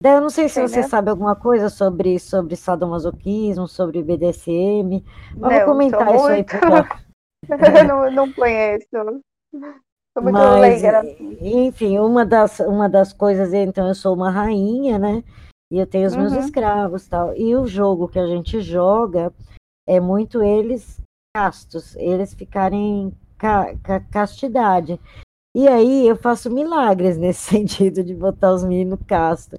Eu não sei se Entendeu? você sabe alguma coisa sobre, sobre sadomasoquismo, sobre BDSM. Vamos não, comentar isso aí. eu não, não conheço. Sou muito Mas, leiga. Enfim, uma das, uma das coisas, então, eu sou uma rainha, né? E eu tenho os meus uhum. escravos tal. E o jogo que a gente joga é muito eles castos, eles ficarem ca, ca, castidade. E aí eu faço milagres nesse sentido de botar os meninos castos.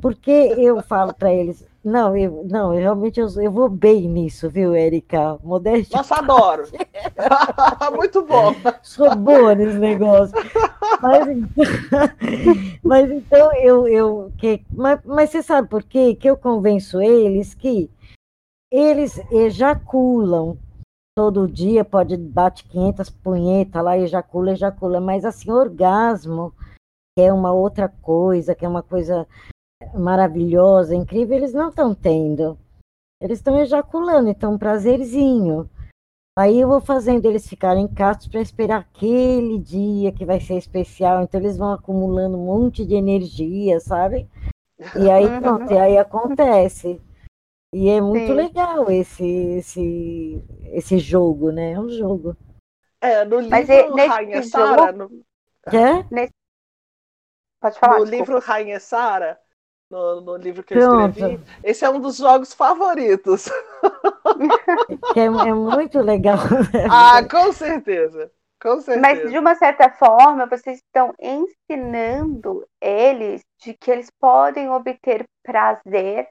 Porque eu falo para eles, não, eu, não, eu realmente eu, eu vou bem nisso, viu, Erika? Modéstia. Nossa, adoro. Muito bom. Sou boa nesse negócio. Mas, então, mas então eu, eu que, mas, mas você sabe por quê? Que eu convenço eles que eles ejaculam todo dia, pode bate 500 punhetas lá, ejacula, ejacula, mas assim, orgasmo, que é uma outra coisa, que é uma coisa maravilhosa, incrível, eles não estão tendo. Eles estão ejaculando, então um prazerzinho. Aí eu vou fazendo eles ficarem castos para esperar aquele dia que vai ser especial. Então eles vão acumulando um monte de energia, sabe? E aí pronto, e aí acontece. E é muito Sim. legal esse, esse, esse jogo, né? É um jogo. É, no livro Mas, Rainha Sara. No... É? Nesse... Pode falar. No livro Rainha Sara, no, no, livro que eu escrevi, esse é um dos jogos favoritos. É, é muito legal. Ah, com certeza. Com certeza. Mas de uma certa forma, vocês estão ensinando eles de que eles podem obter prazer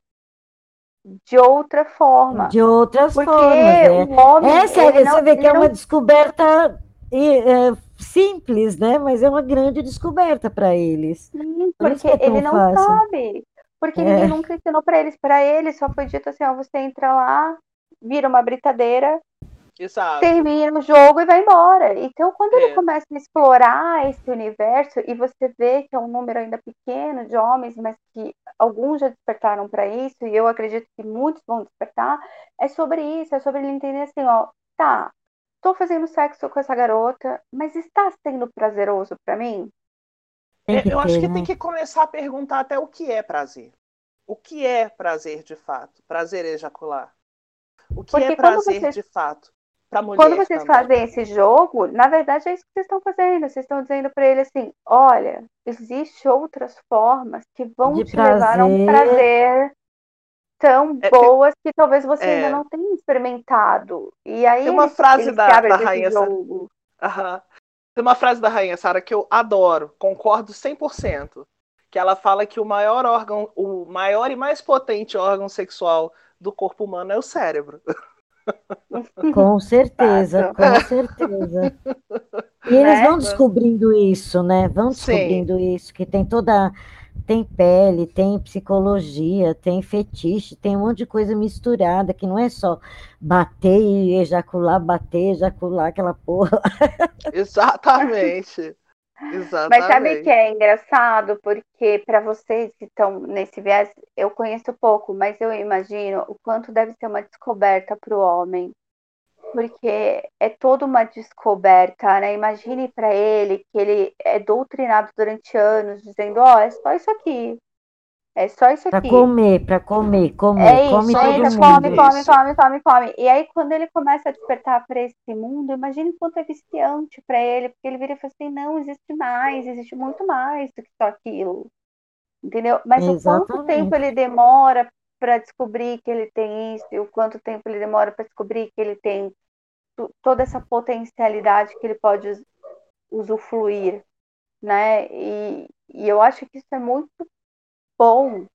de outra forma. De outras Porque formas. É. O homem, é sério, você vê que é uma descoberta é, simples, né? Mas é uma grande descoberta para eles. Sim, porque é ele não fácil. sabe. Porque é. ninguém nunca ensinou para eles. Para eles só foi dito assim: ó, você entra lá, vira uma britadeira, Exato. termina o jogo e vai embora. Então, quando é. ele começa a explorar esse universo e você vê que é um número ainda pequeno de homens, mas que alguns já despertaram para isso, e eu acredito que muitos vão despertar, é sobre isso, é sobre ele entender assim, ó, tá, tô fazendo sexo com essa garota, mas está sendo prazeroso para mim? É, eu acho que tem que começar a perguntar até o que é prazer. O que é prazer de fato? Prazer ejacular. O que Porque é prazer vocês... de fato? Mulher, Quando vocês também. fazem esse jogo, na verdade é isso que vocês estão fazendo. Vocês estão dizendo para ele assim: olha, existem outras formas que vão de te prazer. levar a um prazer tão é, boas que talvez você é, ainda não tenha experimentado. E aí tem uma eles, frase eles da, da rainha jogo. Uhum. Tem uma frase da rainha Sara que eu adoro, concordo 100%, que ela fala que o maior órgão, o maior e mais potente órgão sexual do corpo humano é o cérebro. Com certeza, com certeza. E eles vão descobrindo isso, né? Vão descobrindo Sim. isso, que tem toda. Tem pele, tem psicologia, tem fetiche, tem um monte de coisa misturada, que não é só bater e ejacular, bater, ejacular, aquela porra. Exatamente. Exatamente. Mas sabe que é engraçado? Porque para vocês que estão nesse viés, eu conheço pouco, mas eu imagino o quanto deve ser uma descoberta para o homem. Porque é toda uma descoberta, né? Imagine para ele que ele é doutrinado durante anos, dizendo: Ó, oh, é só isso aqui, é só isso aqui. Pra comer, pra comer, comer. É isso, come todo mundo. come, come, come, come, come. E aí, quando ele começa a despertar para esse mundo, imagine quanto é viciante para ele, porque ele vira e fala assim: não, existe mais, existe muito mais do que só aquilo. Entendeu? Mas Exatamente. o quanto tempo ele demora para descobrir que ele tem isso, e o quanto tempo ele demora para descobrir que ele tem toda essa potencialidade que ele pode usufruir, né? E, e eu acho que isso é muito bom.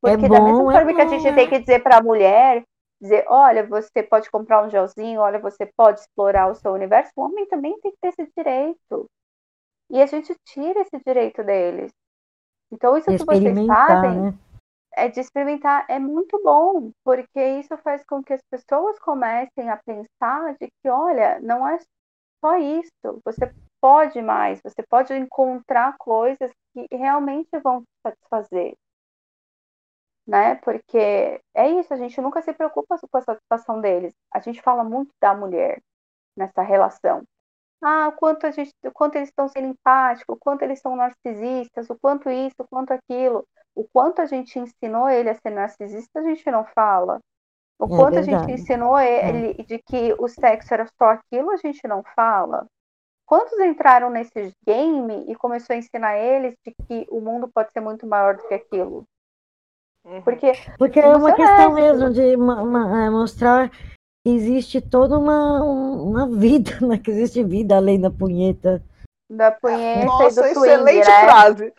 Porque é bom, da mesma forma é que a gente tem que dizer para a mulher, dizer, olha, você pode comprar um gelzinho, olha, você pode explorar o seu universo, o homem também tem que ter esse direito. E a gente tira esse direito deles. Então, isso que vocês fazem né? é de experimentar, é muito bom, porque isso faz com que as pessoas comecem a pensar de que, olha, não é só isso, você pode mais, você pode encontrar coisas que realmente vão te satisfazer. Né? Porque é isso, a gente nunca se preocupa com a satisfação deles. A gente fala muito da mulher nessa relação. Ah, o quanto, a gente, o quanto eles estão sendo empáticos, o quanto eles são narcisistas, o quanto isso, o quanto aquilo. O quanto a gente ensinou ele a ser narcisista, a gente não fala. O é quanto verdade. a gente ensinou ele é. de que o sexo era só aquilo, a gente não fala. Quantos entraram nesse game e começou a ensinar eles de que o mundo pode ser muito maior do que aquilo? Uhum. Porque, Porque é uma questão mesmo de é, mostrar que existe toda uma, uma vida, né? que existe vida além da punheta. Da punheta Nossa, e do swing, excelente né? frase.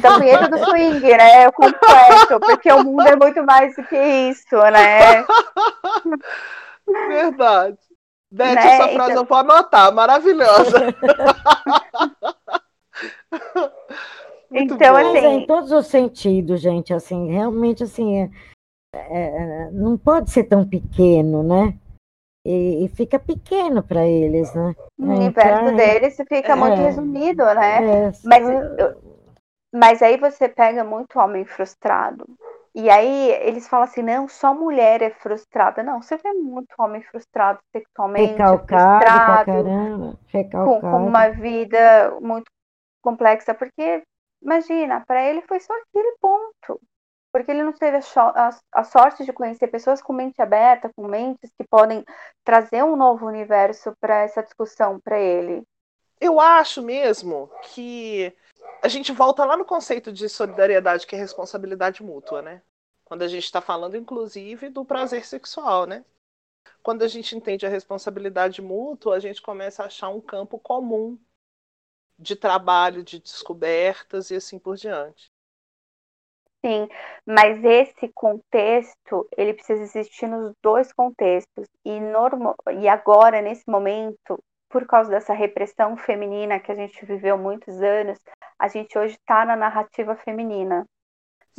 Da punheta do swing, né? Eu completo, porque o mundo é muito mais do que isso, né? Verdade. Beth, né? essa frase então... eu vou anotar, maravilhosa. então, assim... em todos os sentidos, gente, assim, realmente, assim, é, é, não pode ser tão pequeno, né? E, e fica pequeno para eles, né? O universo então, deles fica é, muito resumido, né? É, mas, mas aí você pega muito homem frustrado. E aí eles falam assim, não, só mulher é frustrada. Não, você vê muito homem frustrado sexualmente, Recalcado frustrado, caramba. com, com uma vida muito complexa, porque imagina, para ele foi só aquele ponto. Porque ele não teve a, a, a, sorte de conhecer pessoas com mente aberta, com mentes que podem trazer um novo universo para essa discussão para ele. Eu acho mesmo que a gente volta lá no conceito de solidariedade, que é responsabilidade mútua, né? Quando a gente está falando, inclusive, do prazer sexual, né? Quando a gente entende a responsabilidade mútua, a gente começa a achar um campo comum de trabalho, de descobertas e assim por diante. Sim, mas esse contexto, ele precisa existir nos dois contextos. E, normal, e agora, nesse momento, por causa dessa repressão feminina que a gente viveu muitos anos, a gente hoje está na narrativa feminina.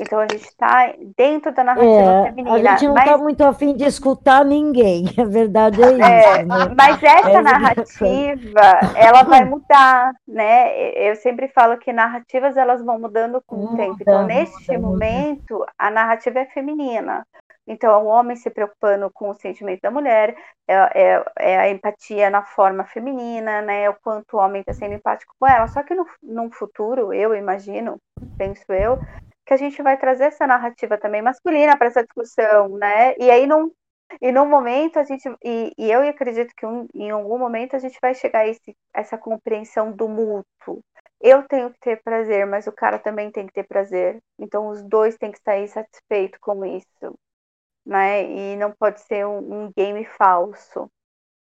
Então a gente está dentro da narrativa é, feminina. A gente não está mas... muito afim de escutar ninguém, a verdade é, é isso. É, né? Mas essa é narrativa, ela vai mudar, né? Eu sempre falo que narrativas elas vão mudando com o tempo. Então, neste momento, a narrativa é feminina. Então, é o homem se preocupando com o sentimento da mulher, é, é, é a empatia na forma feminina, né? O quanto o homem está sendo empático com ela. Só que no, num futuro, eu imagino, penso eu, que a gente vai trazer essa narrativa também masculina para essa discussão, né? E aí não e no momento a gente e, e eu acredito que um, em algum momento a gente vai chegar a esse, essa compreensão do mútuo. Eu tenho que ter prazer, mas o cara também tem que ter prazer. Então os dois têm que sair satisfeitos com isso né? E não pode ser um, um game falso.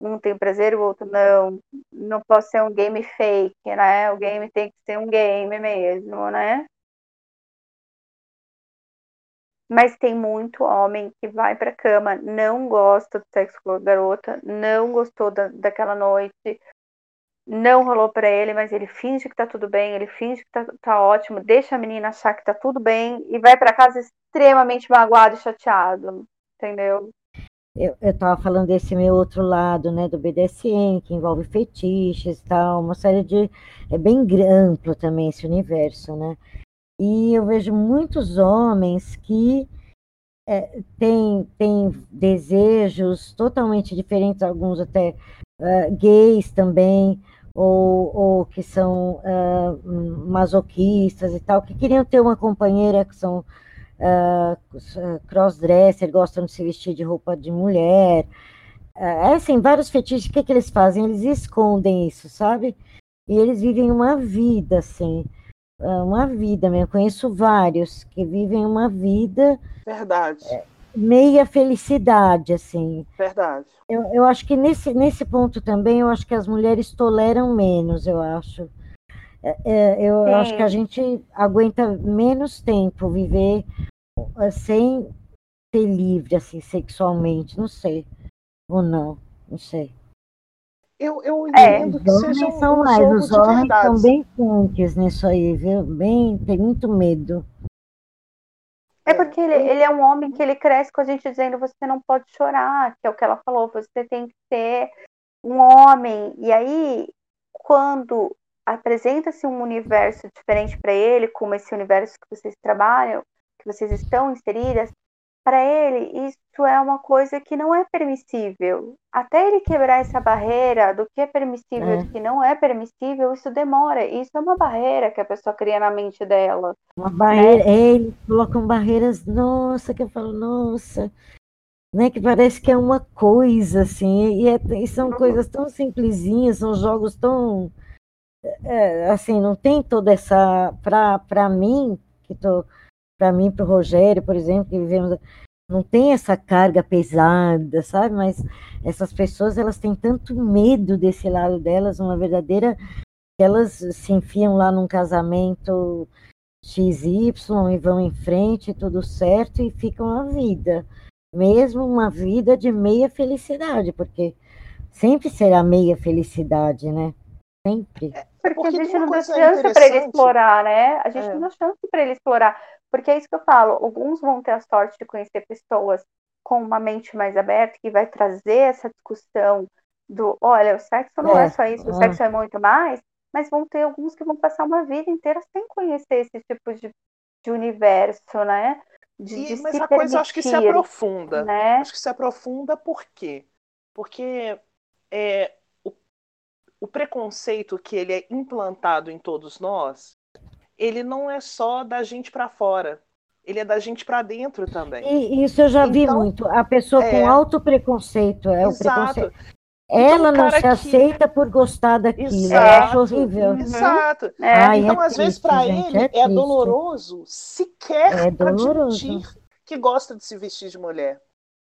Um tem prazer, o outro não. Não pode ser um game fake, né? O game tem que ser um game mesmo, né? Mas tem muito homem que vai pra cama, não gosta do sexo com a garota, não gostou da, daquela noite, não rolou para ele, mas ele finge que tá tudo bem, ele finge que tá, tá ótimo, deixa a menina achar que tá tudo bem e vai para casa extremamente magoado e chateado entendeu? Eu estava falando desse meu outro lado, né, do BDSM, que envolve fetiches e tal, uma série de. É bem amplo também esse universo, né? E eu vejo muitos homens que é, têm, têm desejos totalmente diferentes, alguns até uh, gays também, ou, ou que são uh, masoquistas e tal, que queriam ter uma companheira que são uh, crossdresser, gostam de se vestir de roupa de mulher. Uh, é assim, vários fetiches, o que, que eles fazem? Eles escondem isso, sabe? E eles vivem uma vida, assim, uma vida mesmo. Eu conheço vários que vivem uma vida. Verdade. É, meia felicidade, assim. Verdade. Eu, eu acho que nesse, nesse ponto também, eu acho que as mulheres toleram menos, eu acho. É, é, eu Sim. acho que a gente aguenta menos tempo viver é, sem ser livre, assim, sexualmente, não sei. Ou não, não sei. Eu, eu é, entendo é, que seja um, são mais, Os homens são bem quentes nisso aí, viu? Bem, tem muito medo. É porque ele, ele, é um homem que ele cresce com a gente dizendo você não pode chorar, que é o que ela falou, você tem que ser um homem. E aí, quando apresenta-se um universo diferente para ele, como esse universo que vocês trabalham, que vocês estão inseridas, para ele isso é uma coisa que não é permissível. Até ele quebrar essa barreira do que é permissível e é. do que não é permissível, isso demora. Isso é uma barreira que a pessoa cria na mente dela. Uma barreira, né? é, eles colocam barreiras, nossa, que eu falo, nossa, né, que parece que é uma coisa, assim, e, é, e são uhum. coisas tão simplesinhas, são jogos tão é, assim, não tem toda essa. Para mim, que tô. Para mim, para o Rogério, por exemplo, que vivemos. Não tem essa carga pesada, sabe? Mas essas pessoas, elas têm tanto medo desse lado delas, uma verdadeira. Elas se enfiam lá num casamento XY e vão em frente, tudo certo, e ficam a vida. Mesmo uma vida de meia felicidade, porque sempre será meia felicidade, né? Sempre. É, porque, porque a gente não dá chance para ele explorar, né? A gente é. não dá chance para ele explorar. Porque é isso que eu falo. Alguns vão ter a sorte de conhecer pessoas com uma mente mais aberta que vai trazer essa discussão do, olha, o sexo não é, é só isso, o sexo é muito mais, mas vão ter alguns que vão passar uma vida inteira sem conhecer esse tipo de, de universo, né? De, E- de mas a coisa eu acho que se permitir, aprofunda. né? Acho que se aprofunda por quê? Porque é, o, o preconceito que ele é implantado em todos nós, ele não é só da gente para fora, ele é da gente para dentro também. E isso eu já vi Então, muito. A pessoa é. com alto preconceito, é o Exato. preconceito. Ela o não se que- aceita por gostar daquilo. Eu Exato. acho horrível. Uhum. Exato. É, Ai, então, é às vezes, triste, para gente, ele é é, doloroso sequer É doloroso. admitir que gosta de se vestir de mulher.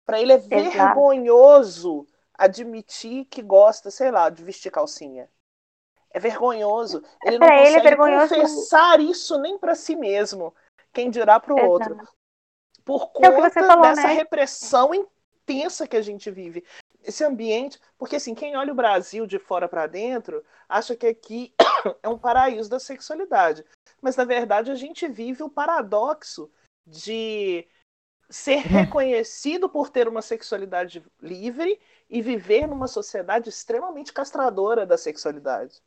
Para ele é Exato. vergonhoso admitir que gosta, sei lá, de vestir calcinha. É vergonhoso. Ele não pra ele é consegue vergonhoso- confessar isso nem para si mesmo. Quem dirá para o outro. Por É que conta falou, dessa né? repressão intensa que a gente vive. Esse ambiente, porque assim, quem olha o Brasil de fora para dentro, acha que aqui é um paraíso da sexualidade. Mas na verdade a gente vive o paradoxo de ser reconhecido por ter uma sexualidade livre e viver numa sociedade extremamente castradora da sexualidade.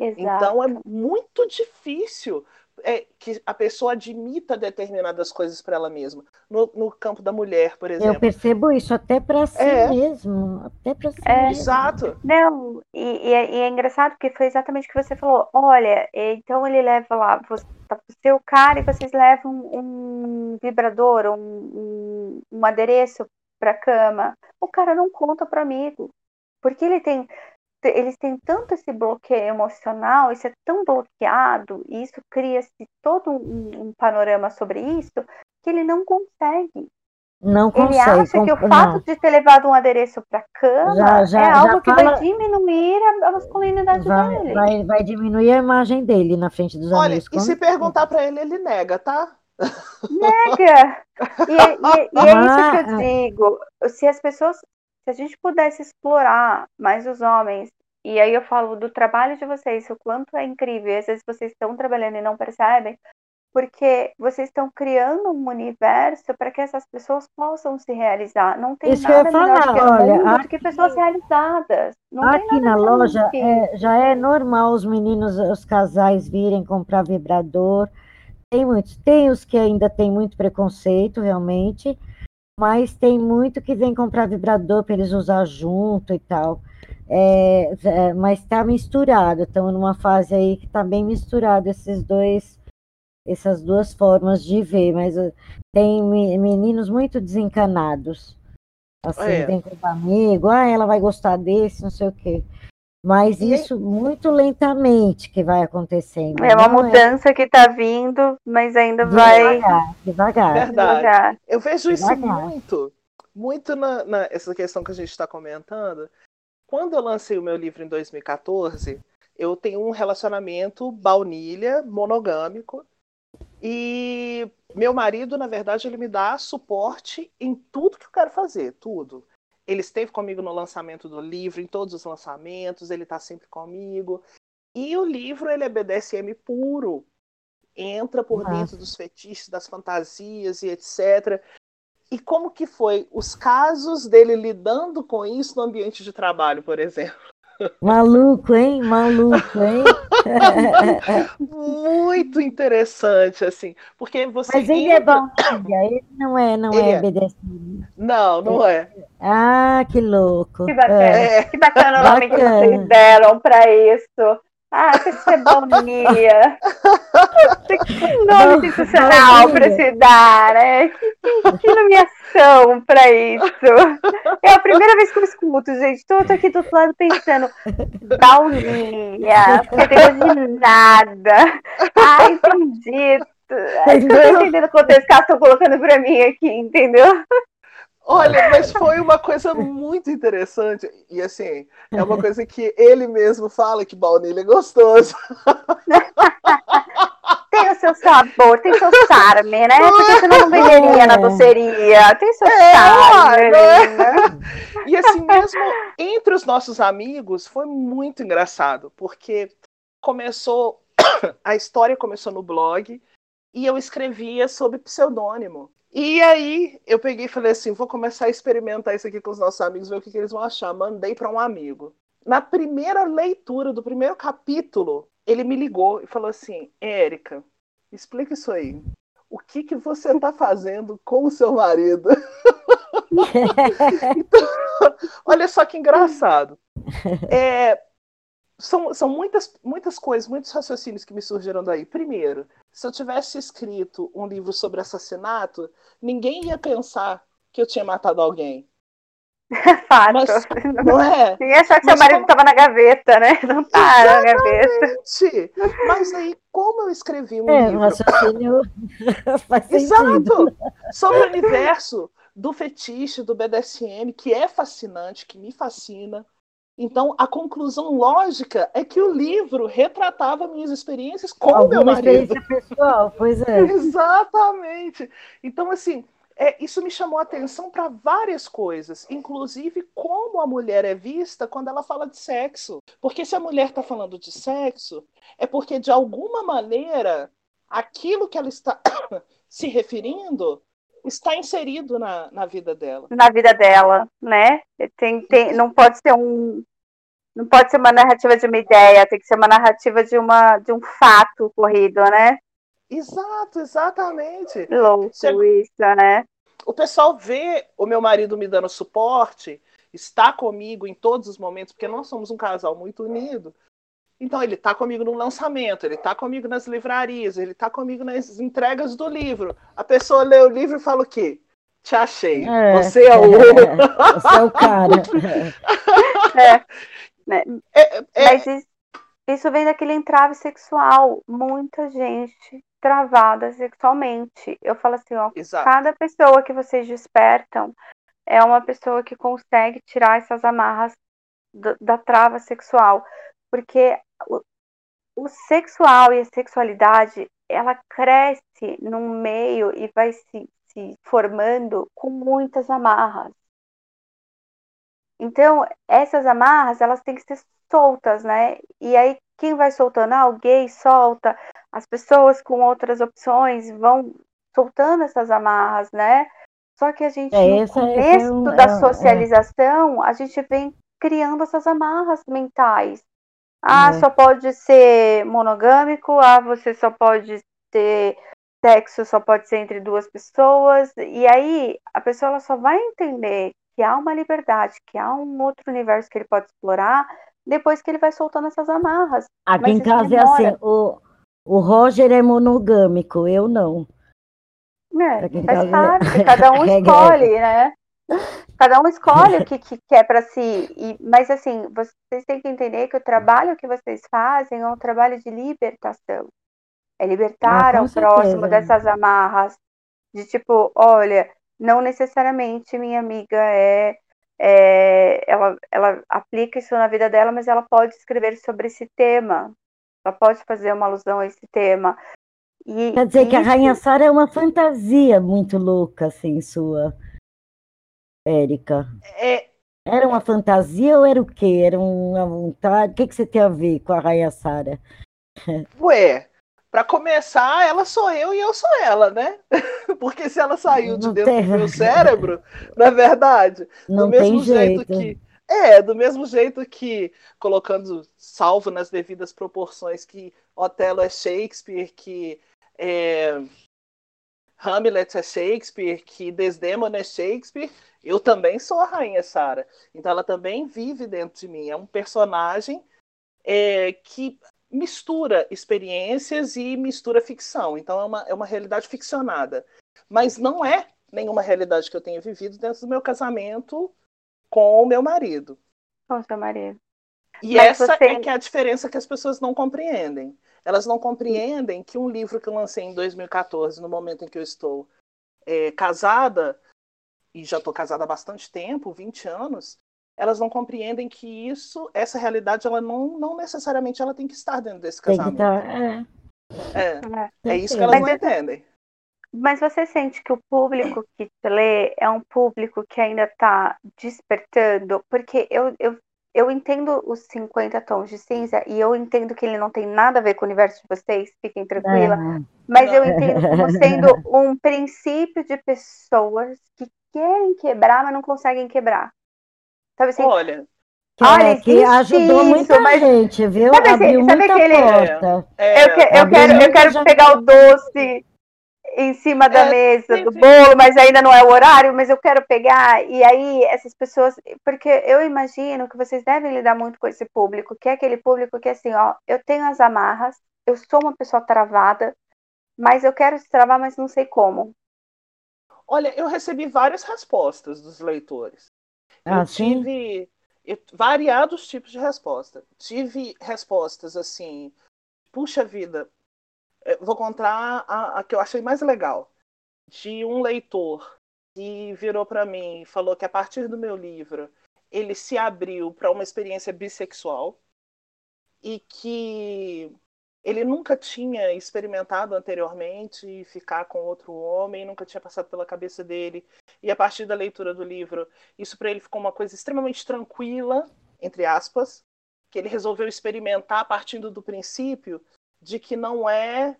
Exato. Então é muito difícil é, que a pessoa admita determinadas coisas para ela mesma. No, no campo da mulher, por Eu exemplo. percebo isso até para si É. mesmo. Até para si É. mesmo. Exato. Não, e, e é, e é engraçado porque foi exatamente o que você falou. Olha, então ele leva lá, você, tá- é o cara e vocês levam um vibrador, um, um, um adereço pra cama. O cara não conta pro amigo. Porque ele tem, eles têm tanto esse bloqueio emocional, isso é tão bloqueado, e isso cria-se todo um, um panorama sobre isso, que ele não consegue. Não Ele consegue. acha que o fato não. de ter levado um adereço para cama Já- já- é algo que fala- vai diminuir a, a masculinidade vai, dele. vai, vai diminuir a imagem dele na frente dos Olha, amigos. e com se perguntar para ele, ele nega, tá? Nega! E, e- e é isso que eu Ah, digo. Se as pessoas, se a gente pudesse explorar mais os homens, e aí eu falo do trabalho de vocês, o quanto é incrível, e às vezes vocês estão trabalhando e não percebem, porque vocês estão criando um universo para que essas pessoas possam se realizar. Não tem Isso que eu ia nada melhor falar, que olha, mundo do aqui- que pessoas realizadas. Não Aqui nada na loja é, já é normal os meninos, os casais virem comprar vibrador. Tem muitos, tem os que ainda tem muito preconceito, realmente, mas tem muito que vem comprar vibrador para eles usar junto e tal. É, é, mas está misturado, estamos numa fase aí que está bem misturado esses dois, essas duas formas de ver, mas uh, tem me- meninos muito desencanados. Assim, É. vem com o amigo, ah, ela vai gostar desse, não sei o quê. Mas E isso muito lentamente que vai acontecendo. É uma não mudança que está vindo, mas ainda vai devagar, devagar. Verdade. devagar. Eu vejo isso Devagar. muito, muito na, na- essa questão que a gente está comentando. Quando eu lancei o meu livro em 2014, eu tenho um relacionamento baunilha, monogâmico, e meu marido, na verdade, ele me dá suporte em tudo que eu quero fazer, tudo. Ele esteve comigo no lançamento do livro, em todos os lançamentos, ele está sempre comigo. E o livro, ele é BDSM puro. Entra por Massa. dentro dos fetiches, das fantasias e etc. E como que foi os casos dele lidando com isso no ambiente de trabalho, por exemplo? Maluco, hein? Maluco, hein? Muito interessante, assim, porque você Mas ele é entra- baunilha, ele não é, não Ele é, é. BDSM. Não, não é. Ah, que louco. Que bacana. É. É, Que bacana o nome que vocês deram para isso. Ah, tem que nome sensacional para se dar, né? Que, que, que nomeação para isso. É a primeira vez que eu escuto, gente. Tô, tô aqui do outro lado pensando, baunilha, porque tem de nada. Ah, entendi. Tô entendendo o contexto que elas estão colocando para mim aqui, entendeu? Olha, mas foi uma coisa muito interessante. E assim, é uma coisa que ele mesmo fala que baunilha é gostoso. Tem o seu sabor, tem o seu charme, né? Porque senão não venderia na doceria. Tem seu É, charme. né? E assim, mesmo entre os nossos amigos, foi muito engraçado, porque começou. A história começou no blog e eu escrevia sob pseudônimo. E aí eu peguei e falei assim: vou começar a experimentar isso aqui com os nossos amigos, ver o que, que eles vão achar. Mandei para um amigo. Na primeira leitura do primeiro capítulo, ele me ligou e falou assim: Érica, explica isso aí. o que, que você está fazendo com o seu marido? então, olha só que engraçado. É, são, são muitas, muitas coisas, muitos raciocínios que me surgiram daí. Primeiro, se eu tivesse escrito um livro sobre assassinato, ninguém ia pensar que eu tinha matado alguém. Fato. Mas, não é? Ninguém achar que seu marido estava como... na gaveta, né? Não tá na gaveta. Mas aí, como eu escrevi um é, livro... raciocínio faz Exato! Sobre o universo do fetiche, do BDSM, que é fascinante, que me fascina. Então, a conclusão lógica é que o livro retratava minhas experiências com o meu marido. experiência pessoal, pois é. Exatamente. Então, assim, é, isso me chamou a atenção para várias coisas, inclusive como a mulher é vista quando ela fala de sexo. Porque se a mulher está falando de sexo, é porque, de alguma maneira, aquilo que ela está se referindo está inserido na, na vida dela. Na vida dela, né? Tem, tem, não pode ser um. Não pode ser uma narrativa de uma ideia, tem que ser uma narrativa de, uma, de um fato ocorrido, né? Exato, exatamente. Louco Você... isso, né? O pessoal vê o meu marido me dando suporte, está comigo em todos os momentos, porque nós somos um casal muito unido. Então ele está comigo no lançamento, ele está comigo nas livrarias, ele está comigo nas entregas do livro. A pessoa lê o livro e fala o quê? Te achei. É, você é o. você é o cara. é. Né? É, é, Mas isso, isso vem daquele entrave sexual. Muita gente travada sexualmente. Eu falo assim, ó, Exato. cada pessoa que vocês despertam é uma pessoa que consegue tirar essas amarras do, da trava sexual, porque o, o sexual e a sexualidade ela cresce num meio e vai se, se formando com muitas amarras. Então, essas amarras, elas têm que ser soltas, né? E aí, quem vai soltando? Ah, o gay solta, as pessoas com outras opções vão soltando essas amarras, né? Só que a gente, é, no começo é um, da é, socialização, a gente vem criando essas amarras mentais. Ah, só pode ser monogâmico, ah, você só pode ter sexo, só pode ser entre duas pessoas. E aí a pessoa ela só vai entender que há uma liberdade, que há um outro universo que ele pode explorar depois que ele vai soltando essas amarras. Aqui Mas em casa demora. é assim, o, o Roger é monogâmico, eu não. É, faz é parte, cada um escolhe, né? Cada um escolhe o que, que quer para si. E, mas assim, vocês têm que entender que o trabalho que vocês fazem é um trabalho de libertação. É libertar ah, ao próximo dessas amarras. De tipo, olha, não necessariamente minha amiga é, é, ela, ela aplica isso na vida dela, mas ela pode escrever sobre esse tema. Ela pode fazer uma alusão a esse tema. E Quer dizer isso... que a Rainha Sara é uma fantasia muito louca, assim, sua, Érica. É... Era uma fantasia ou era o quê? Era uma vontade? O que, que você tem a ver com a Rainha Sara? Ué, para começar, ela sou eu e eu sou ela, né? Porque se ela saiu de não dentro tem... do meu cérebro, na verdade, não do mesmo jeito. jeito que. É, do mesmo jeito que, colocando salvo nas devidas proporções, que Otelo é Shakespeare, que é, Hamlet é Shakespeare, que Desdemona é Shakespeare, eu também sou a rainha Sara. Então ela também vive dentro de mim. É um personagem é, que mistura experiências e mistura ficção. Então é uma, é uma realidade ficcionada. Mas não é nenhuma realidade que eu tenha vivido dentro do meu casamento com o meu marido. Com o seu marido. E Mas essa você... é que é a diferença que as pessoas não compreendem. Elas não compreendem que um livro que eu lancei em 2014, no momento em que eu estou é, casada, e já estou casada há bastante tempo, 20 anos, elas não compreendem que isso, essa realidade, ela não, não necessariamente ela tem que estar dentro desse casamento. Tá, é. É, é isso que elas mas, não entendem. Mas você sente que o público que te lê é um público que ainda está despertando? Porque eu, eu, eu entendo os 50 tons de cinza e eu entendo que ele não tem nada a ver com o universo de vocês, fiquem tranquila. É. Mas eu entendo como sendo um princípio de pessoas que querem quebrar, mas não conseguem quebrar. Sabe assim? Olha. Que, Olha, que ajudou isso, muita mas... gente, viu? Sabe, Abriu sabe muita aquele... porta. É, eu, que, eu quero, eu quero pegar o doce. em cima da é, mesa do bolo, mas ainda não é o horário, mas eu quero pegar. E aí, essas pessoas. Porque eu imagino que vocês devem lidar muito com esse público, que é aquele público que, assim, ó, eu tenho as amarras, eu sou uma pessoa travada, mas eu quero destravar, mas não sei como. Olha, eu recebi várias respostas dos leitores. Ah, eu sim? tive variados tipos de resposta. Tive respostas assim, puxa vida, vou contar a, a que eu achei mais legal. De um leitor que virou para mim e falou que a partir do meu livro ele se abriu para uma experiência bissexual e que ele nunca tinha experimentado anteriormente ficar com outro homem, nunca tinha passado pela cabeça dele. E a partir da leitura do livro, isso para ele ficou uma coisa extremamente tranquila, entre aspas, que ele resolveu experimentar partindo do princípio de que não é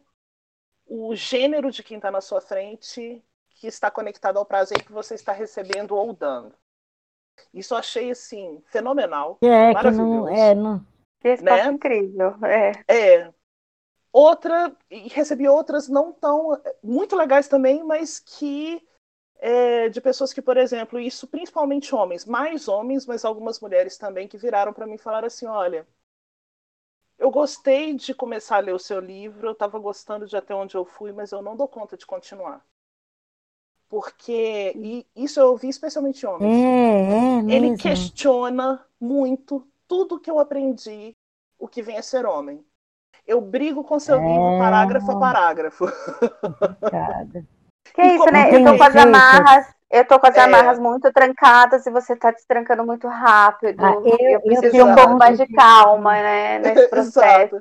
o gênero de quem está na sua frente que está conectado ao prazer que você está recebendo ou dando. Isso eu achei assim fenomenal, é, maravilhoso. Que não, é, não... Esse né? incrível, é. É, Outra, e recebi outras não tão. muito legais também, mas que. É, de pessoas que, por exemplo, isso principalmente homens, mais homens, mas algumas mulheres também, que viraram para mim e falaram assim: olha, eu gostei de começar a ler o seu livro, eu estava gostando de até onde eu fui, mas eu não dou conta de continuar. Porque, e isso eu ouvi especialmente homens, é, é ele questiona muito tudo que eu aprendi, o que vem a ser homem. Eu brigo com seu é... livro parágrafo a parágrafo. Que é isso, né? Eu tô com as amarras, eu tô com as é. amarras muito trancadas e você tá destrancando muito rápido. Ah, eu, eu, preciso de um pouco mais de calma, né, nesse processo.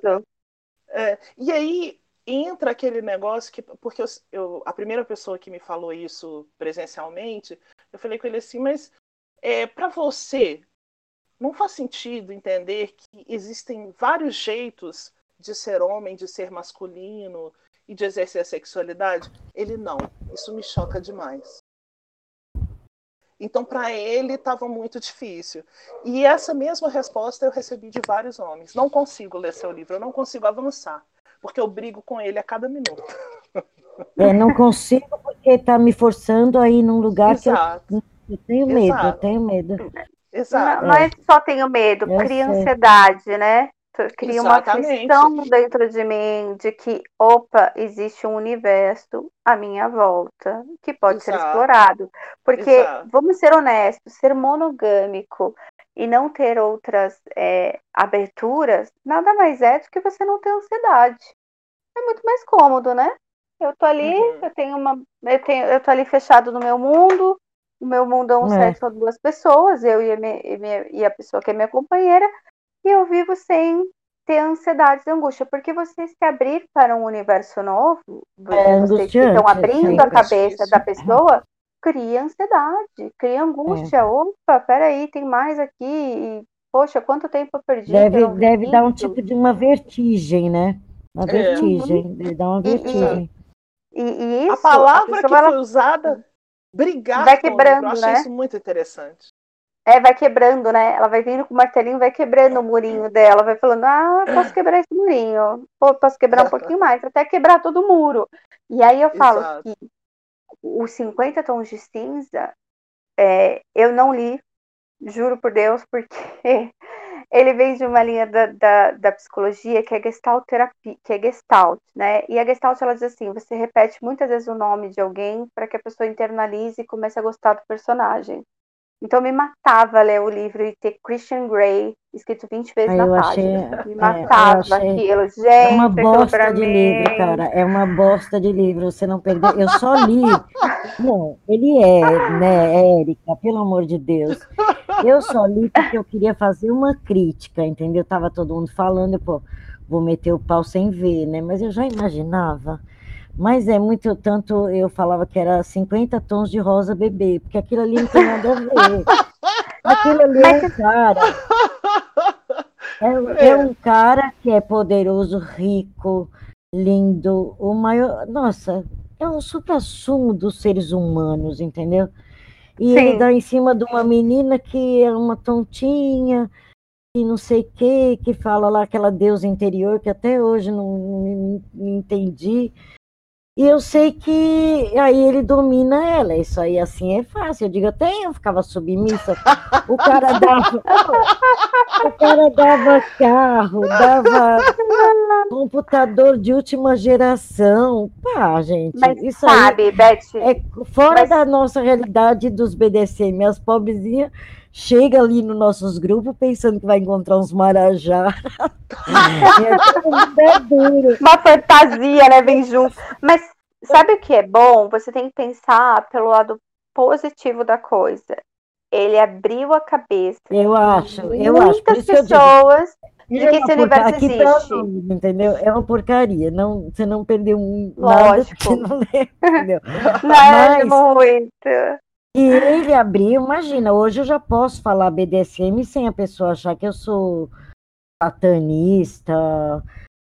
É. E aí entra aquele negócio que, porque eu, eu, a primeira pessoa que me falou isso presencialmente, eu falei com ele assim, mas é, para você não faz sentido entender que existem vários jeitos de ser homem, de ser masculino e de exercer a sexualidade? Ele não. Isso me choca demais. Então, para ele, estava muito difícil. E essa mesma resposta eu recebi de vários homens. Não consigo ler seu livro, eu não consigo avançar, porque eu brigo com ele a cada minuto. É, não consigo porque está me forçando a ir num lugar Exato. que eu, eu tenho medo, Exato. eu tenho medo. Exato. Não, não é só tenho medo, eu cria sei. ansiedade, né? Cria uma aflição dentro de mim de que, opa, existe um universo à minha volta que pode Exato. ser explorado. Porque, Exato. vamos ser honestos, ser monogâmico e não ter outras é, aberturas, nada mais é do que você não ter ansiedade. É muito mais cômodo, né? Eu tô ali, uhum. eu tenho uma. Eu, tenho, eu tô ali fechado no meu mundo. O meu mundo é um é. sexo a duas pessoas, eu e a, minha, e, minha, e a pessoa que é minha companheira e eu vivo sem ter ansiedade e angústia, porque você se abrir para um universo novo, é, vocês estão abrindo a cabeça da pessoa, cria ansiedade, cria angústia. É. Opa, peraí, tem mais aqui. E, poxa, quanto tempo eu perdi? Deve, deve dar um tipo de uma vertigem, né? Uma é. vertigem, uhum. deve dar uma vertigem. E, e, e isso, a palavra a que ela... foi usada, brigar, vai quebrando, eu achei né? isso muito interessante. É, vai quebrando, né? Ela vai vindo com o martelinho, vai quebrando o murinho dela, vai falando, ah, posso quebrar esse murinho, Pô, posso quebrar um pouquinho mais, até quebrar todo o muro. E aí eu falo Exato. que os 50 tons de cinza, é, eu não li, juro por Deus, porque ele vem de uma linha da, da, da, psicologia que é gestalt terapia, que é gestalt, né? E a gestalt ela diz assim, você repete muitas vezes o nome de alguém para que a pessoa internalize e comece a gostar do personagem. Então me matava ler o livro e ter Christian Grey escrito 20 vezes Aí na página. Achei, me é, matava é, aquilo. Gente, é uma bosta de mim. livro, cara. É uma bosta de livro. Você não perdeu. Eu só li. Não, ele é, né, Érica, pelo amor de Deus. Eu só li porque eu queria fazer uma crítica, entendeu? Tava todo mundo falando, pô, vou meter o pau sem ver, né? Mas eu já imaginava. Mas é muito, tanto eu falava que era 50 tons de rosa bebê, porque aquilo ali não tem nada a ver. Aquilo ali é um cara. É, é um cara que é poderoso, rico, lindo, o maior. Nossa, é um supra-sumo dos seres humanos, entendeu? E Sim. ele dá em cima de uma menina que é uma tontinha, e não sei o que, que fala lá aquela deusa interior que até hoje não, não, não entendi. E eu sei que aí ele domina ela. Isso aí assim é fácil. Eu digo, até eu ficava submissa. O cara dava. o cara dava carro, dava computador de última geração. Pá, gente. Mas isso sabe, aí Beth. é fora mas... da nossa realidade dos BDSM. As pobrezinhas chega ali nos nossos grupos pensando que vai encontrar uns marajá. é duro. Uma fantasia, né? Vem junto. Mas sabe o que é bom? Você tem que pensar pelo lado positivo da coisa. Ele abriu a cabeça. Eu acho, eu muitas acho. pessoas de que esse universo existe. Mundo, entendeu? É uma porcaria. Não, você não perdeu um nada que não é, entendeu? Não é muito. E ele abriu, imagina, hoje eu já posso falar BDSM sem a pessoa achar que eu sou satanista,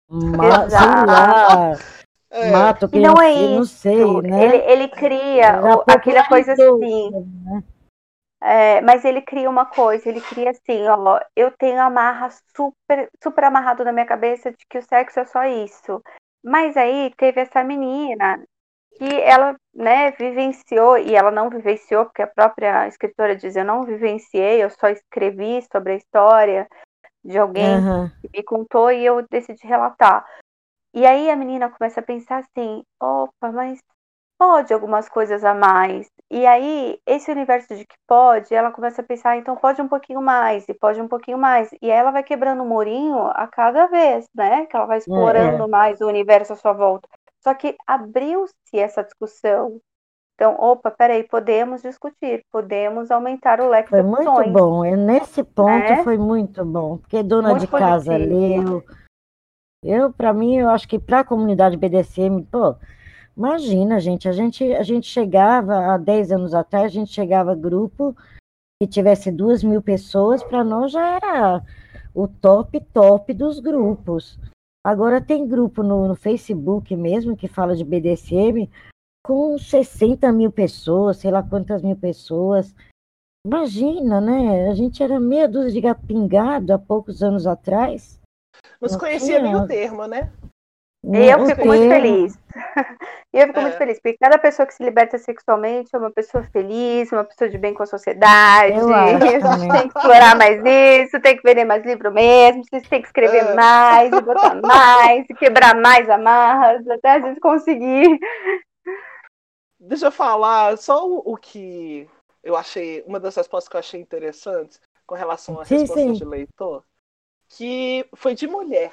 ma, sei lá, é. mato quem não eu, é isso. não sei, né? Ele, ele cria o, aquela coisa assim. Né? É, mas ele cria uma coisa, ele cria assim, ó, eu tenho amarra super, super amarrado na minha cabeça de que o sexo é só isso. Mas aí teve essa menina que ela né, vivenciou, e ela não vivenciou, porque a própria escritora diz: Eu não vivenciei, eu só escrevi sobre a história de alguém uhum. que me contou e eu decidi relatar. E aí a menina começa a pensar assim: opa, mas pode algumas coisas a mais. E aí, esse universo de que pode, ela começa a pensar, então pode um pouquinho mais, e pode um pouquinho mais. E aí ela vai quebrando o murinho a cada vez, né? Que ela vai explorando é. mais o universo à sua volta. Só que abriu-se essa discussão. Então, opa, peraí, podemos discutir, podemos aumentar o leque foi de opções. Foi muito bom, é, nesse ponto né? foi muito bom, porque dona muito de casa leu. Eu, para mim, eu acho que para a comunidade BDSM, pô, imagina, gente, a gente, a gente chegava, há 10 anos atrás, a gente chegava grupo que tivesse duas mil pessoas, para nós já era o top, top dos grupos. Agora tem grupo no, no Facebook mesmo que fala de BDSM com 60 mil pessoas, sei lá quantas mil pessoas. Imagina, né? A gente era meia dúzia de gato pingado há poucos anos atrás. Não conhecia nem o termo, né? Eu fico muito feliz. eu fico é. muito feliz, porque cada pessoa que se liberta sexualmente é uma pessoa feliz, uma pessoa de bem com a sociedade. a gente tem que explorar mais isso, tem que vender mais livro mesmo, vocês tem que escrever é. mais, e botar mais, e quebrar mais amarras, até a gente conseguir. Deixa eu falar só o que eu achei, uma das respostas que eu achei interessantes com relação à resposta de leitor, que foi de mulher.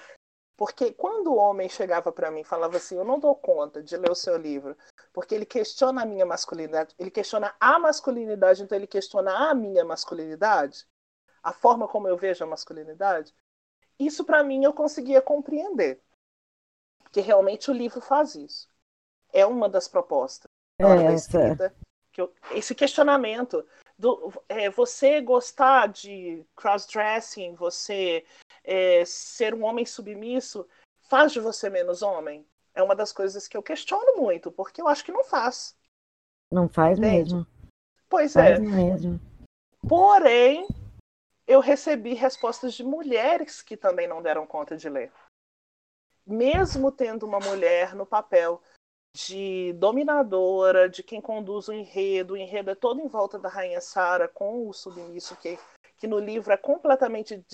Porque quando o homem chegava para mim e falava assim, eu não dou conta de ler o seu livro, porque ele questiona a minha masculinidade, ele questiona a masculinidade, então ele questiona a minha masculinidade, a forma como eu vejo a masculinidade, isso para mim eu conseguia compreender. Que realmente o livro faz isso. É uma das propostas. É, escrita, que eu, esse questionamento do é, você gostar de crossdressing, você é, ser um homem submisso faz de você menos homem? É uma das coisas que eu questiono muito, porque eu acho que não faz. Não faz Entende? mesmo. Pois faz é. mesmo. Porém, eu recebi respostas de mulheres que também não deram conta de ler. Mesmo tendo uma mulher no papel de dominadora, de quem conduz o enredo, o enredo é todo em volta da rainha Sara com o submisso que que no livro é completamente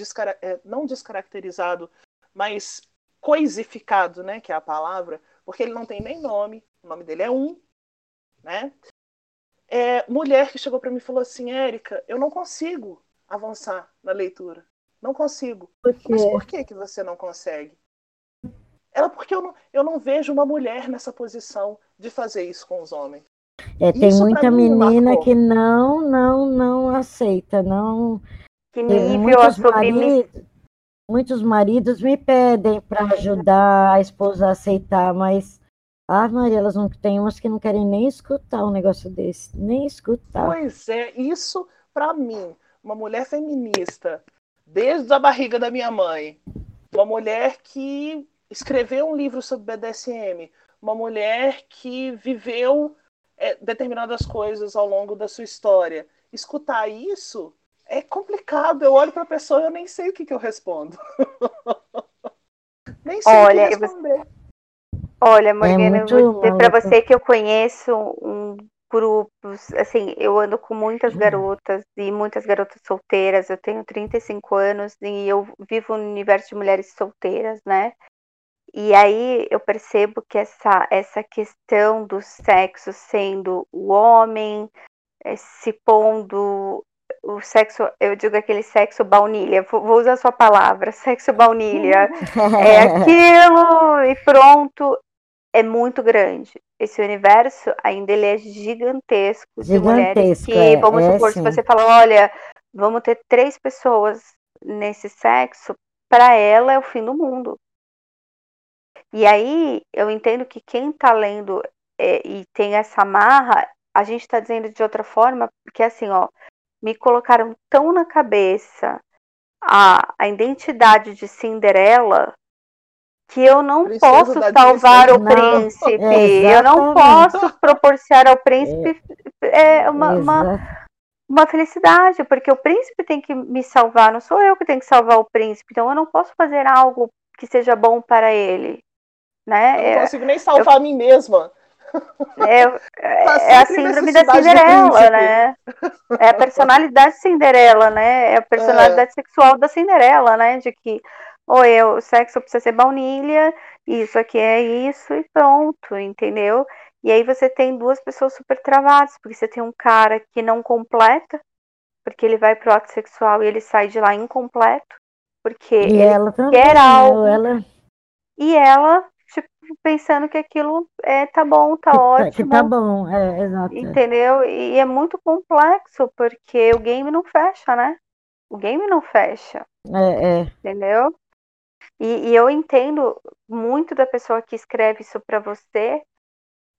é, não descaracterizado, mas coisificado, né, que é a palavra, porque ele não tem nem nome, o nome dele é um, né? É, mulher que chegou para mim e falou assim, Érica, eu não consigo avançar na leitura, não consigo. Por Mas por que que você não consegue? Ela, porque eu não, eu não vejo uma mulher nessa posição de fazer isso com os homens. É, tem Isso muita menina que não, não, não aceita, não. Que nível muitos maridos, muitos maridos me pedem para ajudar a esposa a aceitar, mas ah, Maria, elas não tem umas que não querem nem escutar um negócio desse, nem escutar. Pois é, isso para mim, uma mulher feminista, desde a barriga da minha mãe, uma mulher que escreveu um livro sobre BDSM, uma mulher que viveu é, determinadas coisas ao longo da sua história. Escutar isso é complicado. Eu olho para a pessoa e eu nem sei o que, que eu respondo. nem sei Olha, o que responder. Olha, é Morgana, é eu vou dizer para você que eu conheço um grupos, assim, eu ando com muitas garotas e muitas garotas solteiras. Eu tenho 35 anos e eu vivo no universo de mulheres solteiras, né? E aí eu percebo que essa, essa questão do sexo sendo o homem eh, se pondo o sexo, eu digo aquele sexo baunilha, vou usar a sua palavra, sexo baunilha, é aquilo e pronto, é muito grande. Esse universo ainda ele é gigantesco, gigantesco de mulheres que, é, vamos é, supor, sim. se você fala, olha, vamos ter três pessoas nesse sexo, para ela é o fim do mundo. E aí eu entendo que quem está lendo é, e tem essa marra, a gente está dizendo de outra forma, porque assim, ó, me colocaram tão na cabeça a, a identidade de Cinderela que eu não posso salvar o príncipe, é, eu não posso proporcionar ao príncipe é, é uma, uma, uma, felicidade, porque o príncipe tem que me salvar, não sou eu que tenho que salvar o príncipe, então eu não posso fazer algo que seja bom para ele. Né? Eu não consigo nem salvar eu, a mim mesma. É, é a síndrome da Cinderela, né? É a personalidade Cinderela, né? É a personalidade é. sexual da Cinderela, né? De que ou eu, o sexo precisa ser baunilha, isso aqui é isso e pronto, entendeu? E aí você tem duas pessoas super travadas, porque você tem um cara que não completa, porque ele vai pro ato sexual e ele sai de lá incompleto, porque e ele ela quer algo. Ela... E ela, pensando que aquilo é tá bom, tá que, ótimo. Que tá bom, é, exato. Entendeu? E é muito complexo, porque o game não fecha, né? O game não fecha. É, é. Entendeu? E, e eu entendo muito da pessoa que escreve isso para você,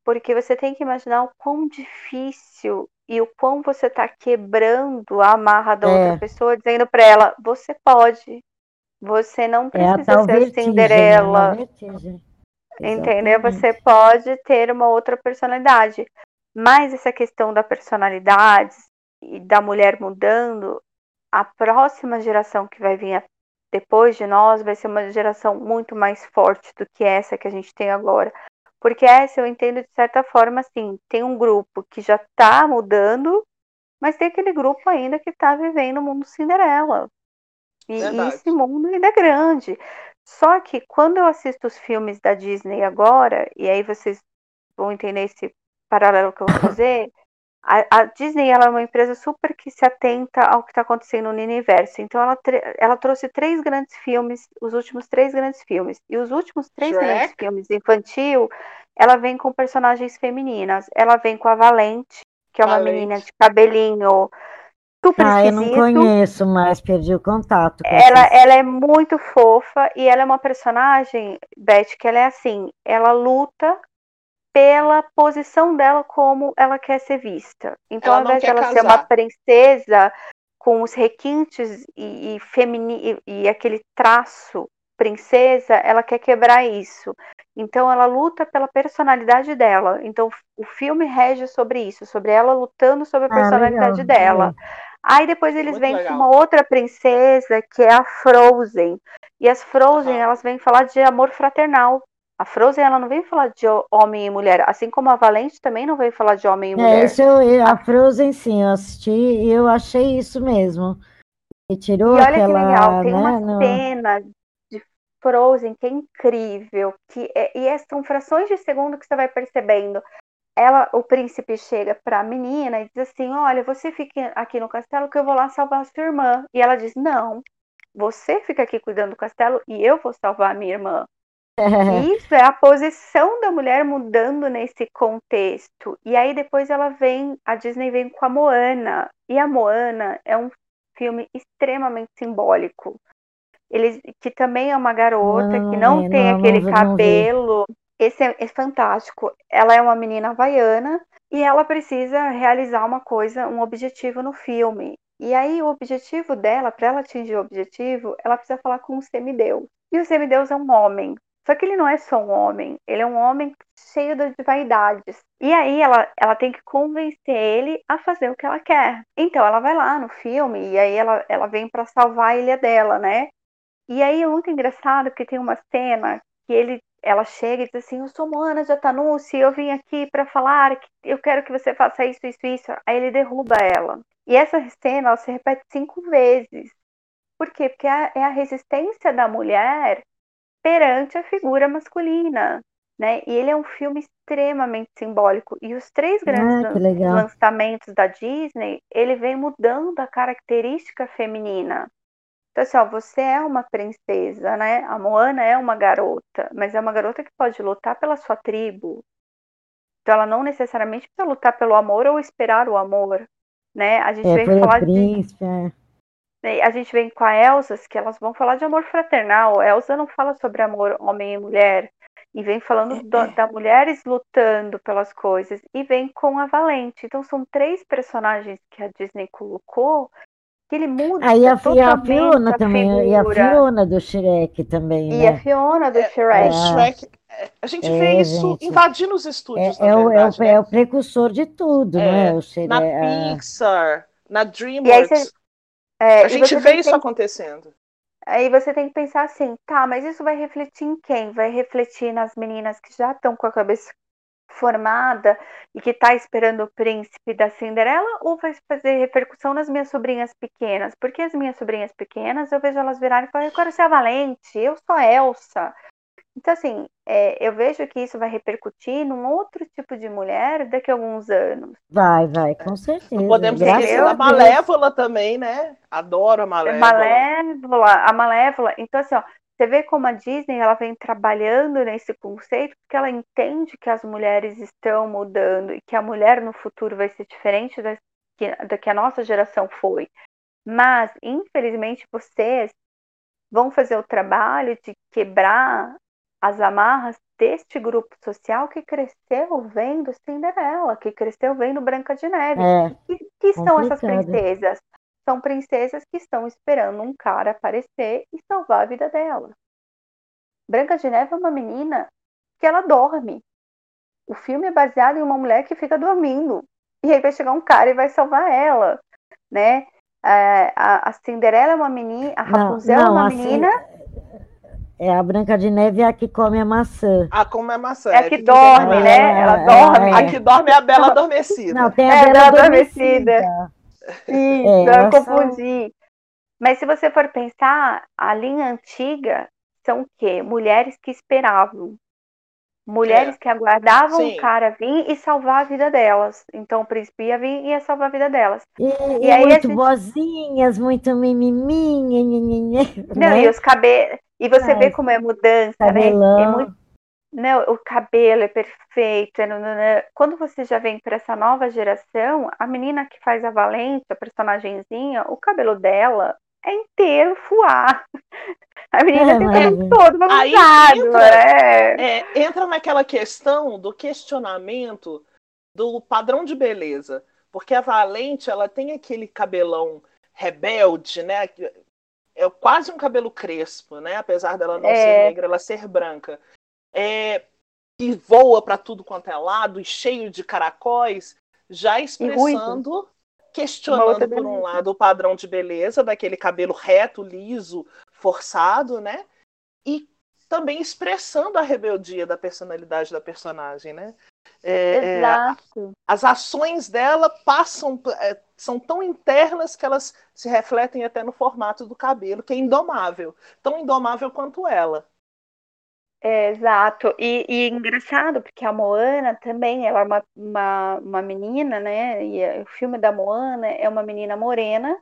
porque você tem que imaginar o quão difícil e o quão você está quebrando a amarra da é. outra pessoa, dizendo para ela: você pode, você não é precisa é ser vertigem, Cinderela. Entendeu? Você pode ter uma outra personalidade. Mas essa questão da personalidade e da mulher mudando, a próxima geração que vai vir depois de nós vai ser uma geração muito mais forte do que essa que a gente tem agora. Porque essa eu entendo de certa forma assim, tem um grupo que já está mudando, mas tem aquele grupo ainda que está vivendo o mundo Cinderela. E, e esse mundo ainda é grande. Só que quando eu assisto os filmes da Disney agora, e aí vocês vão entender esse paralelo que eu vou fazer, a, a, Disney ela é uma empresa super que se atenta ao que está acontecendo no universo. Então ela, ela trouxe três grandes filmes, os últimos três grandes filmes. E os últimos três Shrek. grandes filmes infantil, ela vem com personagens femininas. Ela vem com a Valente, que é uma Valente. menina de cabelinho super ah, esquisito. eu não conheço, mas perdi o contato. ela, ela é muito fofa e ela é uma personagem, Beth, que ela é assim, ela luta pela posição dela como ela quer ser vista. Então, ela ao invés de ela casar. ser uma princesa com os requintes e, e, femini, e, e aquele traço princesa, ela quer quebrar isso. Então ela luta pela personalidade dela. Então o filme rege sobre isso, sobre ela lutando sobre a ah, personalidade ah, dela. Aí depois eles Muito vêm legal. com uma outra princesa que é a Frozen. E as Frozen, uhum. elas vêm falar de amor fraternal. A Frozen ela não veio falar de homem e mulher, assim como a Valente também não veio falar de homem e é, mulher. É, isso eu, a Frozen sim, eu assisti e eu achei isso mesmo. E tirou e olha aquela, que legal, tem né, uma no... cena de Frozen que é incrível, que é, e é, são frações de segundo que você vai percebendo. Ela, o príncipe chega para a menina e diz assim: "Olha, você fica aqui no castelo que eu vou lá salvar a sua irmã". E ela diz: "Não, você fica aqui cuidando do castelo e eu vou salvar a minha irmã". Isso é a posição da mulher mudando nesse contexto. E aí depois ela vem, a Disney vem com a Moana. E a Moana é um filme extremamente simbólico. Ele, que também é uma garota não, que não, tem não, aquele não, cabelo. Esse é, é fantástico. Ela é uma menina havaiana e ela precisa realizar uma coisa, um objetivo no filme. E aí o objetivo dela, para ela atingir o objetivo, ela precisa falar com o semideus. E o semideus é um homem. Só que ele não é só um homem, ele é um homem cheio de vaidades. E aí ela, ela tem que convencer ele a fazer o que ela quer. Então ela vai lá no filme e aí ela, ela vem para salvar a ilha dela, né? E aí é muito engraçado porque tem uma cena que ele ela chega e diz assim: Eu sou Moana de Atanusse, eu vim aqui para falar que eu quero que você faça isso, isso, isso. Aí ele derruba ela. E essa cena ela se repete cinco vezes. Por quê? Porque é a resistência da mulher perante a figura masculina. Né? E ele é um filme extremamente simbólico. E os três Ah, grandes legal. lançamentos da Disney, ele vem mudando a característica feminina. Então, assim, ó, você é uma princesa, né? A Moana é uma garota, mas é uma garota que pode lutar pela sua tribo. Então, ela não necessariamente precisa lutar pelo amor ou esperar o amor, né? A gente É, vem falar de príncipe, é. né, A gente vem com a Elsa, que elas vão falar de amor fraternal. A Elsa não fala sobre amor homem e mulher. E vem falando do- da mulheres lutando pelas coisas. E vem com a Valente. Então são três personagens que a Disney colocou que ele muda Aí a, Fi- a Fiona a também, e a. Fiona do Shrek também, E a né? Fiona do É, Shrek. O Shrek, é, a gente É, vê isso gente. invadindo os estúdios, É, na é o, é, verdade, o, né? é o precursor de tudo, É, é? O Shrek, Na a- Pixar, na E DreamWorks, É, a e gente vê isso que- acontecendo. Aí você tem que pensar assim, tá, mas isso vai refletir em quem? Vai refletir nas meninas que já estão com a cabeça formada e que tá esperando o príncipe da Cinderela ou vai fazer repercussão nas minhas sobrinhas pequenas? Porque as minhas sobrinhas pequenas, eu vejo elas virarem e falarem, eu quero ser a Valente, eu sou a Elsa. Então, assim, é, eu vejo que isso vai repercutir num outro tipo de mulher daqui a alguns anos. Vai, vai, com certeza. Não podemos Graças esquecer a da Deus. Malévola também, né? Adoro a É Malévola. Malévola, a Malévola. Então, assim, ó, você vê como a Disney ela vem trabalhando nesse conceito porque ela entende que as mulheres estão mudando e que a mulher no futuro vai ser diferente da que, da que a nossa geração foi. Mas, infelizmente, vocês vão fazer o trabalho de quebrar as amarras deste grupo social que cresceu vendo Cinderela, que cresceu vendo Branca de Neve. É, Que, que são essas princesas? São princesas que estão esperando um cara aparecer e salvar a vida dela. Branca de Neve é uma menina que ela dorme. O filme é baseado em uma mulher que fica dormindo. E aí vai chegar um cara e vai salvar ela, né? É, a, a Cinderela é uma menina, a Não, Rapunzel é não, uma assim, menina, é a Branca de Neve é a que come a maçã. Ah, como é maçã. é a que fica dorme, né? Ela É, dorme. é. A que dorme é a Bela Adormecida. Não, tem a É, Bela Bela Adormecida. Isso, É, eu confundi. Mas se você for pensar, a linha antiga são o quê? Mulheres que esperavam. Mulheres É. que aguardavam Sim. o cara vir e salvar a vida delas. Então o príncipe ia vir e ia salvar a vida delas. E, E e aí muito gente- boazinhas, muito mimiminha, Não, né? e os cabelos. E você Ah, vê como é mudança, né? É Cabelão. muito Não, o cabelo é perfeito. é nananã. Quando você já vem para essa nova geração, a menina que faz a Valente, a personagenzinha, o cabelo dela é inteiro fuá. A menina É, tem o cabelo todo Aí bagunçado, entra- né? É, entra naquela questão do questionamento do padrão de beleza. Porque a Valente, ela tem aquele cabelão rebelde, né? É quase um cabelo crespo, né? Apesar dela não É. ser negra, ela ser branca. É, e voa para tudo quanto é lado, e cheio de caracóis, já expressando, questionando por um lado o padrão de beleza daquele cabelo reto, liso, forçado, né? E também expressando a rebeldia da personalidade da personagem, né? É, é, Exato. as ações dela passam, é, são tão internas que elas se refletem até no formato do cabelo, que é indomável, tão indomável quanto ela. É, exato. E, e engraçado, porque a Moana também, ela é uma, uma, uma menina, né? E é- o filme da Moana é uma menina morena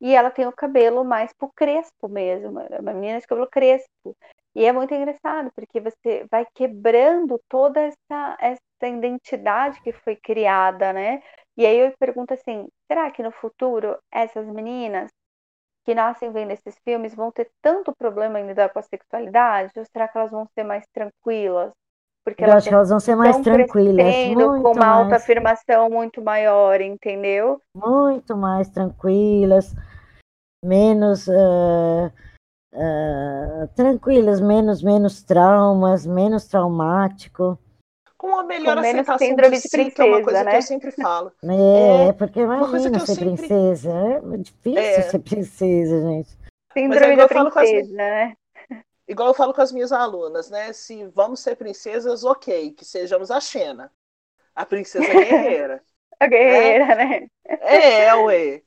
e ela tem o cabelo mais pro crespo mesmo, é uma menina de cabelo crespo. E é muito engraçado, porque você vai quebrando toda essa, essa identidade que foi criada, né? E aí eu pergunto assim, será que no futuro essas meninas que nascem vendo esses filmes vão ter tanto problema em lidar com a sexualidade? Ou será que elas vão ser mais tranquilas? Porque Eu elas acho que elas vão ser mais tranquilas, muito com uma autoafirmação muito maior, entendeu? muito mais tranquilas, menos ah, ah, tranquilas, menos, menos traumas, menos traumático. Com uma melhor Com aceitação síndrome de de si, que é uma princesa, coisa que né? eu sempre falo. É, É, porque uma coisa que eu ser sempre- princesa, é difícil É. ser princesa, gente. Síndrome igual da eu falo com as princesa, né? igual eu falo com as minhas alunas, né? Se vamos ser princesas, ok, que sejamos a Xena, a princesa guerreira. Guerreira, é, né? É, ué.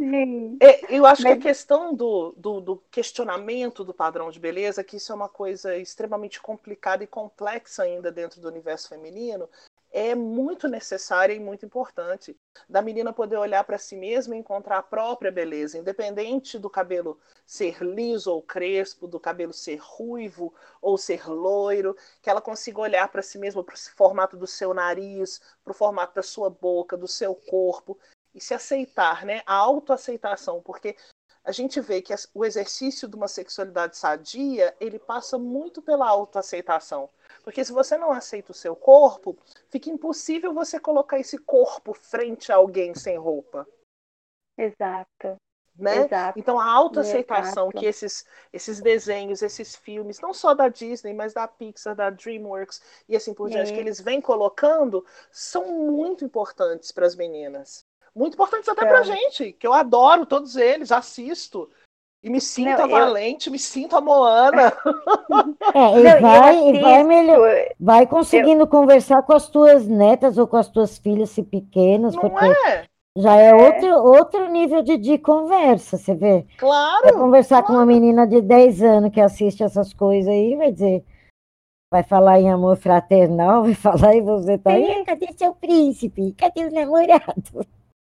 É, eu acho Mas... que a questão do, do, do, questionamento do padrão de beleza, que isso é uma coisa extremamente complicada e complexa ainda dentro do universo feminino, é muito necessária e muito importante. Da menina poder olhar para si mesma e encontrar a própria beleza, independente do cabelo ser liso ou crespo, do cabelo ser ruivo ou ser loiro, que ela consiga olhar para si mesma, para o formato do seu nariz, para o formato da sua boca, do seu corpo e se aceitar, né? A autoaceitação, porque a gente vê que o exercício de uma sexualidade sadia, ele passa muito pela autoaceitação. Porque se você não aceita o seu corpo, fica impossível você colocar esse corpo frente a alguém sem roupa. Exato. Né? Exato. Então a autoaceitação que esses, esses desenhos, esses filmes, não só da Disney, mas da Pixar, da DreamWorks e assim por diante, que eles vêm colocando, são muito importantes para as meninas. Muito importantes até é. pra gente, que eu adoro todos eles, assisto. E me sinto não, valente, eu... me sinto a Moana. É, e não, vai, e vai, melhor, vai conseguindo eu... conversar com as tuas netas ou com as tuas filhas, se pequenas, não porque é? já é, é, Outro, outro nível de, de conversa, você vê. Claro. Vai conversar claro. com uma menina de 10 anos que assiste essas coisas aí, vai dizer, vai falar em amor fraternal, vai falar e você tá aí, cadê seu príncipe? Cadê os namorados?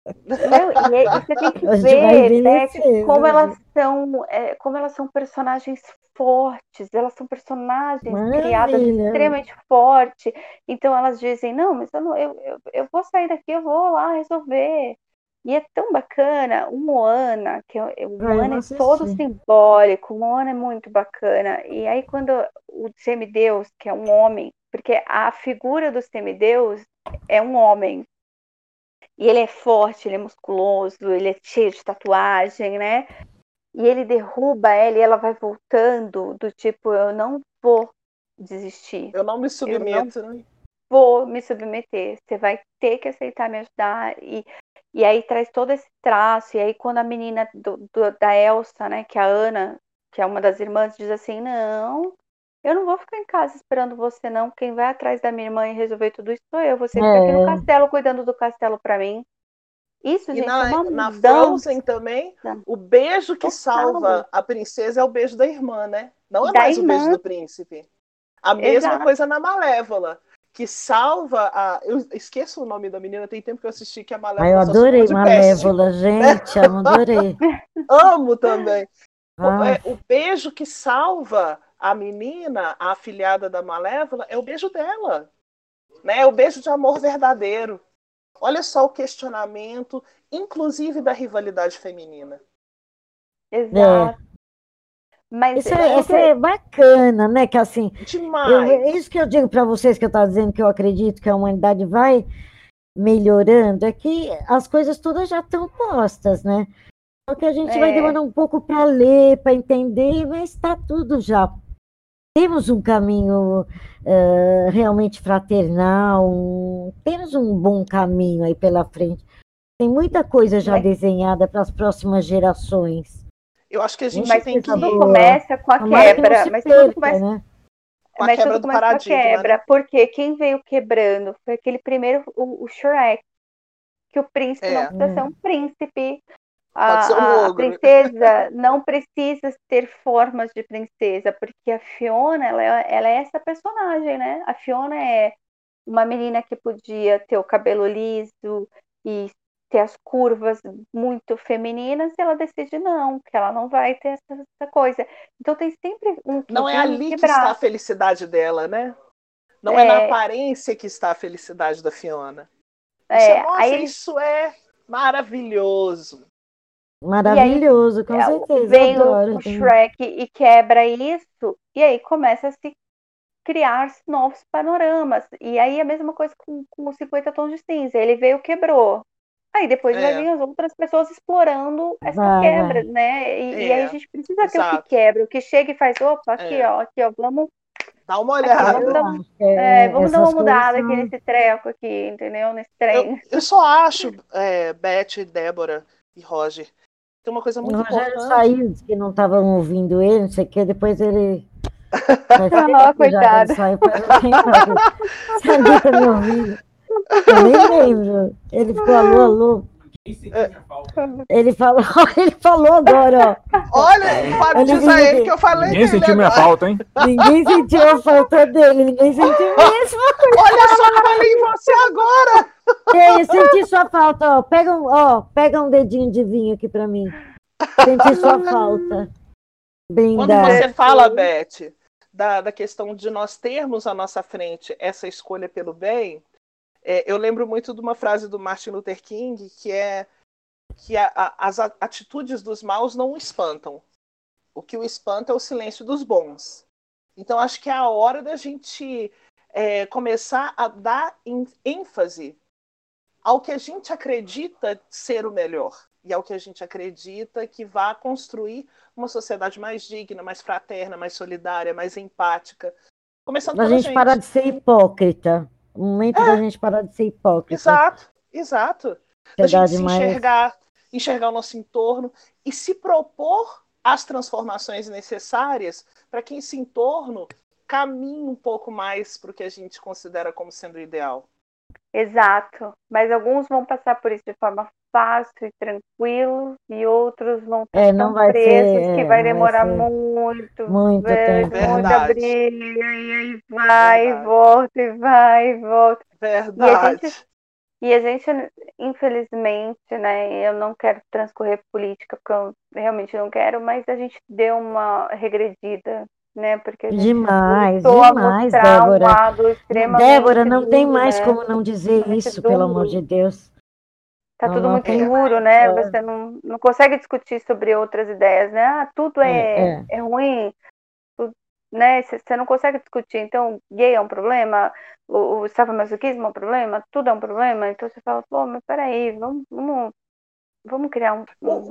Não, e, você tem que ver né, como elas são, é, como elas são personagens fortes, elas são personagens Maravilha. criadas extremamente fortes. Então elas dizem, não, mas eu, não, eu, eu, eu vou sair daqui, eu vou lá resolver. E é tão bacana, o Moana, que é, o Moana é todo simbólico, o Moana é muito bacana. E aí quando o semideus, que é um homem, porque a figura do semideus é um homem, e ele é forte, ele é musculoso, ele é cheio de tatuagem, né? E ele derruba ela e ela vai voltando do tipo, eu não vou desistir. Eu não me submeto, não né? Vou me submeter. Você vai ter que aceitar me ajudar. E, e aí traz todo esse traço. E aí quando a menina do, do, da Elsa, né, que é a Ana, que é uma das irmãs, diz assim, não, eu não vou ficar em casa esperando você, não. Quem vai atrás da minha irmã e resolver tudo isso sou eu. Você é. fica aqui no é. castelo cuidando do castelo para mim. Isso, e gente, na, é uma na Frozen também, o beijo que salva a princesa é o beijo da irmã, né? Não é da mais irmã. o beijo do príncipe. A mesma Exato. coisa na Malévola, que salva a. Eu esqueço o nome da menina, tem tempo que eu assisti que a Malévola. Ai, eu adorei Malévola, gente, amo, adorei. amo também. Ah. O, o beijo que salva a menina, a afilhada da Malévola, é o beijo dela. Né? É o beijo de amor verdadeiro. Olha só o questionamento, inclusive da rivalidade feminina. Exato. É. Mas isso, é, isso é bacana, né? Que assim, Demais. Eu, é isso que eu digo para vocês que eu estava dizendo que eu acredito que a humanidade vai melhorando, é que as coisas todas já estão postas, né? Só que a gente é. vai demorar um pouco para ler, para entender, mas está tudo já temos um caminho uh, realmente fraternal, um, temos um bom caminho aí pela frente. Tem muita coisa já é. desenhada para as próximas gerações. Eu acho que a gente mas tem que tudo começa com a quebra, que mas perca, tudo começa, né? com a mas quebra tudo começa com a quebra, né? porque quem veio quebrando foi aquele primeiro o, o Shrek, que o príncipe é. não precisa ser um príncipe, a, a, princesa não precisa ter formas de princesa, porque a Fiona, ela, é, ela é essa personagem, né? A Fiona é uma menina que podia ter o cabelo liso e ter as curvas muito femininas, e ela decide não, que ela não vai ter essa, essa coisa. Então tem sempre um Não é ali que está a felicidade dela, né? Não é, é na aparência que está a felicidade da Fiona. É, Nossa, aí isso é maravilhoso. Maravilhoso, aí, com é, certeza. Vem o, o Shrek e quebra isso, e aí começa a se criar novos panoramas. E aí a mesma coisa com, com os 50 tons de cinza. Ele veio, quebrou. Aí depois é. vai vir as outras pessoas explorando essa vai, quebra, vai. né? E, é. e, aí a gente precisa ter Exato. o que quebra, o que chega e faz, opa, aqui, é. ó, aqui, ó, vamos. Dá uma olhada. Aqui, vamos dar, é, vamos dar uma mudada aqui nesse treco aqui, entendeu? Nesse trem. Eu, eu só acho, é, Beth, Débora e Roger, tem uma coisa muito o Rogério importante. saiu, disse que não estavam ouvindo ele, não sei o que, depois ele Oh, coitada. Saiu pra... Sabia tá me ouvindo? Eu nem lembro. Ele ficou alô, alô. Ele falou, ele falou agora, ó. Olha, ele diz a ele que eu falei. Ninguém sentiu minha falta, hein? Ninguém sentiu a falta dele, ninguém sentiu mesmo. Olha só, eu falei em você agora. Ei, eu senti sua falta, ó. Pega um, ó, pega um dedinho de vinho aqui pra mim. Senti sua falta. Quando você fala, Beth, da, da questão de nós termos à nossa frente essa escolha pelo bem, é, eu lembro muito de uma frase do Martin Luther King que é que a, a, as atitudes dos maus não o espantam. O que o espanta é o silêncio dos bons. Então acho que é a hora da gente é, começar a dar ênfase ao que a gente acredita ser o melhor e ao que a gente acredita que vai construir uma sociedade mais digna, mais fraterna, mais solidária, mais empática. Começando a gente, gente parar de ser hipócrita. O momento é. da gente parar de ser hipócrita. Exato, exato. Da gente se enxergar, enxergar o nosso entorno e se propor as transformações necessárias para que esse entorno caminhe um pouco mais para o que a gente considera como sendo o ideal. Exato, mas alguns vão passar por isso de forma fácil e tranquilo, e outros vão é, não vai presos, ser, que vai demorar vai muito, muito tempo. muita briga, e aí vai Verdade. e volta, e vai e volta. Verdade. E a, gente, e a gente, infelizmente, né, eu não quero transcorrer política, porque eu realmente não quero, mas a gente deu uma regredida né? Porque demais, demais, Débora. Um Débora, não tem mais né? como não dizer isso, duro. pelo amor de Deus. Tá tudo muito duro, né? É. Você não, não consegue discutir sobre outras ideias, né? Ah, tudo é, é, é. é ruim, tudo, né? Você não consegue discutir. Então, gay é um problema, o, o sadomasoquismo é um problema, tudo é um problema. Então você fala, pô, mas peraí, vamos, vamos vamos criar um, um,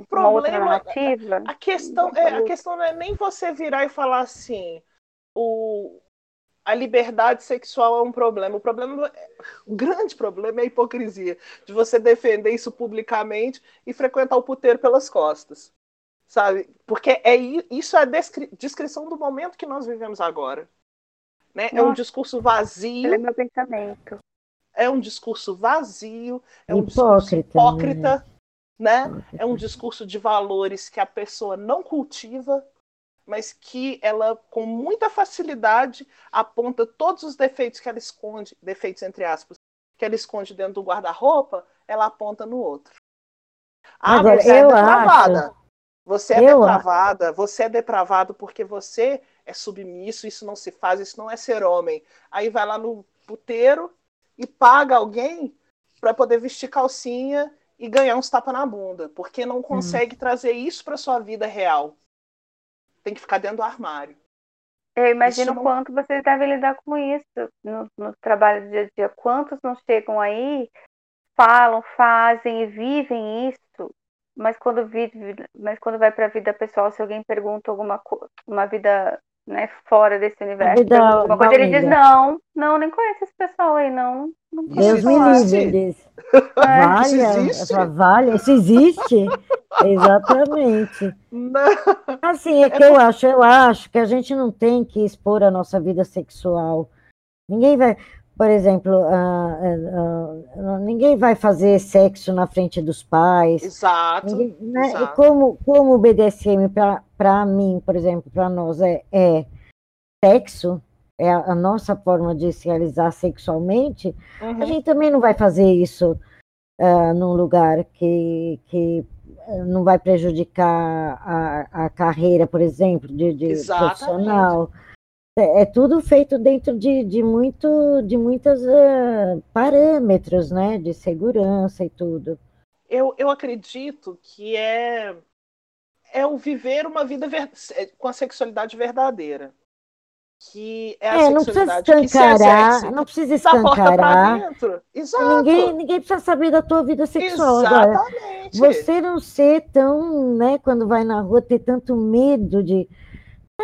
problema, uma outra narrativa. A questão, é, a questão não é nem você virar e falar assim, o, a liberdade sexual é um problema. O problema, o grande problema é a hipocrisia de você defender isso publicamente e frequentar o puteiro pelas costas, sabe? Porque é isso é a descrição do momento que nós vivemos agora. Né? é um discurso vazio. É meu pensamento. É um discurso vazio, é um hipócrita, discurso hipócrita. Né? né? É um discurso de valores que a pessoa não cultiva, mas que ela, com muita facilidade, aponta todos os defeitos que ela esconde, defeitos entre aspas, que ela esconde dentro do guarda-roupa, ela aponta no outro. Ah, Agora, você é depravada. Acho... Você é eu depravada, acho... você é depravado porque você é submisso, isso não se faz, isso não é ser homem. Aí vai lá no puteiro e paga alguém para poder vestir calcinha e ganhar uns tapas na bunda, porque não consegue hum. trazer isso para sua vida real. Tem que ficar dentro do armário. Eu imagino não... quanto vocês devem lidar com isso no, no trabalho do dia a dia. Quantos não chegam aí, falam, fazem e vivem isso, mas quando vive, mas quando vai para a vida pessoal, se alguém pergunta alguma coisa, uma vida né, fora desse universo, alguma coisa, ele diz não, não, nem conhece esse pessoal aí, não. não Deus me livre, ele diz. É. Vale, isso vale, isso existe. Exatamente. Não. Assim, é que eu acho, eu acho que a gente não tem que expor a nossa vida sexual. Ninguém vai, por exemplo, uh, uh, ninguém vai fazer sexo na frente dos pais. Exato. Ninguém, né? exato. E como, como o BDSM, para mim, por exemplo, para nós, é, é sexo, é a, a, nossa forma de se realizar sexualmente, uhum. a gente também não vai fazer isso uh, num lugar que, que não vai prejudicar a, a carreira, por exemplo, de, de profissional. É, é, tudo feito dentro de, de, muito, de muitos uh, parâmetros, né? De segurança e tudo. Eu, eu acredito que é, é o viver uma vida ver, com a sexualidade verdadeira que é a é, não precisa escancarar, não precisa escancarar. Exato. Ninguém, ninguém precisa saber da tua vida sexual Exatamente. agora. Você não ser tão, né, quando vai na rua ter tanto medo de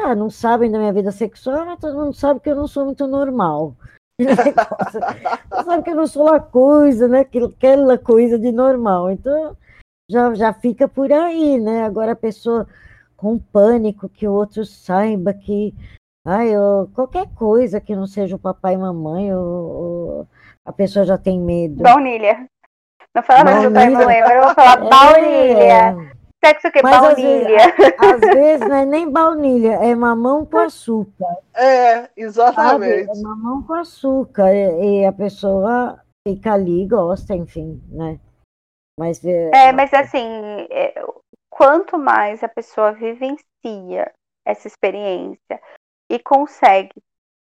ah, não sabem da minha vida sexual, mas todo mundo sabe que eu não sou muito normal. sabe que eu não sou uma coisa, né? Aquela coisa de normal. Então já, já fica por aí, né? Agora a pessoa com pânico que o outro saiba que Ai, eu, qualquer coisa que não seja o papai e mamãe, eu, a pessoa já tem medo. Baunilha. Não fala mais do pai e mamãe, agora eu vou falar é, baunilha. Sexo que Mas baunilha. Às vezes, às vezes não é nem baunilha, é mamão com açúcar. É, exatamente. Sabe? É mamão com açúcar. E, e a pessoa fica ali e gosta, enfim, né? Mas, é, é mas assim, é, quanto mais a pessoa vivencia essa experiência e consegue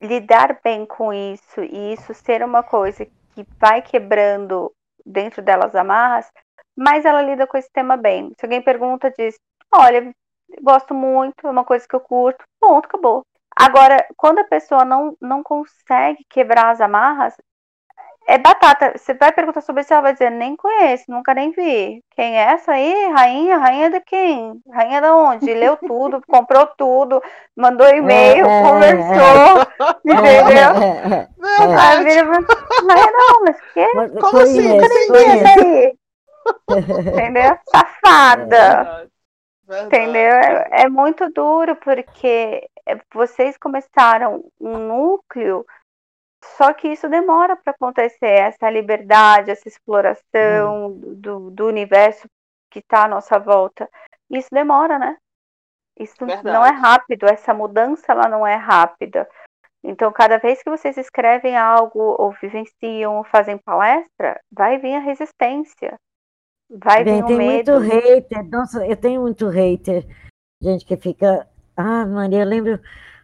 lidar bem com isso e isso ser uma coisa que vai quebrando dentro delas amarras, mais ela lida com esse tema bem. Se alguém pergunta, diz: Olha, gosto muito, é uma coisa que eu curto, ponto, acabou. Agora, quando a pessoa não, não consegue quebrar as amarras, é batata. Você vai perguntar sobre isso, ela vai dizer, nem conheço, nunca nem vi. Quem é essa aí? Rainha? Rainha de quem? Rainha da onde? Leu tudo, comprou tudo, mandou e-mail, é, conversou, é, entendeu? É, Aí vira Rainha não, mas que? Como assim? Nunca nem vi essa aí. Entendeu? Safada. Verdade. Entendeu? É, é muito duro porque vocês começaram um núcleo só que isso demora para acontecer, essa liberdade, essa exploração hum. do, do universo que está à nossa volta. Isso demora, né? Isso Verdade. não é rápido, essa mudança ela não é rápida. Então, cada vez que vocês escrevem algo, ou vivenciam, ou fazem palestra, vai vir a resistência. Vai Bem, vir tem medo. muito hater. Nossa, eu tenho muito hater. Gente que fica. Ah, Maria, eu lembro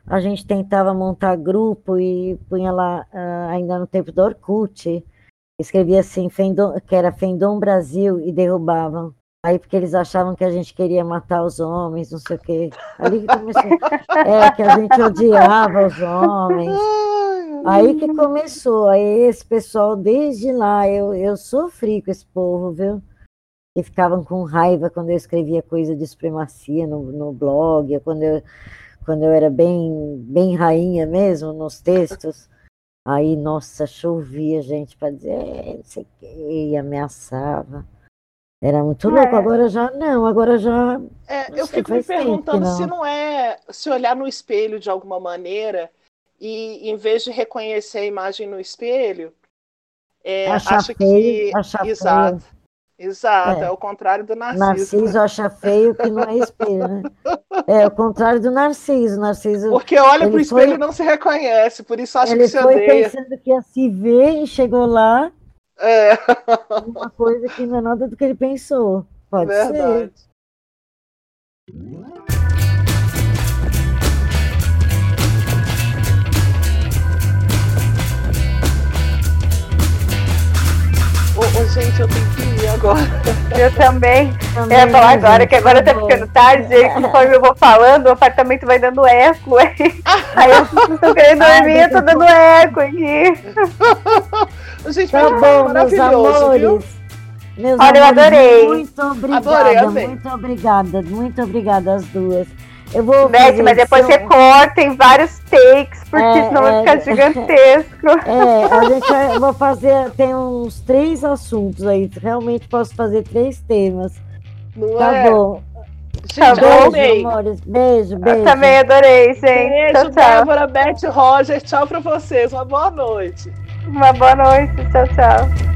a gente tentava montar grupo e punha lá, uh, ainda no tempo do Orkut, escrevia assim, Fendom, que era Fendom Brasil, e derrubavam. Aí porque eles achavam que a gente queria matar os homens, não sei o quê. Ali que começou. É, que a gente odiava os homens. Aí que começou. Aí esse pessoal, desde lá, eu, eu sofri com esse povo, viu? Que ficavam com raiva quando eu escrevia coisa de supremacia no, no blog, quando eu quando eu era bem, bem rainha mesmo nos textos, aí, nossa, chovia gente para dizer, é, não sei o que, e ameaçava. Era muito louco, é. agora já não, agora já. É, eu sei, fico me perguntando não. se não é se olhar no espelho de alguma maneira e em vez de reconhecer a imagem no espelho, é, acha feio, que. Exato. Feio. Exato, é. é o contrário do Narciso. Narciso né? acha feio que não é espelho, né? É o contrário do Narciso. Narciso Porque olha para o espelho e não se reconhece, por isso acha que se odeia. Ele foi pensando que ia se ver e chegou lá. É. Uma coisa que não é nada do que ele pensou. Pode Verdade. ser. Ô, gente, eu tenho que ir agora. Eu também. também eu ia falar agora, que agora tá ficando tarde, gente. Conforme eu vou falando, o apartamento vai dando eco. Aí, aí eu estou querendo dormir, eu tô dando eco aqui. Gente, tá bom, meus amores. Viu? Meus Olha, amores, eu adorei. Muito obrigada, adorei, muito obrigada, muito obrigada às duas. Eu vou Beth, mas depois você corta em vários takes, porque é, senão é, vai ficar gigantesco. É, a gente vai, eu vou fazer, tem uns três assuntos aí, realmente posso fazer três temas. Não tá é? bom. Tá bom, beijo, amores. Beijo, beijo. Eu também adorei, gente. Beijo, tchau, tchau. Débora, Beth, Roger. Tchau pra vocês. Uma boa noite. Uma boa noite. Tchau, tchau.